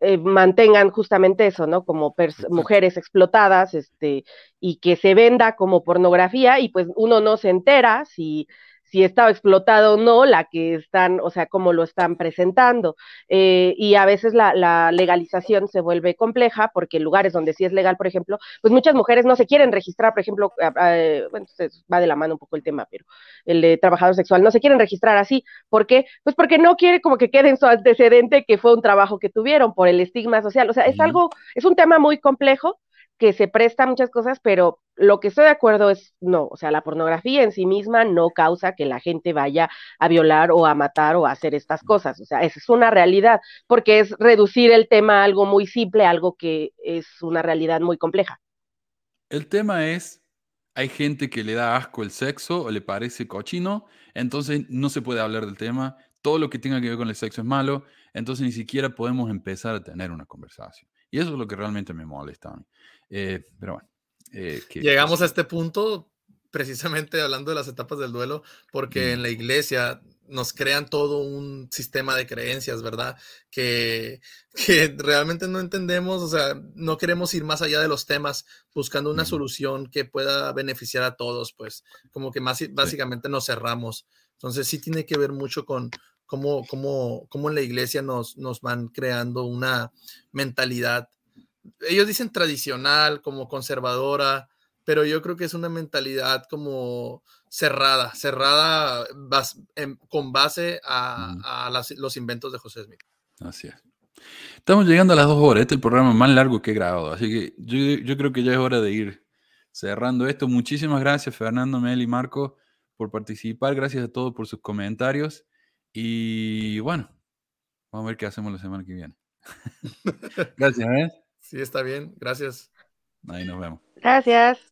E: eh, mantengan justamente eso, ¿no? Como mujeres explotadas, este, y que se venda como pornografía y pues uno no se entera si si estaba explotado o no, la que están, o sea, cómo lo están presentando. Eh, y a veces la, la legalización se vuelve compleja porque lugares donde sí es legal, por ejemplo, pues muchas mujeres no se quieren registrar, por ejemplo, bueno, se- va de la mano un poco el tema, pero el de trabajador sexual, no se quieren registrar así. ¿Por qué? Pues porque no quiere como que quede en su antecedente que fue un trabajo que tuvieron por el estigma social. O sea, es algo, es un tema muy complejo que se presta a muchas cosas, pero lo que estoy de acuerdo es no, o sea, la pornografía en sí misma no causa que la gente vaya a violar o a matar o a hacer estas cosas, o sea, esa es una realidad, porque es reducir el tema a algo muy simple, algo que es una realidad muy compleja.
B: El tema es, hay gente que le da asco el sexo o le parece cochino, entonces no se puede hablar del tema. Todo lo que tenga que ver con el sexo es malo, entonces ni siquiera podemos empezar a tener una conversación. Y eso es lo que realmente me molesta a mí. Eh, pero bueno. Eh, ¿qué- qué
F: Llegamos a
B: sé?
F: este punto precisamente hablando de las etapas del duelo, porque
B: Mm.
F: en la iglesia nos crean todo un sistema de creencias, ¿verdad? Que, [LAUGHS] que realmente no entendemos, o sea, no queremos ir más allá de los temas buscando una solución que pueda beneficiar a todos, pues como que más, básicamente nos cerramos. Entonces sí tiene que ver mucho con cómo, cómo, cómo en la iglesia nos, nos van creando una mentalidad ellos dicen tradicional, como conservadora, pero yo creo que es una mentalidad como cerrada, cerrada con base a, los inventos de José Smith.
B: Así es. Estamos llegando a las dos horas. Este es el programa más largo que he grabado. Así que yo, creo que ya es hora de ir cerrando esto. Muchísimas gracias, Fernando, Mel y Marco, por participar. Gracias a todos por sus comentarios. Y bueno, vamos a ver qué hacemos la semana que viene. [LAUGHS] gracias, ¿eh?
F: Sí, está bien. Gracias.
B: Ahí nos vemos.
E: Gracias.